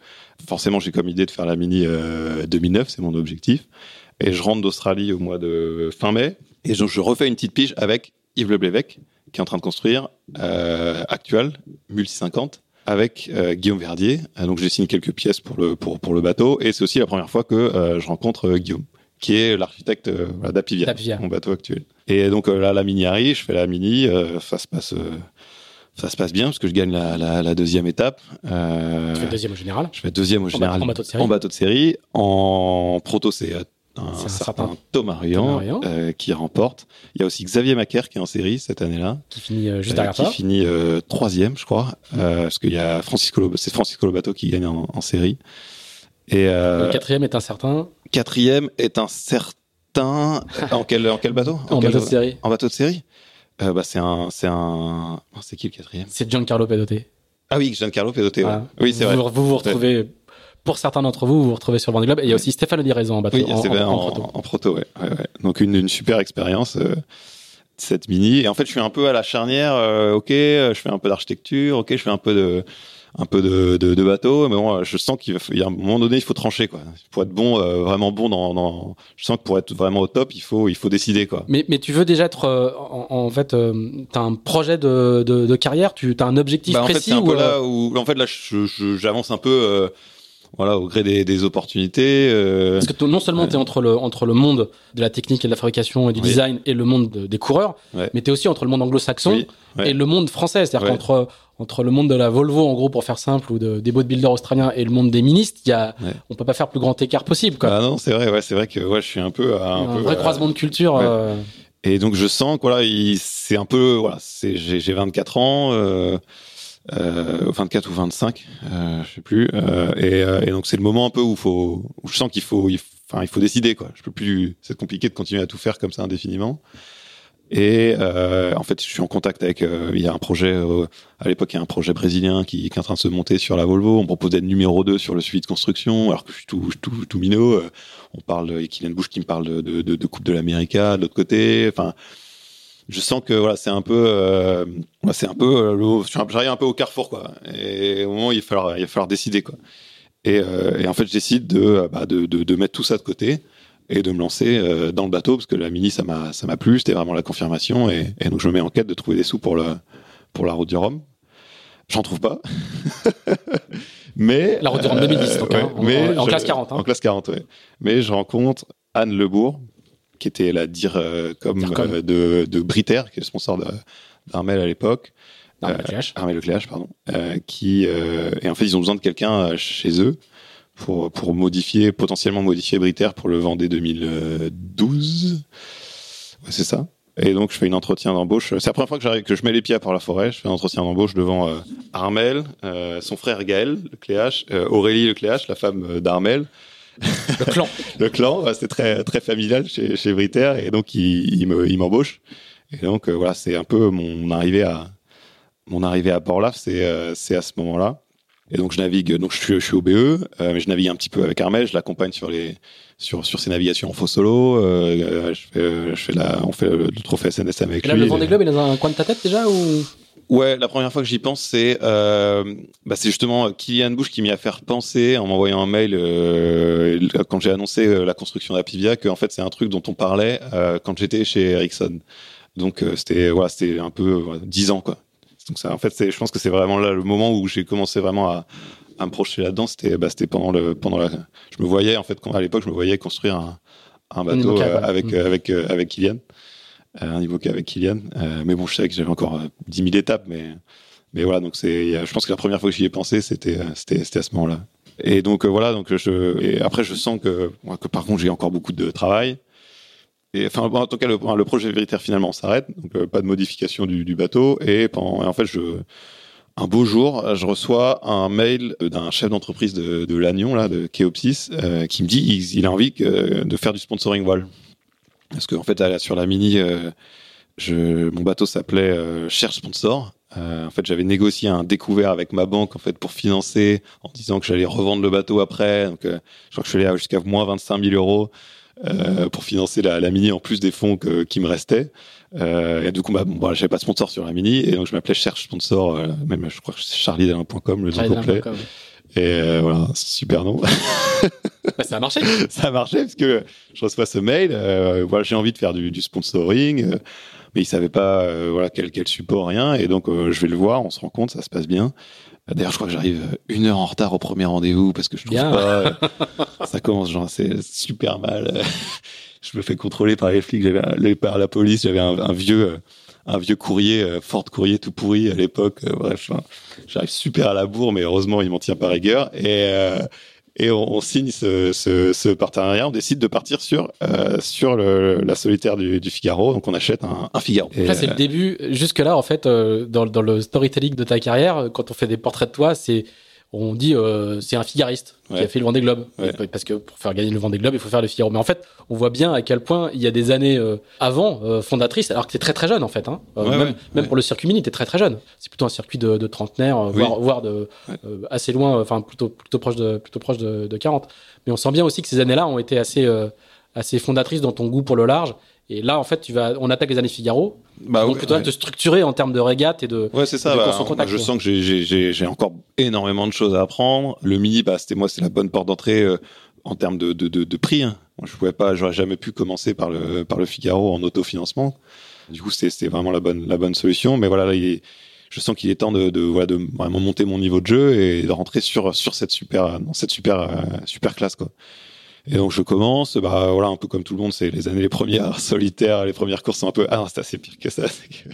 Forcément, j'ai comme idée de faire la mini euh, 2009, c'est mon objectif. Et je rentre d'Australie au mois de fin mai. Et donc, je refais une petite pige avec Yves Leblévec, qui est en train de construire euh, actual multi 50 avec Guillaume Verdier. donc j'ai signé quelques pièces pour le pour pour le bateau et c'est aussi la première fois que je rencontre Guillaume qui est l'architecte d'Apivia, mon bateau actuel. Et donc là, la mini arrive, je fais la mini, ça se passe ça se passe bien parce que je gagne la, la, la deuxième étape. Euh, tu fais deuxième au général Je fais deuxième au général. En bateau de série En bateau de série. En proto, c'est un, certain, Thomas Ryan, euh, qui remporte. Il y a aussi Xavier Macaire qui est en série cette année-là. Qui finit euh, juste derrière toi. Qui finit euh, troisième, je crois. Euh, parce qu'il y a Francisco, c'est Francisco Lobato qui gagne en, en série. Et le quatrième est un certain. Quatrième est un certain. en quel en quel bateau? En, bateau de série. En bateau de série? Euh, bah, c'est un, c'est un, oh, qui le quatrième? C'est Giancarlo Pedote. Ah oui, Giancarlo Pedote. Ouais. Oui, c'est vrai. Vous vous retrouvez, pour certains d'entre vous, vous vous retrouvez sur le Vendée Globe. Et il y a aussi Stéphane Raison en bateau. Oui, c'est en, en, en, proto. Proto ouais. ouais, ouais. Donc une, une super expérience. Euh, cette mini et en fait je suis un peu à la charnière euh, ok je fais un peu d'architecture ok je fais un peu de un peu de, de, de bateau, mais bon, je sens qu'il y a un moment donné, il faut trancher quoi. Pour être bon, euh, vraiment bon dans, dans, je sens que pour être vraiment au top, il faut, il faut décider quoi. Mais, mais tu veux déjà être, euh, en, en, fait, euh, t'as un projet de, de, de, carrière, tu as un objectif bah, en précis fait, c'est un peu là où, en fait, là, j'avance un peu voilà, au gré des, des opportunités. Euh... Parce que non seulement tu es entre le, entre le monde de la technique et de la fabrication et du oui. design et le monde de, des coureurs, ouais. mais tu es aussi entre le monde anglo-saxon oui. et le monde français. C'est-à-dire qu'entre entre le monde de la Volvo, en gros, pour faire simple, ou de, des bodybuilders australiens et le monde des ministres, y a, on peut pas faire plus grand écart possible. Quoi. Ah non, c'est vrai, ouais, c'est vrai que ouais, je suis un peu... Un, un peu, vrai euh, croisement de culture. Euh... Et donc je sens que voilà, c'est un peu... Voilà, j'ai 24 ans... Euh, euh, 24 ou 25, euh, je sais plus. Euh, et, euh, et, donc c'est le moment un peu où faut, où je sens qu'il faut, enfin il faut décider quoi. Je peux plus, c'est compliqué de continuer à tout faire comme ça indéfiniment. Et euh, en fait, je suis en contact avec. Euh, il y a un projet à l'époque, il y a un projet brésilien qui, est en train de se monter sur la Volvo. On propose d'être numéro 2 sur le suivi de construction, alors que je suis tout, tout, tout minot. on parle, et Kylian Bush qui me parle de, de, de, de Coupe de l'América de l'autre côté. Enfin, je sens que voilà, c'est un peu, euh, c'est un peu, j'arrive un peu au carrefour quoi. Et au moment, il va falloir, il va falloir décider quoi. Et, euh, et en fait, je décide de, bah, de, de, de, mettre tout ça de côté et de me lancer euh, dans le bateau parce que la mini, ça m'a, ça m'a plu, c'était vraiment la confirmation. Et, et, donc, je me mets en quête de trouver des sous pour le, pour la route du Rhum. J'en trouve pas. (laughs) mais la route du Rhum 2010, donc, hein, en, mais en, en, classe 40. Hein. En classe 40, ouais. Mais je rencontre Anne Lebourg, qui était la dire euh, comme euh, de, de Briter, qui est le sponsor d'Armel à l'époque. Armel Lecléache. Armel Lecléache, pardon. qui, et en fait, ils ont besoin de quelqu'un chez eux pour, pour modifier, potentiellement modifier Briter pour le Vendée 2012. Ouais, c'est ça. Et donc, je fais une entretien d'embauche. C'est la première fois que, que je mets les pieds par la forêt. Je fais un entretien d'embauche devant euh, Armel, euh, son frère Gaël Lecléache, euh, Aurélie Lecléache, la femme d'Armel. (laughs) Le clan. le clan, c'est très, très familial chez, chez Briter. Et donc, il, il, me, il m'embauche. Et donc, voilà, c'est un peu mon arrivée à, mon arrivée à Port-Laf, c'est, c'est à ce moment-là. Et donc je navigue, donc je suis, je suis au BE, euh, mais je navigue un petit peu avec Armel, je l'accompagne sur les sur sur ses navigations en faux solo. Euh, je fais, je fais la, on fait le, trophée SNSM avec et là, lui. Le Vendée Globe, il est dans un coin de ta tête déjà ou? Ouais, la première fois que j'y pense, c'est euh, bah c'est justement Kylian Bush qui m'y a fait penser en m'envoyant un mail euh, quand j'ai annoncé euh, la construction d'Apivia que en fait c'est un truc dont on parlait euh, quand j'étais chez Ericsson. Donc euh, c'était voilà, c'était un peu dix ans quoi. Donc ça, en fait, je pense que c'est vraiment là le moment où j'ai commencé vraiment à, à me projeter là-dedans. C'était, bah, c'était pendant le, pendant la, je me voyais en fait quand, à l'époque, je me voyais construire un, un bateau euh, avec, mmh. avec, euh, avec Kylian, euh, un niveau avec Kylian. Euh, mais bon, je savais que j'avais encore 10 000 étapes, mais, voilà. Donc je pense que la première fois que j'y ai pensé, c'était, à ce moment-là. Et donc voilà. Donc après, je sens que, par contre, j'ai encore beaucoup de travail. Enfin, en tout cas, le, projet véritaire finalement s'arrête, donc euh, pas de modification du, bateau. Et, en fait, un beau jour, je reçois un mail d'un chef d'entreprise de, de Lannion, de Keopsis, euh, qui me dit il, il a envie de faire du sponsoring voile. Parce qu'en fait, sur la mini, euh, je, mon bateau s'appelait euh, Cherche Sponsor. Euh, en fait, j'avais négocié un découvert avec ma banque en fait pour financer, en disant que j'allais revendre le bateau après. Donc, euh, je crois que je suis allé jusqu'à moins 25 000 euros euh, pour financer la, la, mini en plus des fonds que, qui me restaient. Et du coup, bah, bon, bah, j'avais pas de sponsor sur la mini, et donc je m'appelais Cherche Sponsor, même je crois que c'est le nom complet. Et euh, voilà, super nom. (laughs) bah, ça a marché. (laughs) ça a marché parce que je reçois ce mail. Euh, voilà, j'ai envie de faire du, du sponsoring, euh, mais il savait pas euh, voilà quel quel support rien. Et donc je vais le voir, on se rend compte, ça se passe bien. D'ailleurs, je crois que j'arrive une heure en retard au premier rendez-vous parce que je trouve Bien. pas. ça commence genre c'est super mal. (laughs) je me fais contrôler par les flics, par la police, j'avais un, un vieux euh, un vieux courrier, euh, Ford courrier tout pourri à l'époque. euh, bref, enfin, j'arrive super à la bourre, mais heureusement il m'en tient par rigueur et euh, et on, on signe ce, ce, ce partenariat. On décide de partir sur euh, sur le, la solitaire du, du Figaro. Donc on achète un, un Figaro. Et, Là, c'est le début. Jusque-là, en fait, euh, dans, dans le storytelling de ta carrière, quand on fait des portraits de toi, c'est on dit euh, c'est un figariste qui a fait le Vendée Globe. Ouais. Parce que pour faire gagner le Vendée Globe, il faut faire le Figaro. Mais en fait, on voit bien à quel point il y a des années euh, avant euh, fondatrice, alors que t'es très très jeune en fait. Hein. Euh, Ouais, même pour le circuit mini, t'es très très jeune. C'est plutôt un circuit de, de trentenaire, Oui. voire, voire de assez loin, enfin plutôt plutôt proche de plutôt proche de, de 40. Mais on sent bien aussi que ces années-là ont été assez assez fondatrices dans ton goût pour le large. Et là, en fait, tu vas, on attaque les années Figaro. bah, donc, ouais, tu dois ouais. te structurer en termes de régate et de. Ouais, c'est ça. bah, contact, je sens que j'ai- encore énormément de choses à apprendre. Le mini, bah, c'était moi, c'est la bonne porte d'entrée euh, en termes de, de, de, de prix. hein. Moi, je pouvais pas, j'aurais jamais pu commencer par le par le Figaro en autofinancement. Du coup, c'était vraiment la bonne la bonne solution. Mais voilà, là, il est- je sens qu'il est temps de, de, voilà, de vraiment monter mon niveau de jeu et de rentrer sur sur cette super dans cette super euh, super classe quoi. Et donc je commence, bah voilà, un peu comme tout le monde, c'est les années les premières (laughs) solitaires, les premières courses sont un peu ah non, c'est assez pire que ça. que-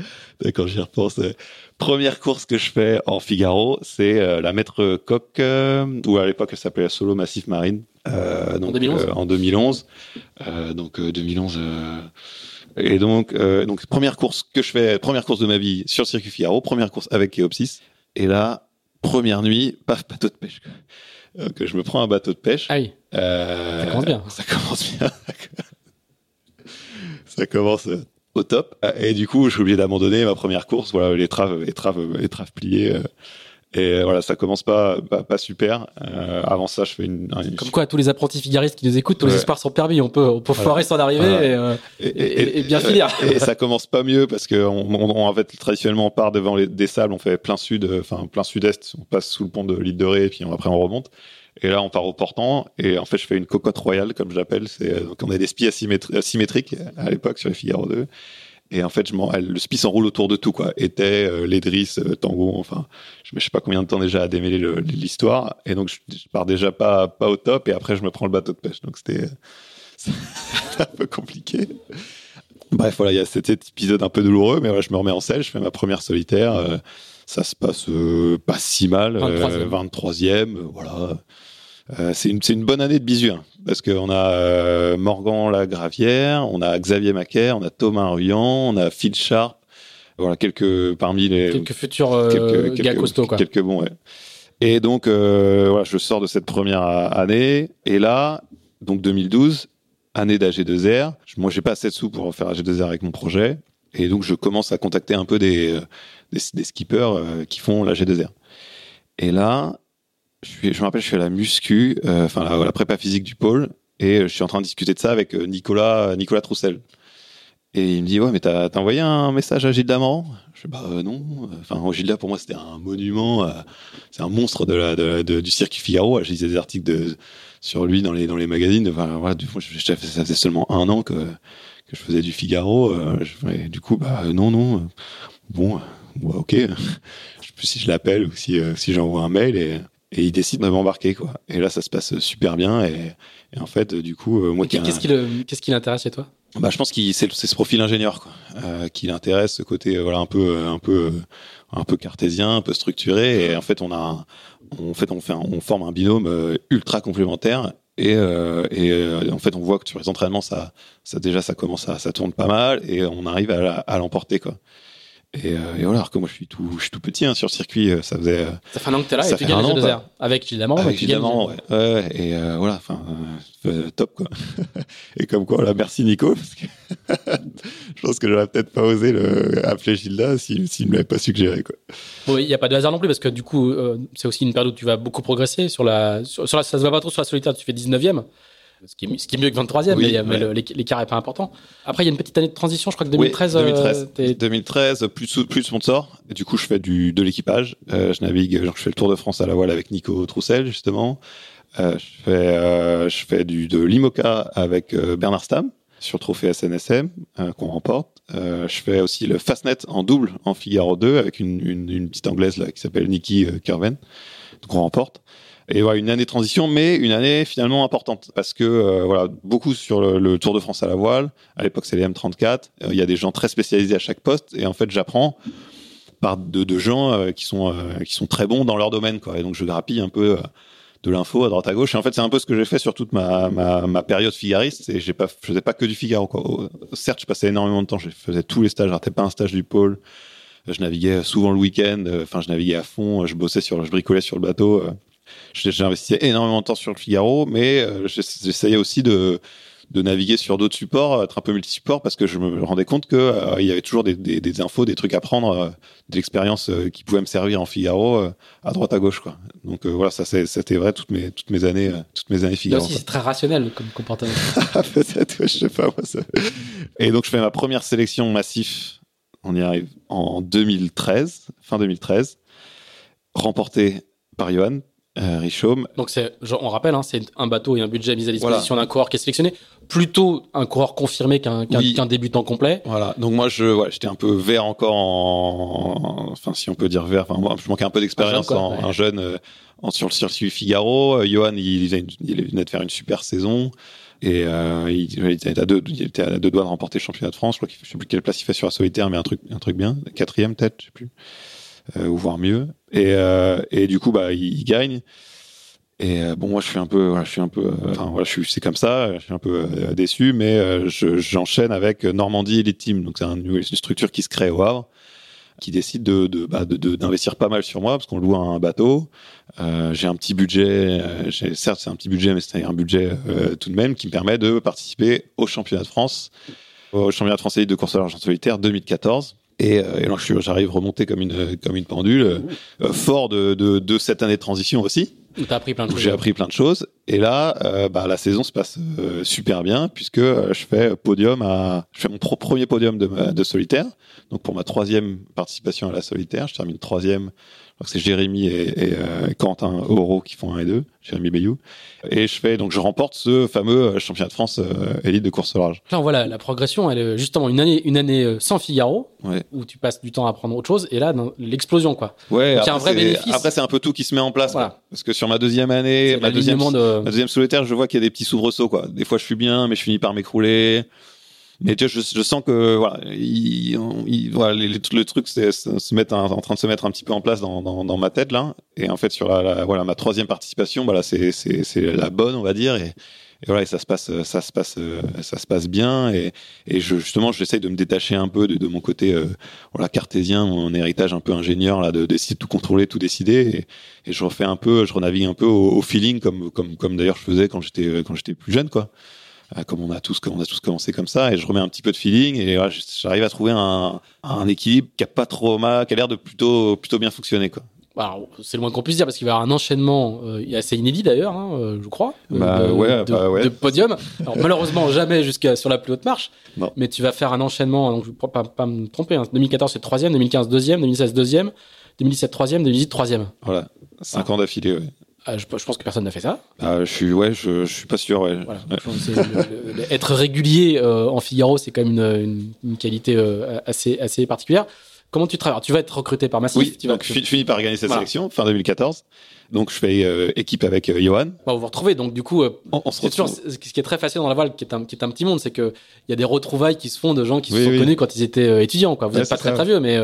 (laughs) Quand j'y repense, euh, première course que je fais en Figaro, c'est euh, la Maître Coq, euh, ou à l'époque elle s'appelait la Solo Massif Marine, euh, donc 2011. euh, en 2011. Euh, donc euh, 2011. euh, et donc, euh, donc première course que je fais, première course de ma vie sur le circuit Figaro, première course avec Keopsis. Et là, première nuit, paf, bateau de pêche. Quoi. Donc je me prends un bateau de pêche. Ah oui. Euh, Ça commence bien. Ça commence bien. (laughs) ça commence euh, au top. Et du coup, je suis obligé d'abandonner ma première course. Voilà, l'étrave, étrave, étrave pliée. euh, Et voilà, ça commence pas, pas, pas super. Euh, avant ça, je fais une. une- Comme quoi, tous les apprentis figaristes qui nous écoutent, tous les espoirs sont permis. On peut, on peut Voilà. foirer son arrivée. Voilà. Et, euh, et, et- et bien finir. Et ça (laughs) commence pas mieux parce que on, on- on- en fait traditionnellement on part devant les, des sables, on fait plein sud, enfin plein sud-est, on passe sous le pont de l'île de Ré et puis on- après on remonte. Et là on part au portant et en fait je fais une cocotte royale comme j'appelle. C'est donc on a des spies asymétri- asymétriques à l'époque sur les Figaro 2. Et en fait, je le spi s'enroule autour de tout, quoi. Était, euh, les drisses, euh, tango, enfin, je, je sais pas combien de temps déjà à démêler le- l'histoire. Et donc, je, je pars déjà pas, pas au top, et après, je me prends le bateau de pêche. Donc, c'était (laughs) c'était un peu compliqué. Bref, voilà, il y a cet épisode un peu douloureux, mais voilà, je me remets en selle, je fais ma première solitaire. euh, ça se passe euh, pas si mal. 23e. 23e, euh, voilà. Euh, c'est une, bonne année de bisu, hein, parce qu'on a euh, Morgan Lagravière, on a Xavier Macaire, on a Thomas Ruyant, on a Phil Sharp, voilà quelques parmi les quelques futurs euh, quelques, gars quelques- costauds, quoi. quelques bons, ouais. Et donc voilà, je sors de cette première année, et là, donc 2012, année d'AG2R. Je- Moi, j'ai pas assez de sous pour faire AG2R avec mon projet, et donc je commence à contacter un peu des des, des skippers qui font la G2R. Et là, je, me rappelle, je suis à la muscu, euh, enfin la, prépa physique du pôle, et euh, je suis en train de discuter de ça avec euh, Nicolas, Nicolas Troussel. Et il me dit ouais mais t'as envoyé un message à Gilda Morand Je fais bah non. Enfin Gilda pour moi c'était un monument, c'est un monstre de la, de, de- du circuit Figaro. Je lisais des articles de, sur lui dans les dans les magazines. Voilà, du coup, ça faisait seulement un an que que je faisais du Figaro. du coup bah non non. Bon, ouais, ok. (laughs) Je sais plus si je l'appelle ou si si j'envoie un mail et et il décide de m'embarquer quoi. Et là ça se passe super bien et, et en fait du coup euh, moi Qu'est-ce qui qu'est-ce qui l'intéresse chez toi? Bah, je pense qu'il c'est ce profil ingénieur quoi, euh, qui l'intéresse, ce côté euh, voilà un peu un peu un peu cartésien, un peu structuré. Et en fait, on a en fait on fait un- on forme un binôme ultra complémentaire. Et, euh, et en fait, on voit que sur les entraînements, ça, ça déjà, ça commence à, ça tourne pas mal, et on arrive à, à l'emporter quoi. Et, euh, et voilà, alors que moi, je suis tout, je suis tout petit hein, sur le circuit. euh, Ça faisait, euh, Ça fait un an que t'es là et tu fait gagnes un les an, G2R. quoi. Avec évidemment. avec tu évidemment, ouais. Ouais, et euh, voilà, enfin, euh, top quoi. (laughs) et comme quoi, là, merci Nico, parce que (laughs) je pense que j'aurais peut-être pas osé le appeler Gilda s'il s'il me l'avait pas suggéré quoi. Bon, il n'y a pas de hasard non plus parce que du coup, c'est aussi une période où tu vas beaucoup progresser. Sur la, sur, sur la, ça se voit pas trop sur la solitaire, tu fais 19e. Ce qui, est, ce qui est mieux que 23e, Oui, mais, mais ouais. le- l'éc- l'écart est pas important. Après, il y a une petite année de transition, je crois que Oui, 2013. euh, 2013. t'es- 2013, plus, plus de sponsor. Et du coup, je fais du, de l'équipage. Euh, je navigue, genre, je fais le Tour de France à la voile avec Nico Troussel, justement. Euh, je fais, euh, je fais du, de l'IMOCA avec euh, Bernard Stam sur le trophée SNSM euh, qu'on remporte. je fais aussi le Fastnet en double en Figaro 2 avec une, une, une petite anglaise là qui s'appelle Nikki Kerven. Donc on remporte. Et voilà, une année de transition, mais une année finalement importante parce que euh, voilà, beaucoup sur le, Tour de France à la voile. À l'époque, c'est les M34. Euh, il y a des gens très spécialisés à chaque poste, et en fait, j'apprends par de, gens euh, qui sont qui sont très bons dans leur domaine. Et donc, je grappille un peu de l'info à droite à gauche. Et en fait, c'est un peu ce que j'ai fait sur toute ma, ma, période figariste. Et j'ai pas, je faisais pas que du Figaro. Certes, je passais énormément de temps. Je faisais tous les stages. J'arrêtais pas un stage du pôle. Je naviguais souvent le week-end. Enfin, je naviguais à fond. Je bossais sur, je bricolais sur le bateau j'investissais énormément de temps sur le Figaro, mais euh, j'essayais aussi de de naviguer sur d'autres supports, être un peu multi-support, parce que je me rendais compte que euh, il y avait toujours des, des, des, infos, des trucs à prendre, euh, de l'expérience qui pouvaient me servir en Figaro à droite à gauche, quoi. Donc voilà, ça c'était vrai toutes mes toutes mes années, toutes mes années Figaro. c'est très rationnel comme comportement. (laughs) Peut-être, je sais pas. Moi, ça... Et donc je fais ma première sélection massif. On y arrive en 2013, fin 2013, remporté par Johan, euh, Richaume. Donc c'est, on rappelle, hein, c'est un bateau et un budget mis à disposition d'un coureur qui est sélectionné. Plutôt un coureur confirmé qu'un, débutant complet. Voilà. Donc moi je, ouais, j'étais un peu vert encore en, enfin si on peut dire vert. Enfin moi je manquais un peu d'expérience en, un jeune euh, en, sur le circuit Figaro. Euh, Johan il, il, il, venait de faire une super saison. Et euh, il, il, était à deux, il était à deux doigts de remporter le championnat de France. Je crois qu'il, je sais plus quelle place il fait sur la solitaire, mais un truc, un truc bien, quatrième peut-être, je sais plus. Euh, ou voire mieux. Et, euh, et du coup, bah, il, gagne. Et euh, bon, moi, je suis un peu, je suis un peu, enfin voilà, je suis, c'est comme ça, je suis un peu déçu, mais j'enchaîne avec Normandie Elite Team. Donc c'est une structure qui se crée au Havre, qui décide de, de, bah, d'investir pas mal sur moi parce qu'on loue un bateau. Euh, j'ai un petit budget, certes c'est un petit budget, mais c'est un budget tout de même qui me permet de participer au championnat de France, au championnat de Elite de course à l'argent solitaire 2014. Et, euh, et alors j'arrive remonter comme une comme une pendule, euh, fort de, de, de cette année de transition aussi. T'as appris plein de choses. J'ai appris plein de choses. Et là, euh, bah, la saison se passe euh, super bien puisque je fais podium à, je fais mon premier podium de, de solitaire. Donc pour ma troisième participation à la solitaire, je termine troisième c'est Jérémy et, euh, Quentin Oro qui font un et deux, Jérémy Bayou. Et je fais donc je remporte ce fameux euh, championnat de France euh, élite de course au large. Là, voilà, la progression, elle est justement une année, une année sans Figaro, où tu passes du temps à apprendre autre chose, et là, l'explosion, quoi. Ouais. après, un vrai bénéfice. Après, c'est un peu tout qui se met en place, Parce que sur ma deuxième année, ma deuxième, ma deuxième solitaire, je vois qu'il y a des petits soubresauts, quoi. Des fois, je suis bien, mais je finis par m'écrouler. Mais tu vois, je, sens que voilà, le truc c'est se mettre en, train de se mettre un petit peu en place dans, ma tête là. Et en fait sur la, voilà ma troisième participation, voilà c'est c'est la bonne on va dire. Et, voilà ça se passe ça se passe ça se passe bien. Et et je, justement j'essaye de me détacher un peu de, mon côté euh, voilà cartésien mon héritage un peu ingénieur là de d'essayer de tout contrôler tout décider. Et, je refais un peu je renavigue un peu au, au feeling comme comme comme d'ailleurs je faisais quand j'étais quand j'étais plus jeune quoi comme on a tous on a tous commencé comme ça et je remets un petit peu de feeling et j'arrive à trouver un, un équilibre qui a pas trop mal qui a l'air de plutôt plutôt bien fonctionner quoi c'est le moins qu'on puisse dire parce qu'il va y avoir un enchaînement euh, assez inédit d'ailleurs, hein, euh, je crois, bah, de, ouais, de, bah, ouais. de, podium. Alors, malheureusement jamais jusqu'à sur la plus haute marche, non. mais tu vas faire un enchaînement. Donc je ne pas, pas me tromper. Hein, 2014 c'est troisième, 2015 deuxième, 2016 deuxième, 2017 troisième, 2018 troisième. Voilà, cinq ah. ans d'affilée. Ouais. Ah, je, je, pense que personne n'a fait ça. Ah, je suis, ouais, je, je suis pas sûr, ouais. Voilà. ouais. être régulier euh, en Figaro, c'est quand même une, une, une qualité euh, assez, assez particulière. Comment tu travailles? Tu vas être recruté par Massif. Oui, tu donc je finis par gagner cette voilà. sélection fin 2014. Donc je fais euh, équipe avec Johan. Bah, vous vous retrouvez. Donc du coup, on, on se retrouve. Toujours, ce qui est très facile dans la voile, qui est un, qui est un petit monde, c'est que il y a des retrouvailles qui se font de gens qui oui, se sont oui. connus quand ils étaient étudiants. Quoi. Vous n'êtes pas très, très vieux, mais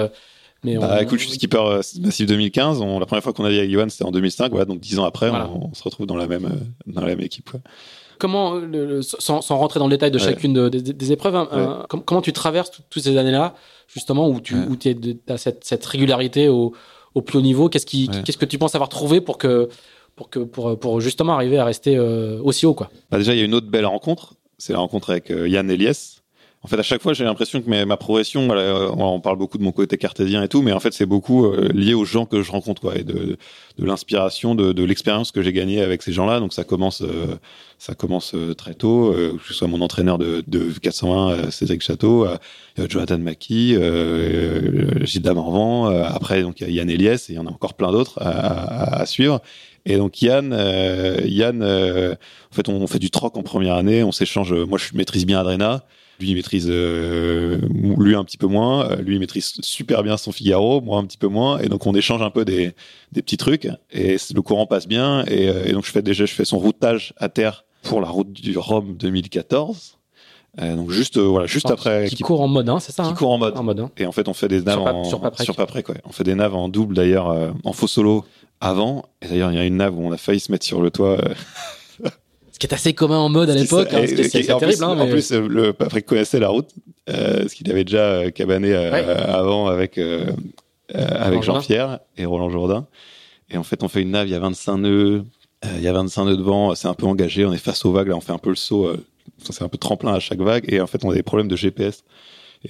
mais bah, on... écoute, je suis skipper euh, Massif 2015. On, la première fois qu'on a dit avec Johan, c'était en 2005. Voilà, donc dix ans après, voilà. on, on, se retrouve dans la même, euh, dans la même équipe. Comment, le, le, sans, sans, rentrer dans le détail de chacune de, des, des, épreuves, hein, ouais. euh, com comment tu traverses toutes ces années-là, justement, où tu où as cette, cette régularité au, au plus haut niveau? Qu'est-ce que tu penses avoir trouvé pour que pour que pour, pour justement arriver à rester euh, aussi haut, quoi? Bah Déjà, il y a une autre belle rencontre. C'est la rencontre avec euh, Yann Eliès, en fait, à chaque fois, j'ai l'impression que ma, progression, voilà, on parle beaucoup de mon côté cartésien et tout, mais en fait, c'est beaucoup euh, lié aux gens que je rencontre, quoi, et de, de l'inspiration, de, de l'expérience que j'ai gagnée avec ces gens-là. Donc, ça commence, euh, ça commence euh, très tôt, euh, que ce soit mon entraîneur de, de 401, euh, Cédric Château, euh, Jonathan Maki, euh, Gilles Morvan. après, donc, il y a Yann Eliès et il y en a encore plein d'autres à, à, suivre. Et donc Yann, euh, Yann, euh, en fait, on fait du troc en première année, on s'échange. Moi, je maîtrise bien Adrena, Lui, il maîtrise, euh, lui un petit peu moins. Lui, il maîtrise super bien son Figaro, moi un petit peu moins. Et donc, on échange un peu des, des petits trucs. Et le courant passe bien. Et, et, donc, je fais déjà, je fais son routage à terre pour la route du Rhum 2014. Euh, donc juste euh, voilà juste après qui, court en mode hein, c'est ça qui hein court en mode, en mode et en fait on fait des naves sur, en, sur pas près, sur pas près quoi on fait des naves en double d'ailleurs euh, en faux solo avant et d'ailleurs il y a une nave où on a failli se mettre sur le toit euh. Qui est assez commun en mode à l'époque hein, c'est terrible hein, en plus le Patrick connaissait la route parce qu'il avait déjà cabané Ouais. avant avec avec Roland Jean-Pierre et Roland Jourdain et en fait on fait une nave il y a 25 nœuds euh, il y a 25 nœuds de vent, c'est un peu engagé, on est face aux vagues, là on fait un peu le saut, euh, c'est un peu tremplin à chaque vague, et en fait on a des problèmes de GPS.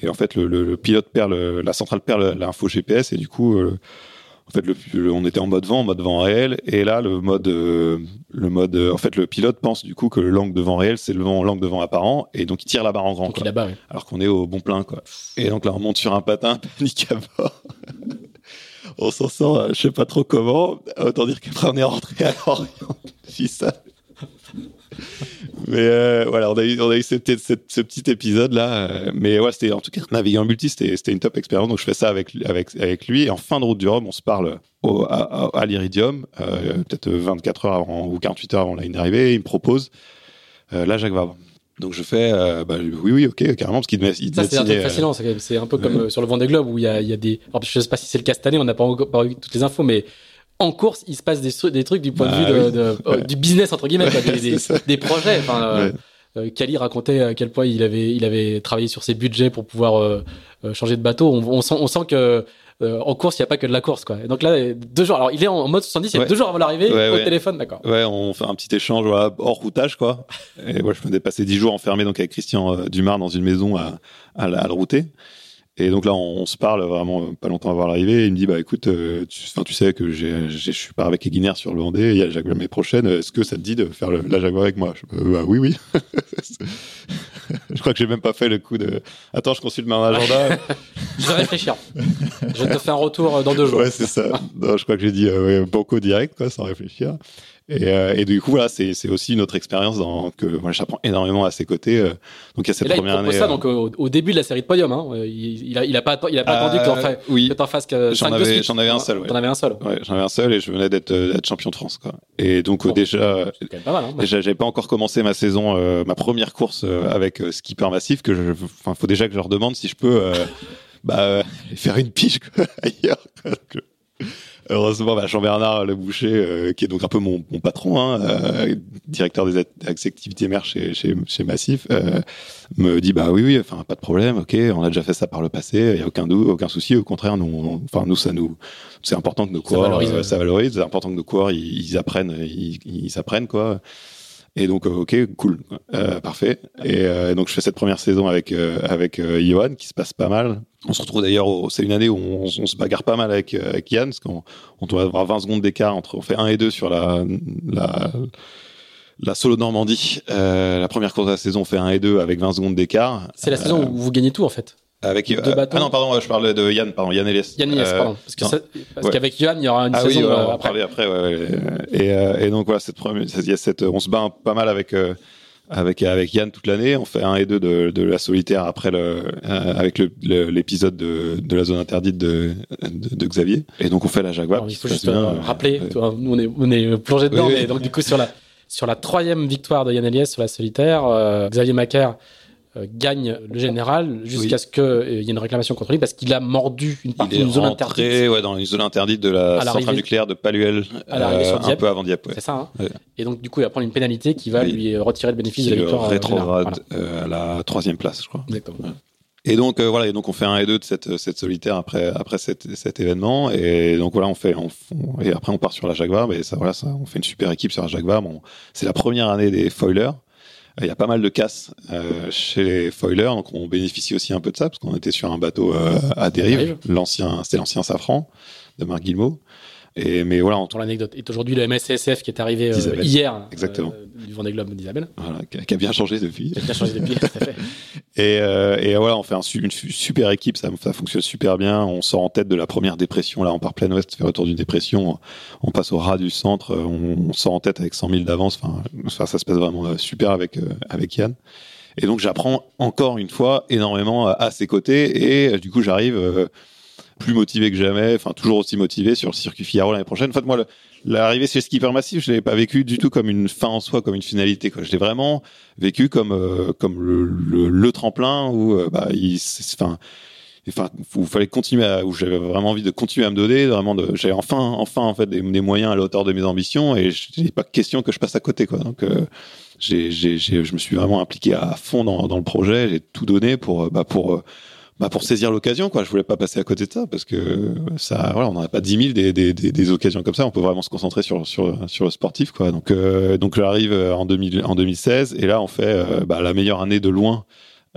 Et en fait le, le, le pilote perd, le, la centrale perd l'info GPS, et du coup, euh, en fait le, le- on était en mode vent, en mode vent réel, et là le mode, euh, le mode, euh, en fait le pilote pense du coup que le langue de vent réel c'est le vent, langue de vent apparent, et donc il tire la barre en grand. quoi alors qu'on est au bon plein quoi. Et donc là on monte sur un patin, (laughs) panique à bord. on s'en sort, euh, je sais pas trop comment. Autant dire qu'après on est rentré à Lorient. depuis ça. (laughs) Mais euh, voilà, on a eu, on a eu ce, petit- ce- ce petit épisode là. euh, mais ouais, c'était en tout cas naviguer en multi, c'était une top expérience. Donc je fais ça avec avec avec lui. Et en fin de route du Rhum, on se parle au, à, l'Iridium, euh, peut-être 24 heures avant ou 48 heures avant la ligne d'arrivée. Il me propose euh, la Jacques Vabre. Donc je fais, euh, bah, oui, oui, ok, carrément, parce qu'il il ça c'est un truc fascinant c'est un peu comme euh, sur le Vendée Globe où il y a, y a des alors je sais pas si c'est le cas cette année on n'a pas encore eu toutes les infos mais en course, il se passe des, trucs du point Bah de vue de, oui. de- euh, du business entre guillemets, quoi, (laughs) des, projets. Enfin, euh, Ouais. euh, Kali racontait à quel point il avait, il avait travaillé sur ses budgets pour pouvoir euh, changer de bateau. On, on sent, on sent que euh, en course, il n'y a pas que de la course, quoi. Et donc là, deux jours. Alors, il est en mode 70. Il y a deux jours avant l'arrivée Ouais, au ouais. téléphone, d'accord. Ouais, on fait un petit échange voilà, hors routage, quoi. Et moi, je venais de passer dix jours enfermé donc avec Christian euh, Dumas dans une maison à, à, la- à le router. Et donc là, on, on se parle vraiment euh, pas longtemps avant l'arrivée. Il me dit, bah écoute, euh, tu, sais que je suis pas avec Eguiner sur le Vendée. Il y a la Jaguar l'année prochaine. Est-ce que ça te dit de faire le- la Jaguar avec moi? Je, euh, bah, Oui, oui. (laughs) je crois que j'ai même pas fait le coup de. Attends, je consulte mon agenda. (laughs) Je vais réfléchir. je te fais un retour euh, dans deux jours. Ouais, c'est ça. Non, je crois que j'ai dit euh, ouais, banco direct, quoi, sans réfléchir. Et, euh, et du coup, voilà, c'est aussi une autre expérience dans que moi j'apprends énormément à ses côtés. euh. donc il y a cette Et là, il première propose année. ça euh, donc au, au début de la série de podium. Hein. Euh, Il, il a, il a pas, il a pas attendu que fa- oui, t'en fasses que J'en avais- avais un seul, ouais. T'en avais un seul. ouais, j'en avais un seul et je venais d'être champion de France, quoi. Et donc Bon. déjà, pas mal. Hein. déjà j'avais pas encore commencé ma saison, euh, ma première course euh, avec skipper massif. Que je, faut déjà que je leur demande si je peux, euh, (laughs) bah, euh, faire une pige quoi, (laughs) ailleurs. Heureusement, bah, Jean-Bernard Le Boucher, euh, qui est donc un peu mon, mon patron, hein, euh, directeur des, act- des activités mères chez, chez, chez Massif, euh, me dit bah oui, oui, enfin pas de problème, ok, on a déjà fait ça par le passé, il y a aucun dou- aucun souci, au contraire, nous, enfin nous, ça nous, c'est important que nos coureurs, valorise. euh, ça valorise, c'est important que nos coureurs, ils, ils apprennent, ils, ils apprennent quoi. Et donc, euh, ok, cool, euh, parfait. Et euh, donc, je fais cette première saison avec euh, avec Johan, qui se passe pas mal. On se retrouve d'ailleurs, c'est une année où on, on se bagarre pas mal avec avec Yann, parce qu'on on doit avoir 20 secondes d'écart entre, on fait 1 et 2 sur la la la solo Normandie. La première course de la saison, on fait 1 et 2 avec 20 secondes d'écart. C'est la saison où vous gagnez tout en fait. Avec deux euh, bâtons. ah non, pardon, je parle de Yann, pardon, Yann Elias. Yann Nies, Euh, pardon. Parce que non. ça- parce Ouais. qu'avec Yann, il y aura une ah oui, saison ouais, euh, on va après. parler après. Ouais. Et, euh, et donc voilà, cette première, cette, on se bat un- pas mal avec euh, avec avec Yann toute l'année. On fait un et deux de, de la solitaire après le avec le- le- l'épisode de, de la zone interdite de, de, Xavier. Et donc on fait la Jaguar. Alors, il faut juste bien. rappeler, nous on est, on est plongé dedans, Oui, mais oui. donc du coup sur la sur la troisième victoire de Yann Eliès sur la solitaire, Xavier Macaire gagne le général jusqu'à Oui. ce qu'il y ait une réclamation contre lui parce qu'il a mordu une partie d'une zone interdite. rentré ouais, dans une zone interdite de la centrale nucléaire de Paluel, à sur un peu avant Dieppe. Ouais. C'est ça. Hein Ouais. Et donc du coup il va prendre une pénalité qui va Oui. lui euh, retirer le bénéfice de la victoire. euh, rétrograde euh, à la troisième place, je crois. Exactement. Et donc euh, voilà, et donc on fait un et deux de cette cette solitaire après après cet, cet événement et donc voilà on fait on, on- et après on part sur la Jaguar mais ça voilà ça on fait une super équipe sur la Jaguar bon c'est la première année des foilers il y a pas mal de casse euh, chez les foilers donc on bénéficie aussi un peu de ça parce qu'on était sur un bateau euh, à dérive dérive. l'ancien c'était l'ancien Safran de Marc Guillemot et mais voilà on Pour l'anecdote. Et aujourd'hui le MSCSF qui est arrivé euh, hier Exactement. euh, du Vendée Globe d'Isabelle, voilà, qui a- bien changé depuis qui a bien changé depuis. tout à fait. (laughs) Et, euh, et voilà, on fait un, une su- super équipe, ça, ça fonctionne super bien. On sort en tête de la première dépression. Là, on part plein ouest, fait retour d'une dépression. On passe au ras du centre. On, on sort en tête avec 100 000 d'avance. Enfin, ça se passe vraiment super avec avec Yann. Et donc j'apprends encore une fois énormément à, ses côtés et du coup j'arrive plus motivé que jamais, enfin toujours aussi motivé sur le circuit Figaro l'année prochaine. En fait, moi, l'arrivée chez Skipper Massif, je l'ai pas vécu du tout comme une fin en soi, comme une finalité. Je l'ai vraiment vécu comme euh, comme le, tremplin où euh, bah, enfin, enfin, il fallait continuer où j'avais vraiment envie de continuer à me donner, vraiment j'avais enfin, enfin en fait des, moyens à la hauteur de mes ambitions et j'ai pas question que je passe à côté. Donc euh, j'ai, je me suis vraiment impliqué à fond dans, dans le projet, j'ai tout donné pour, bah, pour bah pour saisir l'occasion quoi je voulais pas passer à côté de ça parce que ça voilà on n'en a pas 10 000 des, des, des, des, occasions comme ça on peut vraiment se concentrer sur sur sur le sportif quoi donc euh, donc j'arrive en 2000 en 2016 et là on fait euh, bah, la meilleure année de loin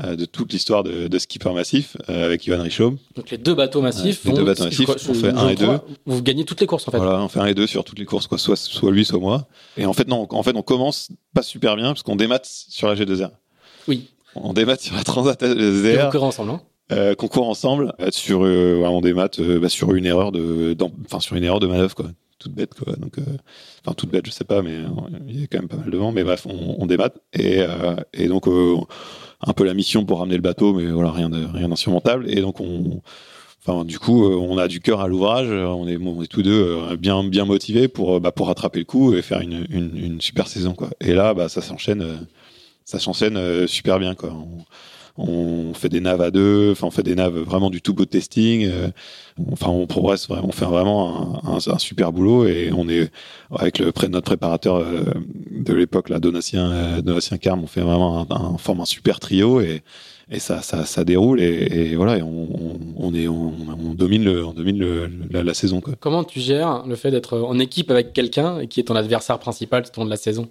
euh, de toute l'histoire de, de skipper massif euh, avec Ivan Richaud. Donc les deux bateaux massifs. les deux bateaux massifs, on fait un et deux. Vous gagnez toutes les courses en fait. Voilà, on fait un et deux sur toutes les courses, quoi, soit soit lui, soit moi. Et en fait non, en fait on commence pas super bien parce qu'on démat sur la G2R. Oui. On démat sur la Transat G2R. Et on ensemble, hein euh, concours ensemble euh, sur euh, des maths euh, bah, sur une erreur de enfin sur une erreur de manœuvre quoi toute bête quoi donc enfin toute bête je sais pas mais il y a quand même pas mal de vent mais bref on, on et et donc un peu la mission pour ramener le bateau mais voilà rien rien d'insurmontable et donc on Enfin, du coup, on a du cœur à l'ouvrage. On est, on tous deux bien, bien motivés pour, bah, pour rattraper le coup et faire une, une, super saison, quoi. Et là, bah, ça s'enchaîne, ça s'enchaîne super bien, quoi. On, on fait des naves à deux, enfin on fait des naves vraiment du tout beau testing. Euh, enfin on progresse on fait vraiment un, super boulot et on est avec le notre préparateur euh, de l'époque, là, Donatien, euh, Donatien Carme, on fait vraiment un, forme un super trio et ça, ça, déroule et, voilà, et on, est, domine, le, on domine la, saison. Comment tu gères le fait d'être en équipe avec quelqu'un qui est ton adversaire principal tout au long de la saison?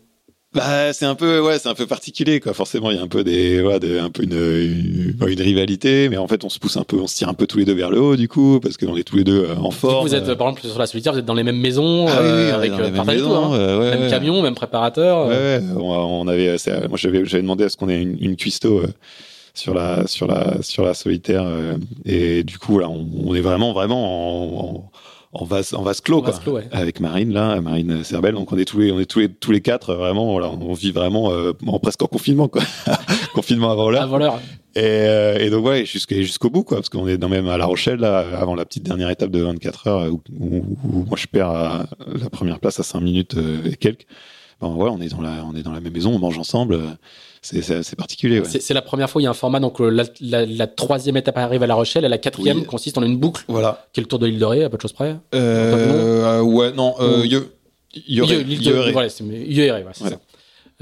Bah, c'est un peu, ouais, c'est un peu particulier, quoi. Forcément, il y a un peu des, ouais, un peu une, une, une, rivalité, mais en fait, on se pousse un peu, on se tire un peu tous les deux vers le haut, du coup, parce qu'on est tous les deux euh, en forme. Vous êtes, par exemple, sur la solitaire, vous êtes dans les mêmes maisons, ah, euh, oui, avec euh, tout, hein. euh, ouais, même ouais. camion, même préparateur. Ouais, on, on, avait, moi, j'avais, j'avais demandé à ce qu'on ait une, une cuistot. Euh, sur la sur la sur la solitaire et du coup là on, on est vraiment vraiment en, en en vase en vase clos quoi. clos, ouais. avec Marine là Marine Cerbel donc on est tous les on est tous les tous les quatre vraiment voilà on vit vraiment euh, en presque en confinement quoi. (laughs) Confinement avant l'heure. Avant l'heure. Et, euh, et donc ouais jusqu'au jusqu'au bout quoi parce qu'on est dans même à La Rochelle là avant la petite dernière étape de 24 heures où, où, où moi je perds à, la première place à 5 minutes euh, et quelques. Bon ouais on est dans la on est dans la même maison on mange ensemble c'est particulier. Ouais. C'est la première fois où il y a un format. Donc la, la, la, troisième étape arrive à La Rochelle, et la quatrième oui. consiste en une boucle. Voilà. Qui est le tour de l'île de Ré, à peu de choses près. Euh, euh, ouais, non. Euh. L'île de Ré. Voilà, c'est ouais, c'est ça.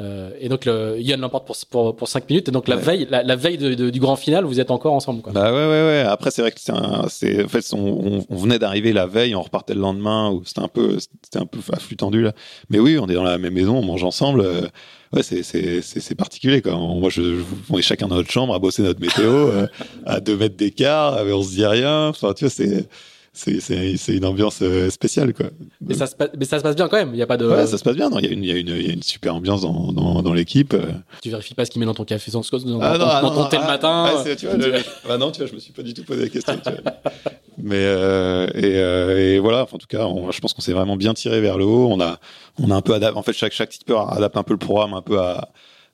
Euh, et donc le, Yann l'emporte pour, pour, pour 5 minutes et donc la ouais. veille la, la veille de, de, du grand final vous êtes encore ensemble quoi. bah ouais ouais ouais après c'est vrai que c'est c'est en fait on, on venait d'arriver la veille on repartait le lendemain ou c'était un peu c'était un peu à flux tendu là mais oui on est dans la même maison on mange ensemble euh, ouais, c'est, c'est, c'est, c'est particulier, quoi. Moi, je, je, on est chacun dans notre chambre à bosser notre météo, euh, à deux mètres d'écart, mais on se dit rien. Enfin, tu vois, c'est, c'est, une ambiance euh, spéciale, quoi. Mais ça, se passe, mais ça se passe bien quand même. Il y a pas de. Ouais, ça se passe bien. Il y a une, il y y a une super ambiance dans, dans, dans l'équipe. euh. Tu vérifies pas ce qu'il met dans ton café sans cause dans, ah, non, dans, ah, ton non, thé ah, le matin. Ah, tu vois, le, (laughs) ah non, tu vois, je me suis pas du tout posé la question. Tu vois. Mais euh, et, euh, et, voilà. Enfin, en tout cas, on, je pense qu'on s'est vraiment bien tiré vers le haut. On a, on a un peu adapté. En fait, chaque chaque tipeur adapte un peu le programme, un peu à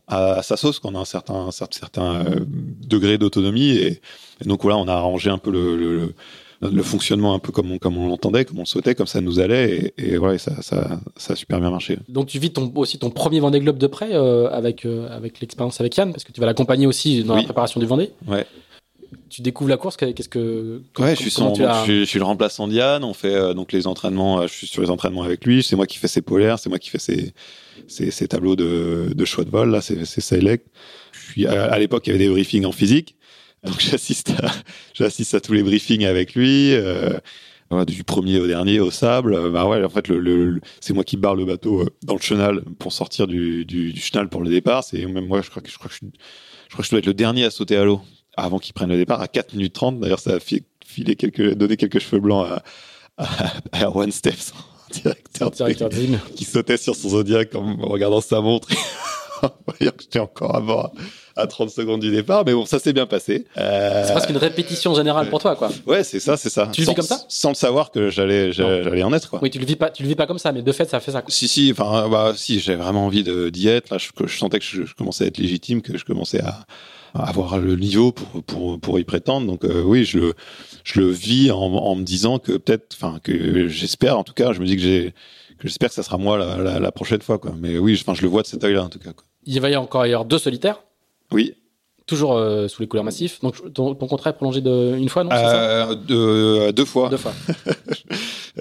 à sa sauce, qu'on a un certain, certain euh, degré d'autonomie. Et, et, donc voilà, on a arrangé un peu le, le, le fonctionnement un peu comme on, comme on l'entendait, comme on le souhaitait, comme ça nous allait. Et, et voilà, ça, ça, ça a super bien marché. Donc tu vis ton, aussi ton premier Vendée Globe de près euh, avec, euh, avec l'expérience avec Yann, parce que tu vas l'accompagner aussi dans oui. la préparation du Vendée. Ouais tu découvres la course qu'est-ce que ouais je suis, son, je, suis, je suis le remplaçant d'Yann on fait euh, donc les entraînements je suis sur les entraînements avec lui c'est moi qui fais ses polaires c'est moi qui fais ses, ses, ses tableaux de, de choix de vol là c'est select je suis à, à l'époque il y avait des briefings en physique donc (laughs) j'assiste à j'assiste à tous les briefings avec lui euh, voilà, du premier au dernier au sable. Bah ouais en fait le, le, le c'est moi qui barre le bateau euh, dans le chenal pour sortir du, du, du chenal pour le départ. C'est même moi je crois que je crois que je, je crois que je dois être le dernier à sauter à l'eau avant qu'ils prennent le départ à 4 minutes 30. D'ailleurs, ça a filé quelques, donné quelques cheveux blancs à, à, à Erwan Steps, (laughs) directeur, directeur qui sautait sur son Zodiac en regardant sa montre, (laughs) que j'étais encore à bord à 30 secondes du départ. Mais bon, ça s'est bien passé. Euh, C'est presque une répétition générale pour toi, quoi. Ouais, c'est ça, c'est ça. Tu le vis comme ça Sans le savoir que j'allais, j'allais en être, quoi. Oui, tu le vis pas, tu le vis pas comme ça, mais de fait, ça fait ça. quoi. Si, si, enfin, bah, si, j'avais vraiment envie d'y être. Là, je, que je sentais que je, je commençais à être légitime, que je commençais à, avoir le niveau pour, pour, pour y prétendre. Donc, euh, oui, je, le- je le vis en, en me disant que peut-être, enfin, que j'espère, en tout cas, je me dis que j'ai, que j'espère que ça sera moi la, la, la prochaine fois, quoi. Mais oui, enfin, je le vois de cet œil-là, en tout cas, quoi. Il va y avoir encore avoir deux solitaires, Oui. toujours euh, sous les couleurs massifs. Donc ton, ton contrat est prolongé de une fois, non ça? Euh, deux, deux fois. Deux fois. (laughs)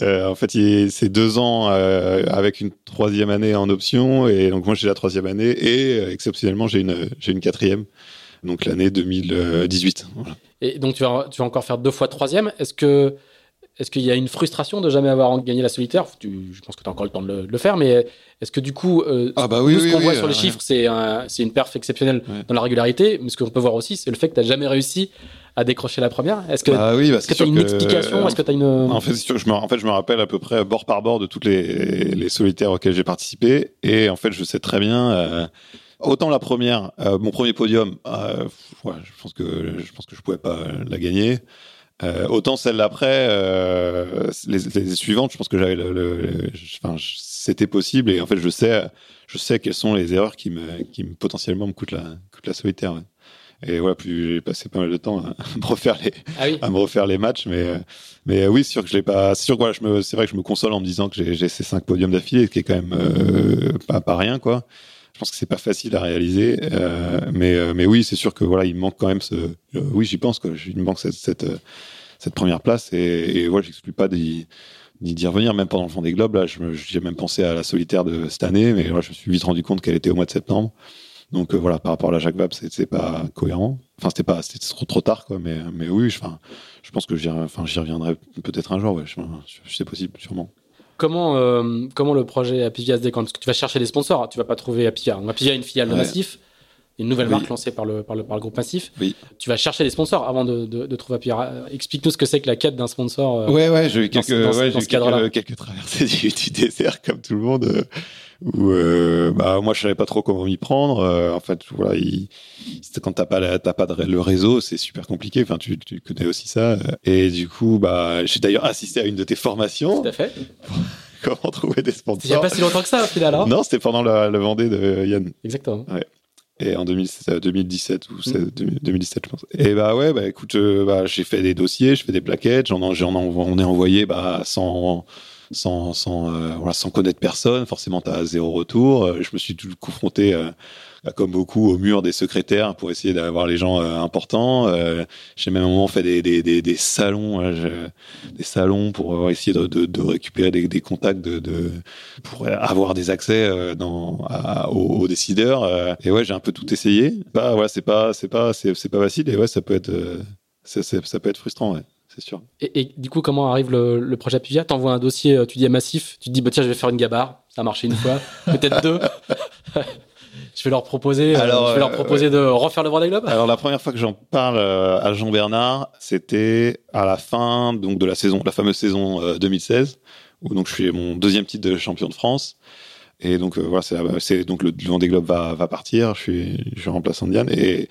Euh, en fait, c'est deux ans avec une troisième année en option, et donc moi j'ai la troisième année, et exceptionnellement j'ai une quatrième, donc l'année 2018. Voilà. Et donc tu vas, tu vas encore faire deux fois troisième. Est-ce que est-ce qu'il y a une frustration de jamais avoir gagné la solitaire? Tu, Je pense que tu as encore le temps de le, de le faire, mais est-ce que du coup, euh, Ah bah oui, ce qu'on oui, voit euh, sur les ouais. chiffres, c'est un- c'est une perf exceptionnelle dans la régularité, mais ce qu'on peut voir aussi, c'est le fait que tu n'as jamais réussi à décrocher la première. Est-ce que Ah oui, bah, c'est tu as une que- explication? Est-ce que tu as une En fait, sûr je me, en fait, je me rappelle à peu près bord par bord de toutes les, les solitaires auxquels j'ai participé. Et en fait, je sais très bien. euh, autant la première, euh, mon premier podium, euh, ouais, je pense que je pense que je pouvais pas la gagner. Euh, autant celle d'après, euh, les, les suivantes, je pense que j'avais le, le- le- enfin, c'était possible. Et en fait, je sais, je sais quelles sont les erreurs qui me, qui me potentiellement me coûtent la, coûtent la solitaire. ouais. Et voilà, puis j'ai passé pas mal de temps (laughs) à me refaire les, Ah oui. à me refaire les matchs, mais euh, mais euh, oui, c'est sûr que je l'ai pas. C'est sûr voilà, je me, c'est vrai que je me console en me disant que j'ai, j'ai ces cinq podiums d'affilée, ce qui est quand même euh, pas pas rien quoi. Je pense que c'est pas facile à réaliser, euh, mais euh, mais oui, c'est sûr que voilà, il manque quand même ce. euh, oui, j'y pense quoi. Il manque cette cette, première place et, et voilà, j'exclus pas d'y revenir même pendant le Vendée Globe là je me- j'ai même pensé à la solitaire de cette année mais je me suis vite rendu compte qu'elle était au mois de septembre donc voilà par rapport à la Jacques Vabre c'est pas cohérent enfin c'était pas c'était trop tard quoi mais mais oui je- je pense que j'y j'y reviendrai peut-être un jour ouais c'est possible sûrement Comment, euh, comment le projet Apivia se décompte Parce que tu vas chercher des sponsors, hein, tu vas pas trouver Apivia. Donc, Apivia est une filiale de Ouais. Massif, une nouvelle Oui. marque lancée par le, par le, par le groupe Massif. Oui. Tu vas chercher des sponsors avant de, de, de trouver Apivia. Euh, Explique-nous ce que c'est que la quête d'un sponsor. euh, Ouais, ouais, j'ai eu quelques, dans ouais, dans eu quelques, quelques traversées du, du désert comme tout le monde. Où euh, bah moi je savais pas trop comment m'y prendre. euh, en fait, voilà, il, quand t'as pas la- t'as pas de, le réseau, c'est super compliqué. Enfin, tu, tu connais aussi ça. Et du coup, bah j'ai d'ailleurs assisté à une de tes formations. Tout à fait. (laughs) Comment trouver des Il n'y a sponsors pas si longtemps que ça, au final. hein Non, c'était pendant le, le Vendée de Yann. Exactement. Et en 2017, euh, 2017 ou c'est 2017, je pense. Et bah ouais, bah écoute, euh, bah, j'ai fait des dossiers, je fais des plaquettes, j'en, j'en on est envoyé bah, sans, euh, sans connaître personne. Forcément, t'as zéro retour. Euh, Je me suis tout confronté, euh, bah, comme beaucoup, au mur des secrétaires pour essayer d'avoir les gens importants. J'ai même un moment fait des, salons, je- des salons pour essayer de, récupérer des, contacts, de, pour avoir des accès aux, décideurs. et ouais, j'ai un peu tout essayé. Bah, voilà, c'est pas, pas, pas facile. Et ouais, ça peut être, ça peut être frustrant, c'est sûr. Et, et du coup, comment arrive le, le projet Apivia T'envoies un dossier, euh, tu dis à Massif, tu te dis, bah, tiens, je vais faire une gabarre. Ça a marché une fois, (laughs) peut-être deux. (laughs) je vais leur proposer, euh, Alors, je vais leur euh, proposer de refaire le Vendée Globe? Alors la première fois que j'en parle à Jean Bernard, c'était à la fin donc de la saison, la fameuse saison euh, 2016, où donc je suis mon deuxième titre de champion de France. Et donc euh, voilà, c'est, donc le, le Vendée Globe va, va partir. Je suis, je suis remplaçant Diane et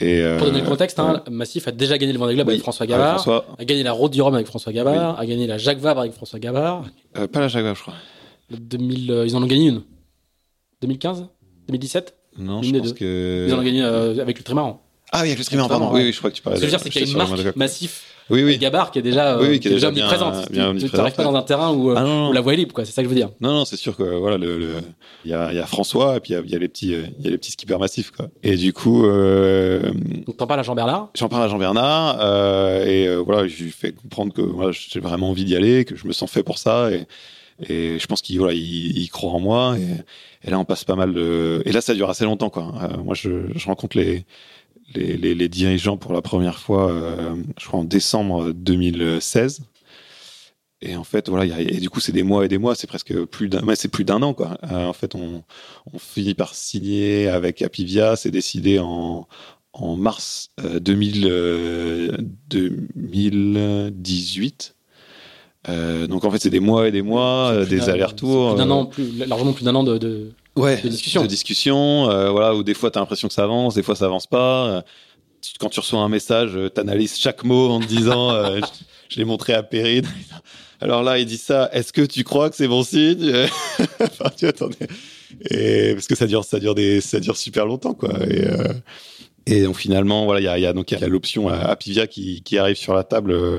et euh, Pour donner le contexte, hein, ouais. Massif a déjà gagné le Vendée Globe Oui, avec François avec Gabard, François, a gagné la Route du Rhum avec François Gabard, a gagné la Jacques Vabre avec François Gabard. euh, pas la Jaguar, je crois. Le 2000, euh, ils en ont gagné une. 2015 2017 Non, je pense que Ils en ont gagné avec le trimaran. Ah oui, avec le streamer, pardon. ouais. Oui, oui, je crois que tu parlais. Ce que je veux dire, c'est qu'il y a une marque. Massif Oui, oui. Gabard qui est déjà, euh, Oui, oui, qui est déjà bien- omniprésente. bien Tu- n'arrives pas dans un terrain où, euh, Ah non, non. où la voie est libre, quoi. C'est ça que je veux dire. Non, non, c'est sûr que voilà, le, le- il y a, il y a François et puis il y a, il y a les petits, euh, il y a les petits skippers massifs quoi. Et du coup, euh, Donc t'en parles à Jean Bernard? j'en parle à Jean Bernard euh, et euh, voilà, je lui fais comprendre que voilà, j'ai vraiment envie d'y aller, que je me sens fait pour ça et, et je pense qu'il voilà, il, il croit en moi et, et là on passe pas mal de et là ça dure assez longtemps quoi. Euh, moi je, je rencontre les les, les, les dirigeants pour la première fois, euh, je crois en décembre 2016. Et en fait, voilà, il y a- et du coup, c'est des mois et des mois, c'est presque plus d'un, c'est plus d'un an, quoi. Euh, en fait, on, on finit par signer avec Apivia, c'est décidé en, en mars euh, 2000, euh, 2018. Euh, donc en fait, c'est des mois et des mois, des allers-retours. Plus d'un an, plus, largement plus d'un an de, de, ouais, de discussion. De discussion, euh, voilà, où des fois t'as l'impression que ça avance, des fois ça avance pas. Euh, quand tu reçois un message, euh, t'analyses chaque mot en te disant, euh, (laughs) je, je l'ai montré à Perrine. (laughs) Alors là, il dit ça. Est-ce que tu crois que c'est bon signe? (laughs) Enfin, tu attendais. Et parce que ça dure, ça dure des, ça dure super longtemps, quoi. Et, euh, et donc finalement, voilà, il y a, y a donc il y a l'option Apivia qui, qui arrive sur la table. euh,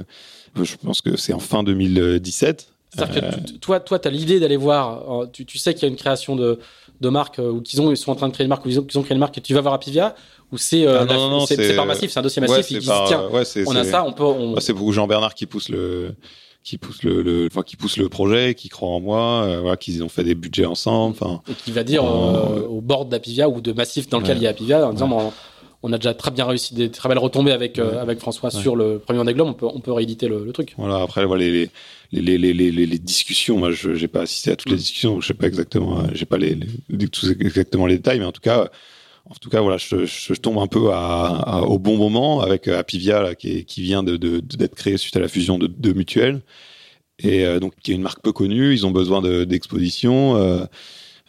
je pense que c'est en fin 2017. C'est-à-dire que tu- toi, toi, tu as l'idée d'aller voir, tu, tu sais qu'il y a une création de, de marque, euh, ou qu'ils ont, ils sont en train de créer une marque, ou ils ont, qu'ils ont créé une marque, et tu vas voir Apivia, ou c'est euh, Ah, non, la- non, non, c'est c'est- par massif, c'est un dossier massif, Ouais, ils c'est disent, par- tiens, ouais, on a ça, on peut. On... C'est pour Jean Bernard qui pousse le qui pousse le, le enfin, qui pousse le projet, qui croit en moi, euh, voilà, qu'ils ont fait des budgets ensemble. Enfin, et qui va dire euh, au board d'Apivia ou de Massif dans lequel il y a Apivia en disant on a déjà très bien réussi des très belles retombées avec, euh, avec François Ouais. sur le premier Vendée Globe, on peut, on peut rééditer le, le truc. voilà. Après, voilà, les les les les discussions. Moi, je j'ai pas assisté à toutes les Mm. discussions, donc je sais pas exactement, euh, j'ai pas les, tous exactement les détails, mais en tout cas. En tout cas, voilà, je, je tombe un peu à, à- au bon moment avec euh, Apivia là, qui, est- qui vient de de- d'être créé suite à la fusion de deux mutuelles et euh, donc qui est une marque peu connue. Ils ont besoin de- d'exposition.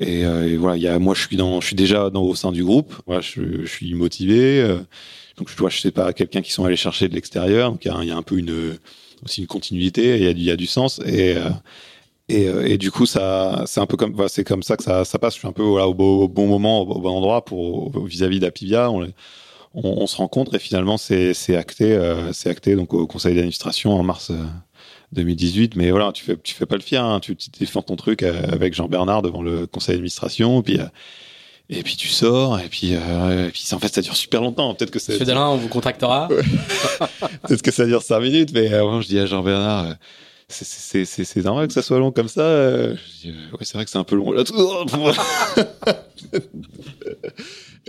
Et, euh, et voilà, moi je suis déjà dans, au sein du groupe. Voilà, je, suis motivé. euh, donc je dois, je sais pas, quelqu'un qui sont allés chercher de l'extérieur. Donc il y, a, un peu aussi une continuité. Il y a, du- sens. Et euh, et, du coup c'est un peu comme, comme ça que ça, passe. Je suis un peu au, bon moment, au, bon endroit vis-à-vis d'Apivia. On, se rencontre et finalement c'est acté, acté donc au conseil d'administration en mars. 2018, mais voilà, tu fais, tu fais pas le fier, hein, tu, tu défends ton truc euh, avec Jean Bernard devant le conseil d'administration, puis euh, et puis tu sors, et puis, euh, et puis en fait ça dure super longtemps. Peut-être que c'est Monsieur Dalin, on vous contactera. (laughs) peut-être que ça dure cinq minutes, mais euh, je dis à Jean Bernard, euh, c'est- c'est c'est c'est normal que ça soit long comme ça. Je dis, ouais, c'est vrai que c'est un peu long là. (laughs)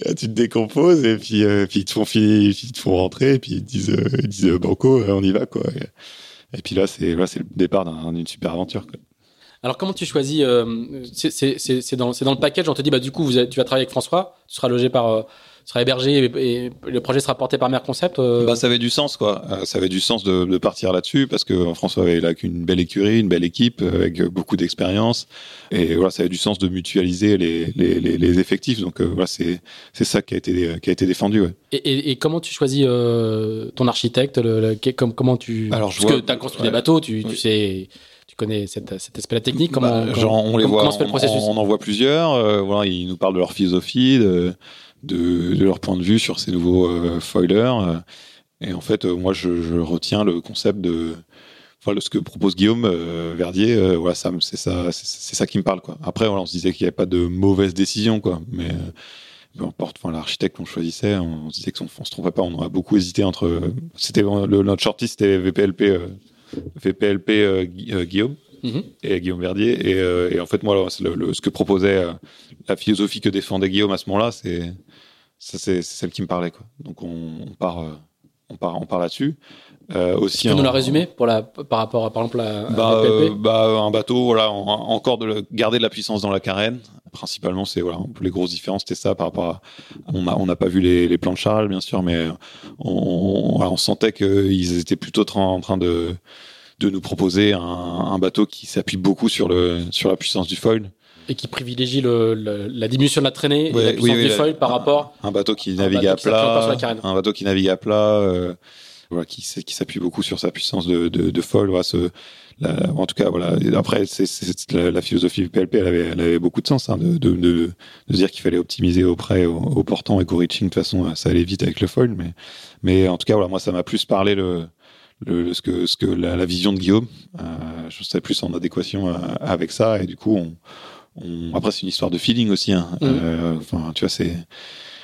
là, tu te décomposes et puis, puis ils te font fi- ils te font rentrer et puis ils te disent, ils disent banco, on y va quoi. Et, et puis là c'est là c'est le départ d'un- d'une super aventure. Alors comment tu choisis euh, c'est- dans, dans le package, on te dit bah du coup vous, tu vas travailler avec François, tu seras logé par, seras hébergé et, et le projet sera porté par Mer Concept. euh, Bah, ça avait du sens, quoi. Euh, ça avait du sens de, de partir là-dessus parce que euh, François avait là une belle écurie, une belle équipe avec beaucoup d'expérience. Et voilà, ça avait du sens de mutualiser les, les, les, les effectifs. Donc euh, voilà, c'est c'est ça qui a été qui a été défendu. Ouais. et, et- et comment tu choisis euh, ton architecte le, le- que- comme, Comment tu Alors, parce vois- que tu as construit ouais. des bateaux, tu, sais, tu connais cette, cet aspect technique. Comment, Bah, comment- genre, on les voit, fait le on- processus on, en voit plusieurs. euh, voilà, ils nous parlent de leur philosophie, de, de, de leur point de vue sur ces nouveaux euh, foilers. euh, et en fait, euh, moi, je, je retiens le concept de, enfin, ce que propose Guillaume Verdier. voilà, ça, c'est ça, c'est ça qui me parle, quoi. Après, voilà, on se disait qu'il n'y avait pas de mauvaise décision, quoi. Mais peu importe, enfin, l'architecte qu'on choisissait, on, se disait qu'on on se trompait pas. On a beaucoup hésité entre. C'était le, notre shortlist, c'était VPLP, euh, VPLP euh, Gui- euh, Guillaume Mhm. et Guillaume Verdier. Et, et en fait, moi, c'est le, le- ce que proposait la philosophie que défendait Guillaume à ce moment-là, c'est c'est c'est celle qui me parlait. Quoi. Donc on, on part, euh, on part, on part là-dessus. Euh, aussi Tu peux nous la résumer pour la, par rapport à, par exemple, à, bah, euh, bah, un bateau, voilà, en- encore de le- garder de la puissance dans la carène. Principalement, c'est voilà, les grosses différences, c'était ça par rapport à. On a, on n'a pas vu les, les plans de Charles, bien sûr, mais on, sentait qu'ils étaient plutôt en train de de nous proposer un, un bateau qui s'appuie beaucoup sur le sur la puissance du foil. Et qui privilégie le, le- la diminution de la traînée et Ouais, la puissance oui, oui, du la- foil par rapport. Un bateau qui navigue à plat, un bateau qui navigue à plat, euh, voilà, qui, s'appuie beaucoup sur sa puissance de, de, de foil. Voilà, ce, la- en tout cas, voilà. Et Après, c'est, la, la philosophie du PLP, elle avait, elle avait beaucoup de sens, hein, de, de, de, de se dire qu'il fallait optimiser au prêt, au, au portant et qu'au reaching, de toute façon, ça allait vite avec le foil. Mais, mais en tout cas, voilà, moi, ça m'a plus parlé le, ce que, ce que la, la vision de Guillaume. Euh, je serais plus en adéquation euh, avec ça. Et du coup, on, on, après, c'est une histoire de feeling aussi. Hein. Mhm. Euh, Enfin, tu vois, c'est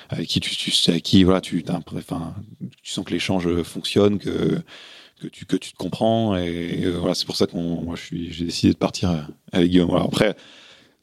avec qui tu, tu avec qui voilà, tu, enfin, tu sens que l'échange fonctionne, que que tu que tu te comprends. Et, voilà, c'est pour ça qu'on, moi, je suis, j'ai décidé de partir euh, avec Guillaume. Voilà, après.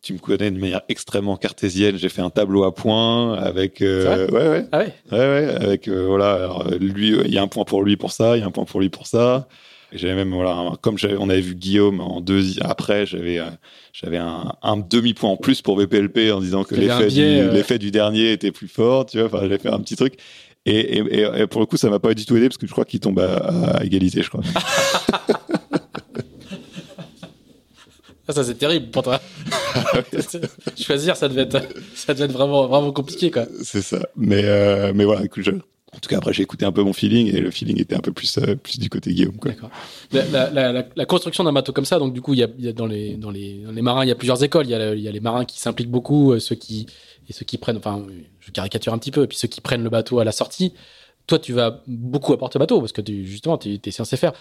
Tu me connais de manière extrêmement cartésienne. J'ai fait un tableau à points avec, euh, ouais, ouais, Ah ouais? Ouais, ouais, avec euh, voilà, alors, lui, il y a un point pour lui pour ça, il y a un point pour lui pour ça. J'avais même voilà, un- comme on avait vu Guillaume en deux après, j'avais euh, j'avais un, un demi point en plus pour VPLP en disant que l'effet du euh. l'effet du dernier était plus fort, tu vois. Enfin, j'avais fait un petit truc. Et, et, et- et pour le coup, ça m'a pas du tout aidé parce que je crois qu'il tombe à, à égalité, je crois. (laughs) Ah, ça c'est terrible pour toi. (laughs) Choisir, ça devait être, ça devait être vraiment, vraiment compliqué, quoi. C'est ça. Mais, euh, mais voilà, écoute, je... en tout cas, après, j'ai écouté un peu mon feeling et le feeling était un peu plus, euh, du côté Guillaume, quoi. La, construction d'un bateau comme ça, donc du coup, y a, dans, les, dans, les, marins, il y a plusieurs écoles. Il y a, les marins qui s'impliquent beaucoup, euh, ceux qui, et ceux qui prennent, enfin, je caricature un petit peu, et puis ceux qui prennent le bateau à la sortie. Toi, tu vas beaucoup apporter au bateau parce que tu, justement, tu es censé faire.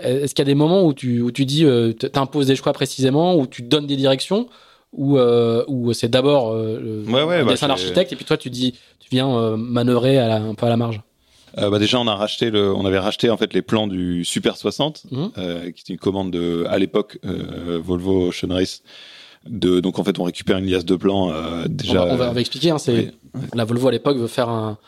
Est-ce qu'il y a des moments où tu, où tu dis, euh, t'imposes des choix précisément, où tu donnes des directions, ou euh, où c'est d'abord euh, Ouais, ouais, le bah, dessin j'ai- d'architecte, et puis toi, tu dis, tu viens euh, manœuvrer à la- un peu à la marge. Euh, bah déjà, on a racheté le, on avait racheté en fait les plans du Super 60, Mhm. qui était une commande de, à l'époque, Volvo Ocean Race. De, donc en fait, on récupère une liasse de plans On déjà. va, on va- on va expliquer. Hein, c'est oui, la Volvo à l'époque veut faire un,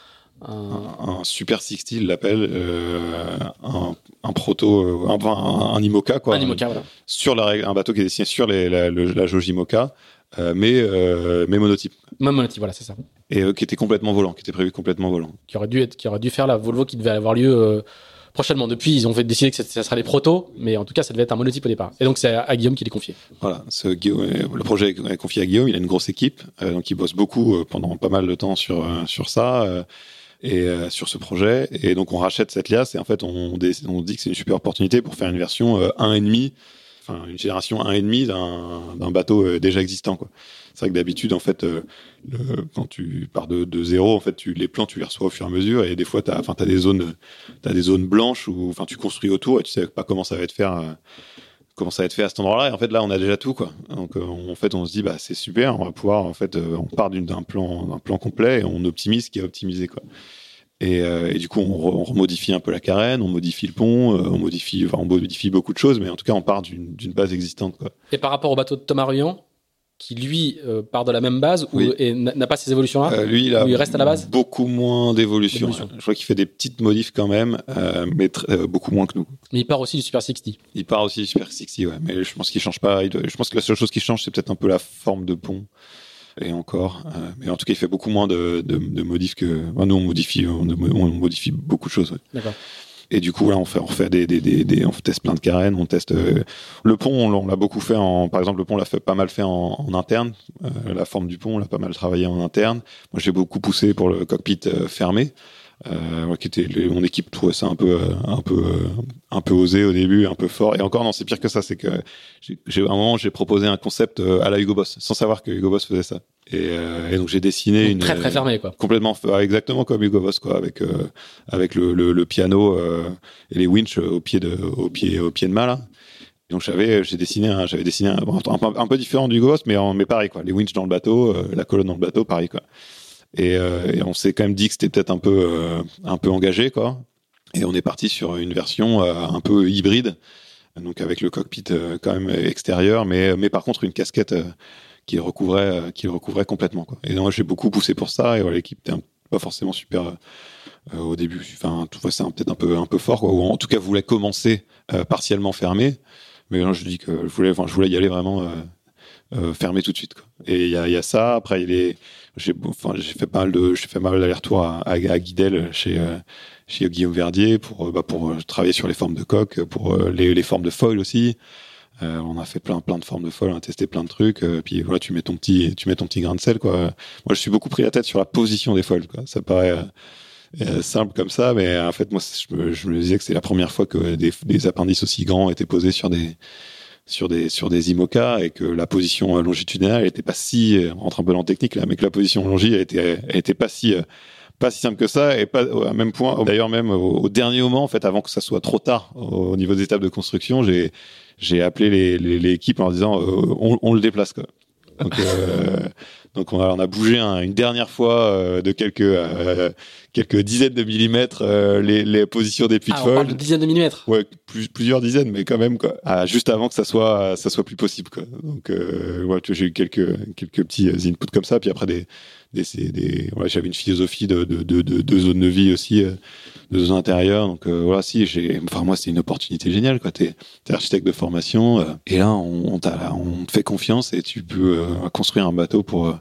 un- Super 60, il l'appelle, euh, un, un proto, euh, un, un, IMOCA quoi, un IMOCA, voilà. sur la, un bateau qui est dessiné sur les, la, le- la jauge IMOCA, euh, mais euh, mais monotype Même monotype, voilà, c'est ça. et qui était complètement volant, qui était prévu complètement volant. Qui aurait dû être, qui aurait dû faire la Volvo qui devait avoir lieu prochainement. Depuis, ils ont fait décider que ça, sera les protos, mais en tout cas, ça devait être un monotype au départ. Et donc, c'est à, Guillaume qui l'est confié. Voilà, ce le projet est confié à Guillaume. Il a une grosse équipe, euh, donc il bosse beaucoup euh, pendant pas mal de temps sur euh, sur ça et euh, sur ce projet. Et donc on rachète cette liasse et en fait on, on dit que c'est une super opportunité pour faire une version euh, 1,5, enfin une génération 1,5 d'un d'un bateau euh, déjà existant. quoi. C'est vrai que d'habitude en fait, euh, le- quand tu pars de, zéro, en fait, tu, les plans tu les reçois au fur et à mesure et des fois t'as, enfin t'as des zones, t'as des zones blanches où, enfin tu construis autour et tu sais pas comment ça va être faire. Ça va être fait à cet endroit-là. Et en fait, là, on a déjà tout, quoi. Donc, euh, en fait, on se dit, bah, c'est super. On va pouvoir, en fait, euh, on part d'un plan, plan complet et on optimise ce qui est optimisé, quoi. Et, euh, et du coup, on, re- on remodifie un peu la carène, on modifie le pont, on modifie, on modifie beaucoup de choses, mais en tout cas, on part d'une d'une base existante, quoi. Et par rapport au bateau de Thomas Ruyant, qui lui euh, part de la même base ou, Oui. et n'a pas ces évolutions-là Euh, lui, il a Ou il reste à la base beaucoup moins d'évolution. D'évolution. Je crois qu'il fait des petites modifs quand même, euh, mais beaucoup moins que nous. Mais il part aussi du Super 60. Il part aussi du Super 60, ouais. Mais je pense qu'il change pas. doit- je pense que la seule chose qui change, c'est peut-être un peu la forme de pont. Et encore. mais en tout cas, il fait beaucoup moins de, de, de modifs que. enfin, nous, on modifie, on, on modifie beaucoup de choses. ouais. D'accord. Et du coup, là, on fait, on fait des, des, des, des- on teste plein de carènes, on teste euh, le pont. On, l'a- beaucoup fait en, par exemple, le pont, on l'a fait pas mal fait en, en interne. Euh, la forme du pont, on l'a pas mal travaillé en interne. Moi, j'ai beaucoup poussé pour le cockpit euh, fermé. Euh, qui était mon équipe trouvait ça un peu euh, un peu euh, un peu osé au début un peu fort. Et encore non c'est pire que ça c'est que j'ai un moment j'ai proposé un concept à la Hugo Boss sans savoir que Hugo Boss faisait ça. Et, euh, et donc j'ai dessiné Donc, une très très fermé, quoi. complètement exactement comme Hugo Boss quoi avec euh, avec le, le, le piano et les winches au pied de au pied au pied de mât là. Donc j'avais j'ai dessiné un- j'avais dessiné un, un, peu- un peu différent du Hugo Boss mais en, mais pareil quoi. Les winches dans le bateau la colonne dans le bateau pareil quoi et, euh, et on s'est quand même dit que c'était peut-être un peu euh, un peu engagé quoi. Et on est parti sur une version euh, un peu hybride. Donc avec le cockpit quand même extérieur mais mais par contre une casquette qui recouvrait qui recouvrait complètement quoi. Et moi j'ai beaucoup poussé pour ça et l'équipe était un- pas forcément super au début. Enfin tout ça peut-être un peu un peu fort ou en tout cas voulait commencer euh, partiellement fermé. Mais non, je dis que je voulais enfin je voulais y aller vraiment euh, fermé tout de suite quoi. et il y a, ça. Après j'ai fait pas mal de j'ai fait mal d'aller-retour à, Guidel chez euh, chez Guillaume Verdier pour euh, bah, pour euh, travailler sur les formes de coque pour les, formes de foil aussi. On a fait plein plein de formes de foil on a testé plein de trucs puis voilà tu mets ton petit tu mets ton petit grain de sel quoi. Moi je suis beaucoup pris la tête sur la position des foils quoi. Ça paraît simple comme ça mais en fait moi je me, disais que c'est la première fois que des appendices aussi grands étaient posés sur des sur des sur des IMOCA et que la position euh, longitudinale était pas si euh, on rentre un peu dans le technique là mais que la position longi était était pas si euh, pas si simple que ça et pas au même point d'ailleurs même au, dernier moment en fait avant que ça soit trop tard au, au niveau des étapes de construction j'ai j'ai appelé les, les, équipes en disant on, on le déplace quoi. Donc euh, donc on a, on a bougé un- une dernière fois euh, de quelques euh, quelques dizaines de millimètres euh, les, les positions des puits de Ah, on parle foil de dizaines de millimètres. Ouais, plus, plusieurs dizaines, mais quand même quoi. Ah, juste avant que ça soit ça soit plus possible quoi. Donc ouais, j'ai eu quelques quelques petits inputs comme ça, puis après des des, des ouais, j'avais une philosophie de de de, de, zone de vie aussi, euh, de zone intérieure. Donc euh, voilà, si j'ai, enfin moi c'est une opportunité géniale quoi. T'es t'es architecte de formation euh, et là on on, t'a- on te fait confiance et tu peux euh, construire un bateau pour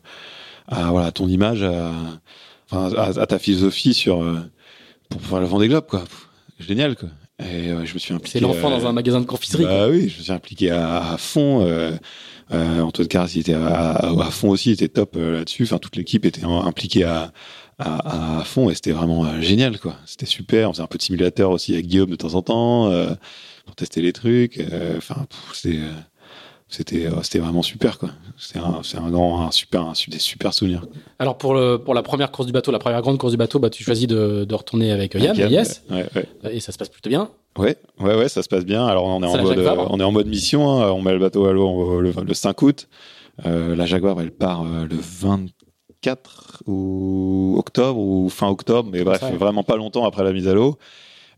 à voilà ton image, à, enfin à, à ta philosophie sur pour faire le Vendée Globe quoi. Pff, Génial quoi. Et je me suis impliqué. C'est l'enfant dans un magasin de confiserie. Bah oui, je me suis impliqué à, fond. Euh, Antoine Carras, il était à, fond aussi, il était top là-dessus. Enfin, toute l'équipe était impliquée à, à, fond et c'était vraiment génial, quoi. C'était super. On faisait un peu de simulateur aussi avec Guillaume de temps en temps pour tester les trucs. Enfin, c'était euh, c'était vraiment super quoi c'est un grand un super un, des super souvenirs alors pour le pour la première course du bateau la première grande course du bateau bah tu choisis de, de retourner avec Yann, yes ouais, ouais. et ça se passe plutôt bien ouais ouais ouais ça se passe bien alors on est, en mode on est en mode mission hein. on met le bateau à l'eau le, le, 5 août euh, la Jaguar elle part euh, le 24 ou octobre ou fin octobre mais bref vraiment pas longtemps après la mise à l'eau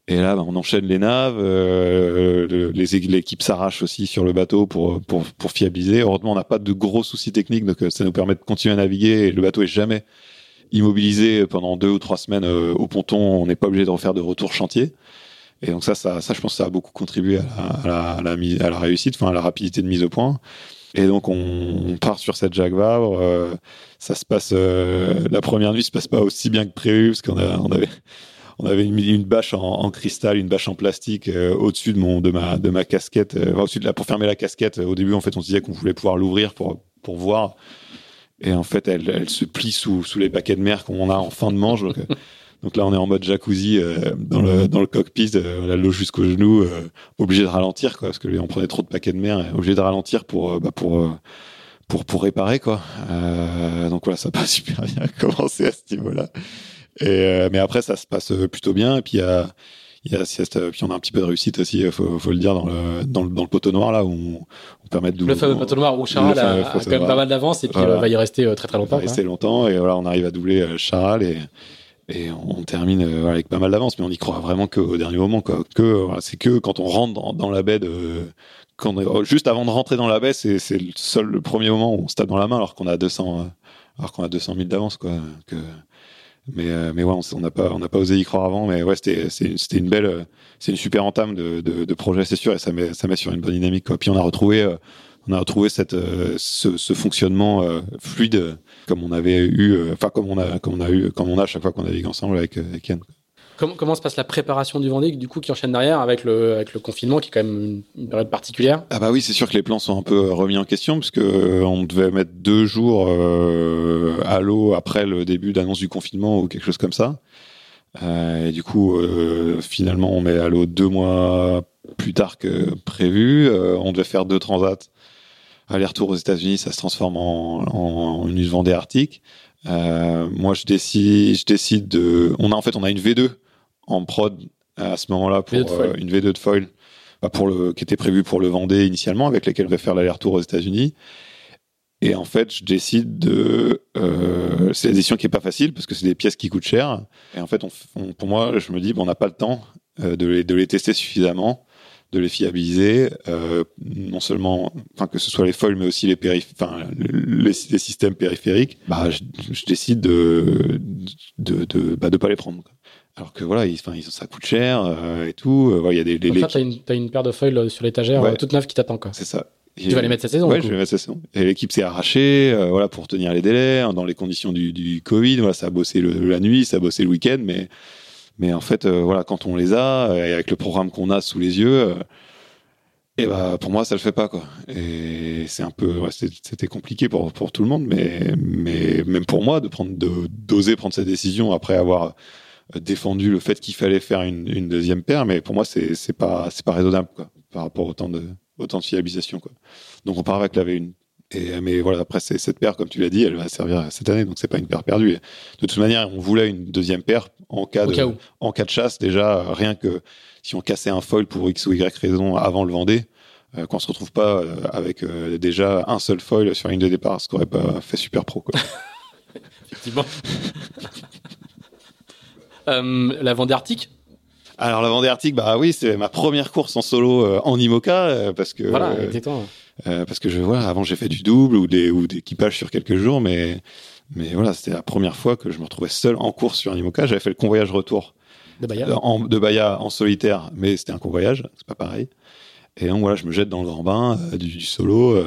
et là, bah, on enchaîne les naves, euh, les l'équipe s'arrache aussi sur le bateau pour, pour, pour fiabiliser. Heureusement, on n'a pas de gros soucis techniques, donc euh, ça nous permet de continuer à naviguer. Et le bateau est jamais immobilisé pendant deux ou trois semaines euh, au ponton. On n'est pas obligé de refaire de retour chantier. Et donc ça, ça, ça, je pense, que ça a beaucoup contribué à la, réussite, enfin à la rapidité de mise au point. Et donc on, part sur cette Jacques. Euh, ça se passe, la première nuit se passe pas aussi bien que prévu parce qu'on avait on avait une, bâche en, cristal, une bâche en plastique euh, au-dessus de mon de ma de ma casquette, euh, au-dessus de la pour fermer la casquette. Au début, en fait, on se disait qu'on voulait pouvoir l'ouvrir pour pour voir. Et en fait, elle, se plie sous sous les paquets de mer qu'on a en fin de manche. Donc là, on est en mode jacuzzi euh, dans le dans le cockpit, euh, l'eau jusqu'au genou, obligé de ralentir quoi, parce que on prenait trop de paquets de mer, obligé de ralentir pour bah, pour pour pour réparer quoi. donc voilà, ça n'a pas (laughs) super bien commencé à ce niveau-là. Et, euh, mais après, ça se passe plutôt bien. Et puis, il y a, il y a, puis on a un petit peu de réussite aussi, faut, faut le dire, dans le, dans le, dans le poteau noir, là, où on, on permet de... Le fameux poteau noir où Charal a, a, quand même pas mal d'avance et puis il va y rester euh, très très longtemps. Il va rester longtemps et voilà, on arrive à doubler euh, Charal et, et on termine voilà, avec pas mal d'avance, mais on y croit vraiment qu'au dernier moment, quoi. Que, voilà, c'est que quand on rentre dans, la baie de, on, juste avant de rentrer dans la baie, c'est, c'est le seul, le premier moment où on se tape dans la main alors qu'on a 200, alors qu'on a 200 000 d'avance, quoi. Mais euh, mais ouais, on n'a pas on n'a pas osé y croire avant. Mais ouais, c'était c'était une belle, c'est une super entame de, de, projet, c'est sûr, et ça met ça met sur une bonne dynamique. Quoi. Puis on a retrouvé euh, on a retrouvé cette euh, ce, ce fonctionnement fluide comme on avait eu, enfin comme on a comme on a eu comme on a chaque fois qu'on navigue ensemble avec, avec Yann. Comment, comment, se passe la préparation du Vendée, du coup, qui enchaîne derrière avec le, avec le confinement, qui est quand même une, période particulière? Ah bah oui, c'est sûr que les plans sont un peu remis en question, parce que euh, on devait mettre deux jours euh, à l'eau après le début d'annonce du confinement ou quelque chose comme ça. Euh, et du coup, euh, finalement, on met à l'eau deux mois plus tard que prévu. Euh, on devait faire deux transats aller-retour aux États-Unis, ça se transforme en, en, en une Vendée Arctique. moi, je décide, je décide de. On a en fait, on a une V2 en prod à ce moment-là pour euh, une V2 de foil bah, pour le, qui était prévue pour le Vendée initialement, avec laquelle je vais faire l'aller-retour aux États-Unis. Et en fait, je décide de. Euh, c'est une décision qui est pas facile parce que c'est des pièces qui coûtent cher. Et en fait, on, pour moi, je me dis, bon, on n'a pas le temps euh, de, les, de les tester suffisamment, de les fiabiliser, euh, non seulement, enfin que ce soit les foils, mais aussi les périph enfin les, les, systèmes périphériques. Bah, je, je décide de de de, bah, de pas les prendre. Quoi. Alors que voilà, ils, ça coûte cher euh, et tout. Euh, il y a des. Donc là, t'as une, as une paire de foils sur l'étagère ouais. toute neuve qui t'attend quoi. C'est ça. Tu vas les mettre cette saison Ouais, je vais mettre cette saison. Et l'équipe s'est arrachée, euh, voilà, pour tenir les délais, hein, dans les conditions du, du Covid. Voilà, ça a bossé le, la nuit, ça a bossé le week-end, mais, mais en fait, euh, voilà, quand on les a, et avec le programme qu'on a sous les yeux, et bah, pour moi, ça le fait pas, quoi. Et c'est un peu, c'était compliqué pour, pour tout le monde, mais, mais même pour moi, de prendre, d'oser prendre cette décision après avoir défendu le fait qu'il fallait faire une, une, deuxième paire, mais pour moi, c'est c'est pas pas raisonnable quoi, par rapport au de autant de fiabilisation quoi. Donc on part avec la V1. Et mais voilà, après cette paire, comme tu l'as dit, elle va servir cette année, donc c'est pas une paire perdue. De toute manière, on voulait une deuxième paire en cas de cas en cas de chasse déjà, rien que si on cassait un foil pour x ou y raison avant le Vendée, euh, qu'on se retrouve pas euh, avec euh, déjà un seul foil sur une de départ, ce qu'aurait pas fait super pro quoi. (laughs) Effectivement. (laughs) Euh, la Vendée Arctique? Alors la Vendée Arctique, bah oui, c'est ma première course en solo euh, en IMOCA euh, parce que voilà. Euh, parce que je vois, avant j'ai fait du double ou des ou d'équipage sur quelques jours, mais mais voilà, c'était la première fois que je me retrouvais seul en course sur un IMOCA. J'avais fait le convoyage retour de Bahia, en, de Bahia en solitaire, mais c'était un convoyage, c'est pas pareil. Et donc voilà, je me jette dans le grand bain du, du, solo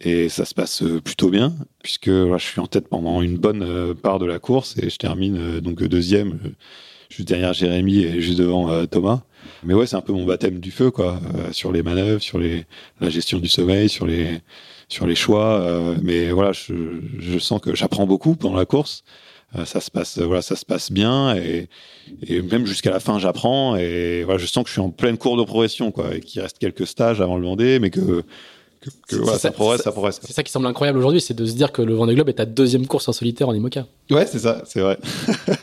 et ça se passe plutôt bien puisque voilà, je suis en tête pendant une bonne part de la course et je termine donc deuxième juste derrière Jérémy et juste devant Thomas. Mais ouais, c'est un peu mon baptême du feu, quoi, sur les manœuvres, sur les, la gestion du sommeil, sur les, sur les choix. mais voilà, je, je sens que j'apprends beaucoup pendant la course. ça se passe, voilà, ça se passe bien et, et même jusqu'à la fin, j'apprends et voilà, je sens que je suis en pleine cours de progression, quoi, et qu'il reste quelques stages avant le Vendée, mais que ça, progresse, ça progresse. C'est ça qui semble incroyable aujourd'hui, c'est de se dire que le Vendée Globe est ta deuxième course en solitaire en IMOCA. Ouais, c'est ça, c'est vrai.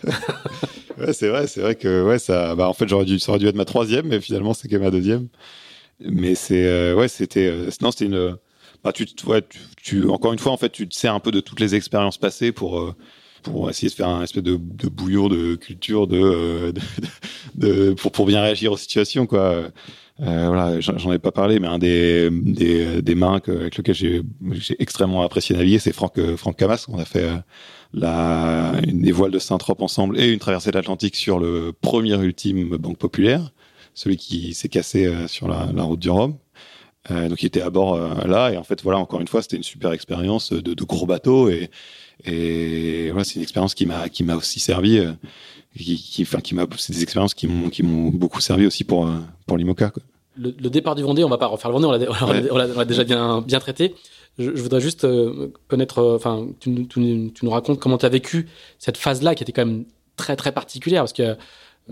(laughs) ouais, c'est vrai, c'est vrai que ouais, ça, bah, en fait, j'aurais dû, ça aurait dû être ma troisième, mais finalement, c'est que ma deuxième. Mais c'est, euh, ouais, c'était, euh, non, c'était une, bah, encore une fois, en fait, tu te sers un peu de toutes les expériences passées pour, euh, pour essayer de faire un espèce de, de de culture (laughs) de, de, pour, pour bien réagir aux situations, quoi. Euh, voilà, j'en ai pas parlé, mais un des des, des marins avec lequel j'ai extrêmement apprécié naviguer, c'est Franck euh, Franck Camas. On a fait euh, la des voiles de Saint-Trope ensemble et une traversée de l'Atlantique sur le premier ultime Banque Populaire, celui qui s'est cassé sur la, la, route du Rhum. Euh, donc il était à bord là et en fait voilà encore une fois c'était une super expérience de, de gros bateaux et et voilà c'est une expérience qui m'a qui m'a aussi servi qui, qui, enfin, qui m'a, c'est des expériences qui m'ont, qui m'ont beaucoup servi aussi pour, euh, pour l'IMOCA. Le, le, départ du Vendée, on va pas refaire le Vendée, on l'a, on déjà bien, bien traité. Je, je voudrais juste euh, connaître, euh, enfin, tu, tu, tu, nous racontes comment tu as vécu cette phase-là qui était quand même très, très particulière parce que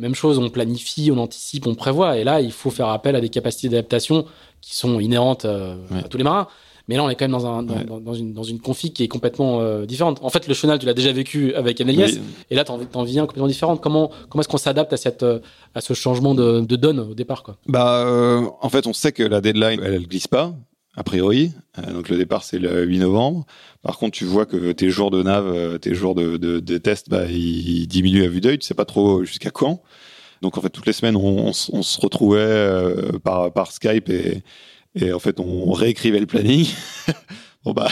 même chose, on planifie, on anticipe, on prévoit, et là, il faut faire appel à des capacités d'adaptation qui sont inhérentes à tous les marins. Mais là, on est quand même dans, un, dans, dans, une, dans une config qui est complètement euh, différente. En fait, le chenal, tu l'as déjà vécu avec Anelias, et là, tu en vis un complètement différent. Comment, comment est-ce qu'on s'adapte à, cette, euh, à ce changement de, de donne au départ quoi? Bah, euh, En fait, on sait que la deadline, elle, elle glisse pas, a priori. donc, le départ, c'est le 8 novembre. Par contre, tu vois que tes jours de nav, tes jours de, de, de test, bah, ils diminuent à vue d'œil. Tu sais pas trop jusqu'à quand. Donc, en fait, toutes les semaines, on, on, on se retrouvait par, par Skype et et en fait, on réécrivait le planning. (laughs) bon bah,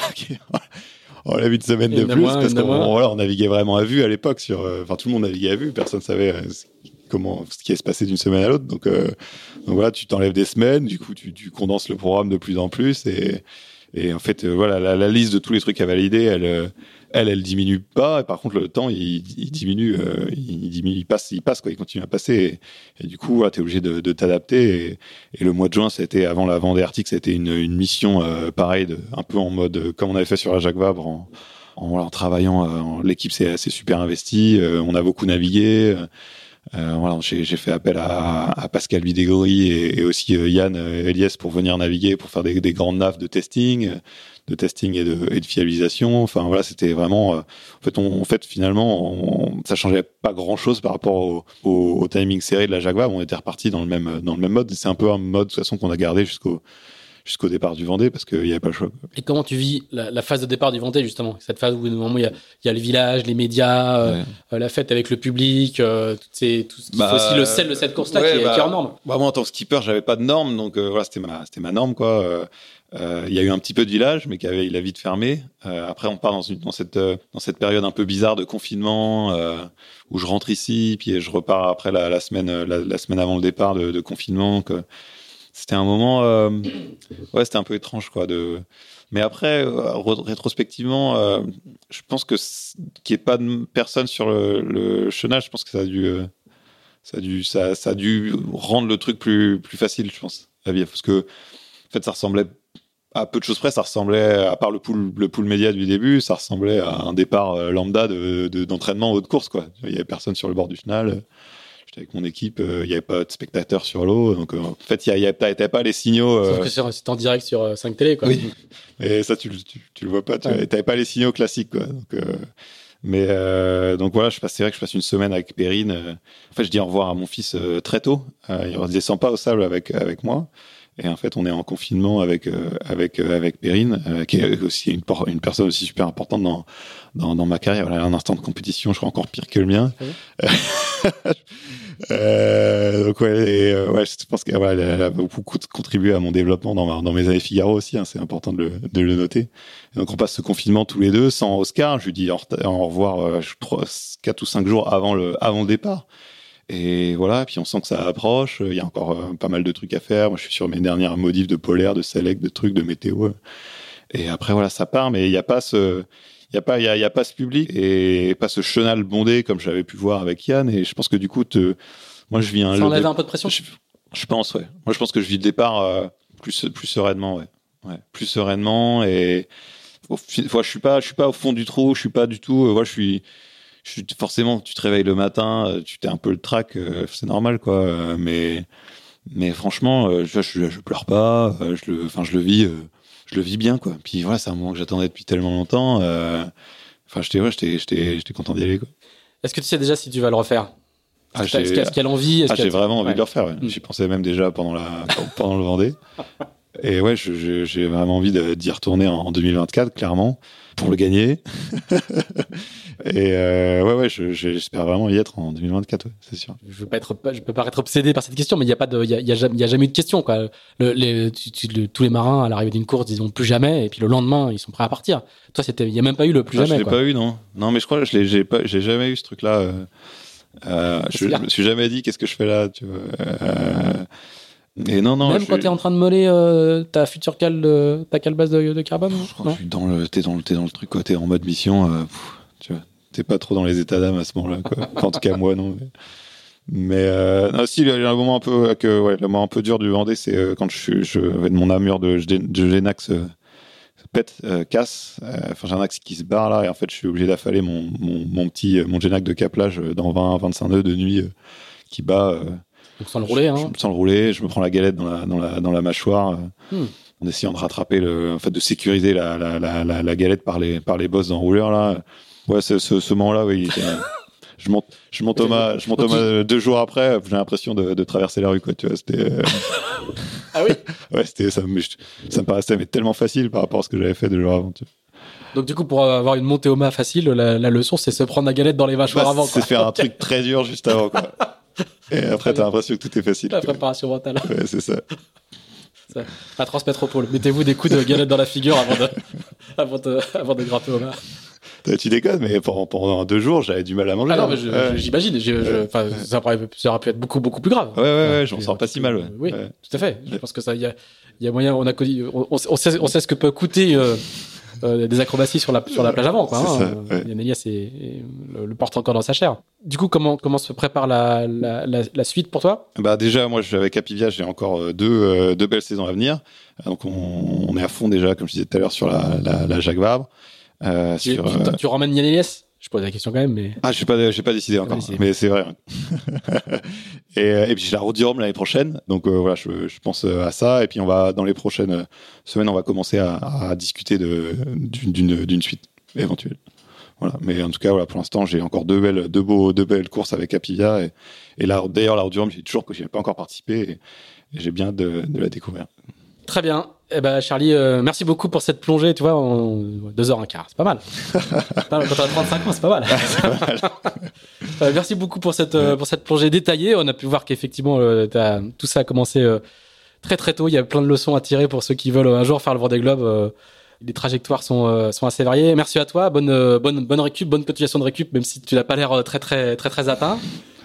(laughs) on l'a vu une semaine de plus parce qu'on voilà, on naviguait vraiment à vue à l'époque. Sur, euh, enfin, tout le monde naviguait à vue. Personne savait euh, ce qui allait se passer d'une semaine à l'autre. Donc, euh, donc voilà, tu t'enlèves des semaines. Du coup, tu, condenses le programme de plus en plus et en fait, voilà, la, liste de tous les trucs à valider, elle, elle, elle diminue pas. Et par contre, le temps, il, diminue, euh, il diminue, il passe, il passe quoi, il continue à passer. Et, du coup, tu es obligé de, t'adapter. Et, le mois de juin, c'était avant la Vendée Arctique, c'était une, mission euh, pareille, un peu en mode comme on avait fait sur la Jacques Vabre, en, en, travaillant. Euh, l'équipe s'est super investie. on a beaucoup navigué. Euh, voilà, j'ai fait appel à, Pascal Vidégory et, aussi Yann Eliès pour venir naviguer, pour faire des, des grandes naves de testing de testing et de, et de fiabilisation. Enfin voilà, c'était vraiment. Euh, en fait, en fait finalement, on, ça changeait pas grand chose par rapport au, au, au timing serré de la Jaguar. On était reparti dans le même dans le même mode. C'est un peu un mode de toute façon qu'on a gardé jusqu'au jusqu'au départ du Vendée parce qu'il n'y avait pas le choix. Et comment tu vis la, la, phase de départ du Vendée justement? Cette phase où moment il y a, il y a le village, les médias, euh, euh, la fête avec le public, euh, tout, ces, tout ce qui bah, aussi le sel de cette course-là ouais, qui, bah, qui, est hors norme. Bah, moi en tant que skipper, j'avais pas de normes, donc voilà, c'était ma, c'était ma norme quoi. Euh, il y a eu un petit peu de village, mais qui avait, il a vite fermé. Euh, après, on part dans, une, dans, cette, euh, dans cette période un peu bizarre de confinement, euh, où je rentre ici, puis je repars après la, la semaine, la, la, semaine avant le départ de, de confinement. Que c'était un moment, euh, ouais, c'était un peu étrange, quoi. De, mais après, rétrospectivement, je pense que qu'il n'y ait pas de personne sur le, le je pense que ça a dû, ça a dû, ça, a dû rendre le truc plus, plus facile, je pense, à vivre, parce que en fait, ça ressemblait à peu de choses près, ça ressemblait, à part le pool, le pool média du début, ça ressemblait à un départ euh, lambda de, d'entraînement de, haute course, quoi. Il y avait personne sur le bord du final. J'étais avec mon équipe, euh, il n'y avait pas de spectateurs sur l'eau. Donc, euh, en fait, il n'y avait, pas les signaux. Sauf que c'est en direct sur 5 télé, quoi. Oui. Et ça, tu, tu, tu le vois pas. Tu n'avais pas les signaux classiques, quoi. Donc, mais donc voilà, je passe, c'est vrai que je passe une semaine avec Perrine. en fait, je dis au revoir à mon fils très tôt. il ne descend pas au sable avec, avec moi. Et en fait, on est en confinement avec euh, avec euh, avec Perrine, euh, qui est aussi une, une personne aussi super importante dans dans, dans ma carrière. Voilà, un instant de compétition, je crois encore pire que le mien. (laughs) euh, donc ouais, et, ouais, je pense qu'elle ouais, a beaucoup contribué à mon développement dans, dans mes années Figaro aussi. Hein, c'est important de le, de le noter. Et donc on passe ce confinement tous les deux sans Oscar. Je lui dis au, revoir je crois, quatre ou cinq jours avant le avant le départ. Et voilà, puis on sent que ça approche. Il y a encore euh, pas mal de trucs à faire. Moi, je suis sur mes dernières modifs de polaire, de select, de trucs, de météo. Et après, voilà, ça part, mais il n'y a pas ce, il y a pas, y a, y a pas ce public et pas ce chenal bondé comme j'avais pu voir avec Yann. Et je pense que du coup, te, moi, je viens. Ça enlève un peu de pression? Je, je, pense, ouais. Moi, je pense que je vis le départ euh, plus, plus sereinement, ouais. ouais. Plus sereinement et au, je suis pas, je suis pas au fond du trou. Je suis pas du tout. Euh, moi, je suis. Forcément, tu te réveilles le matin, euh, tu t'es un peu le trac, euh, c'est normal, quoi. mais, mais franchement, je, je, je pleure pas. je le, enfin, je le vis je le vis bien, quoi. Puis voilà, c'est un moment que j'attendais depuis tellement longtemps. Euh... Enfin, j'étais, ouais, j'étais, content d'y aller, quoi. Est-ce que tu sais déjà si tu vas le refaire? Ah, Est-ce a l'envie ah, J'ai vraiment envie ouais. de le refaire. Ouais. J'y pensais même déjà pendant la, (laughs) pendant le Vendée. Et ouais, j'ai vraiment envie d'y retourner en 2024, clairement, pour le gagner. (laughs) Et euh, ouais, ouais, j'espère je, vraiment y être en 2024, ouais, c'est sûr. Je veux pas être, je peux pas être obsédé par cette question, mais il y a pas de, il y a, y, a jamais, y a jamais eu de question, quoi. Le, les, tu, tu, le, tous les marins à l'arrivée d'une course, ils ont plus jamais, et puis le lendemain, ils sont prêts à partir. Toi, c'était, il y a même pas eu le plus ah, jamais. Je l'ai pas eu, non. Non, mais je crois que je l'ai, j'ai pas, j'ai jamais eu ce truc-là. Euh, euh, je, je me suis jamais dit qu'est-ce que je fais là, tu vois. Euh, et non, non. Même je... quand t'es en train de moller euh, ta future cale, de, ta cale base de, de carbone. Je suis dans le, t'es dans le, t'es dans le truc, quoi. T'es en mode mission. Euh, pff, tu vois t'es pas trop dans les états d'âme à ce moment-là, quoi. (laughs) en tout cas, moi, non. Mais, mais euh, non, si, il y a un moment un peu, que, ouais, le moment un peu dur du Vendée, c'est euh, quand je, je, avec mon armure de, de Genax euh, pète, euh, casse. Enfin, j'ai un axe qui se barre là, et en fait, je suis obligé d'affaler mon, mon, mon, petit, mon Genax de caplage dans 20, 25 nœuds de nuit qui bat. Donc sans le rouler, hein. Sans le rouler, je me prends la galette dans la, dans la, dans la mâchoire. Hmm. En essayant de rattraper le, en fait, de sécuriser la, la, la, galette par les, par les bosses d'enrouleur, là. Ouais, ce, ce, ce moment-là, oui. (laughs) je monte, je monte Thomas, je monte Thomas deux jours après. J'ai l'impression de, de, traverser la rue, quoi. Tu vois, c'était. Euh... (laughs) ah oui? ouais, c'était ça. Me, ça me paraissait mais tellement facile par rapport à ce que j'avais fait deux jours avant. Tu vois. Donc du coup, pour avoir une montée au mât facile, la, la leçon, c'est se prendre la galette dans les mâchoires bah, avant. C'est faire un (laughs) truc très dur juste avant, quoi. Et après, t'as l'impression que tout est facile. La préparation mentale. (laughs) Ouais, c'est ça. ça. À transmettre au pôle. Mettez-vous des coups de galette dans la figure avant de, (laughs) avant de, avant de grimper au mât. Tu déconnes, mais pendant, pendant deux jours, j'avais du mal à manger. Ah non, mais j'imagine. Ça, ça, ça aurait pu être beaucoup, beaucoup plus grave. Ouais, ouais, ouais, j'en sors pas si mal. Ouais. Oui, ouais. tout à fait. Je pense que ça, il y a, y a moyen, on a, on, on, sait, on sait ce que peut coûter, euh, euh, des acrobaties sur la, sur la plage avant, quoi. Hein. Ça, ouais. Yann Elias le, le, porte encore dans sa chair. Du coup, comment, comment se prépare la, la, la, la suite pour toi? Bah, déjà, moi, avec Apivia, j'ai encore deux, euh, deux belles saisons à venir. Donc, on, on est à fond déjà, comme je disais tout à l'heure, sur la, la, la Jacques Vabre. Euh, tu, sur, tu, tu, ramènes Yann Elias? Je pose la question quand même, mais. Ah, je n'ai pas, j'ai pas décidé encore, décidé. mais c'est vrai. (laughs) et, et puis j'ai la Route du Rhum l'année prochaine, donc euh, voilà, je, je, pense à ça. Et puis on va dans les prochaines semaines, on va commencer à, à discuter de d'une d'une suite éventuelle. Voilà. Mais en tout cas, voilà, pour l'instant, j'ai encore deux belles, deux beaux, deux belles courses avec Apivia. Et, et là, d'ailleurs, la Route du Rhum, j'ai toujours, j'ai pas encore participé et, et j'ai bien de, de la découvrir. Très bien. Eh ben Charlie, euh, merci beaucoup pour cette plongée, tu vois, en deux heures un quart, c'est pas mal. (laughs) Quand t'as 35 ans, c'est pas mal. pas mal. (laughs) euh, merci beaucoup pour cette euh, pour cette plongée détaillée. On a pu voir qu'effectivement, tout ça a commencé très très tôt. Il y a plein de leçons à tirer pour ceux qui veulent un jour faire le Vendée Globe. les trajectoires sont sont assez variées. Merci à toi. Bonne bonne bonne récup, bonne continuation de récup, même si tu n'as pas l'air très très très très atteint.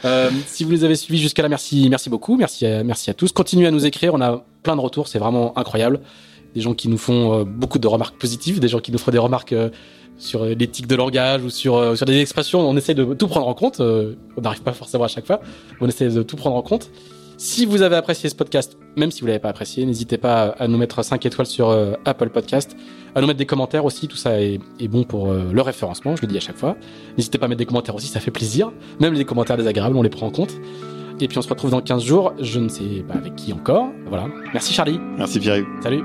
Euh, si vous les avez suivis jusqu'à là, merci, merci beaucoup, merci, à, merci à tous. Continuez à nous écrire, on a plein de retours, c'est vraiment incroyable. Des gens qui nous font euh, beaucoup de remarques positives, des gens qui nous font des remarques euh, sur l'éthique de langage ou sur sur des expressions. On essaie de tout prendre en compte. On n'arrive pas forcément à chaque fois. On essaie de tout prendre en compte. Si vous avez apprécié ce podcast, même si vous l'avez pas apprécié, n'hésitez pas à nous mettre 5 étoiles sur euh, Apple Podcast, à nous mettre des commentaires aussi, tout ça est, est bon pour euh, le référencement, je le dis à chaque fois. N'hésitez pas à mettre des commentaires aussi, ça fait plaisir. Même les commentaires désagréables, on les prend en compte. Et puis on se retrouve dans 15 jours, je ne sais pas avec qui encore. Voilà. Merci Charlie. Merci Pierre. Salut.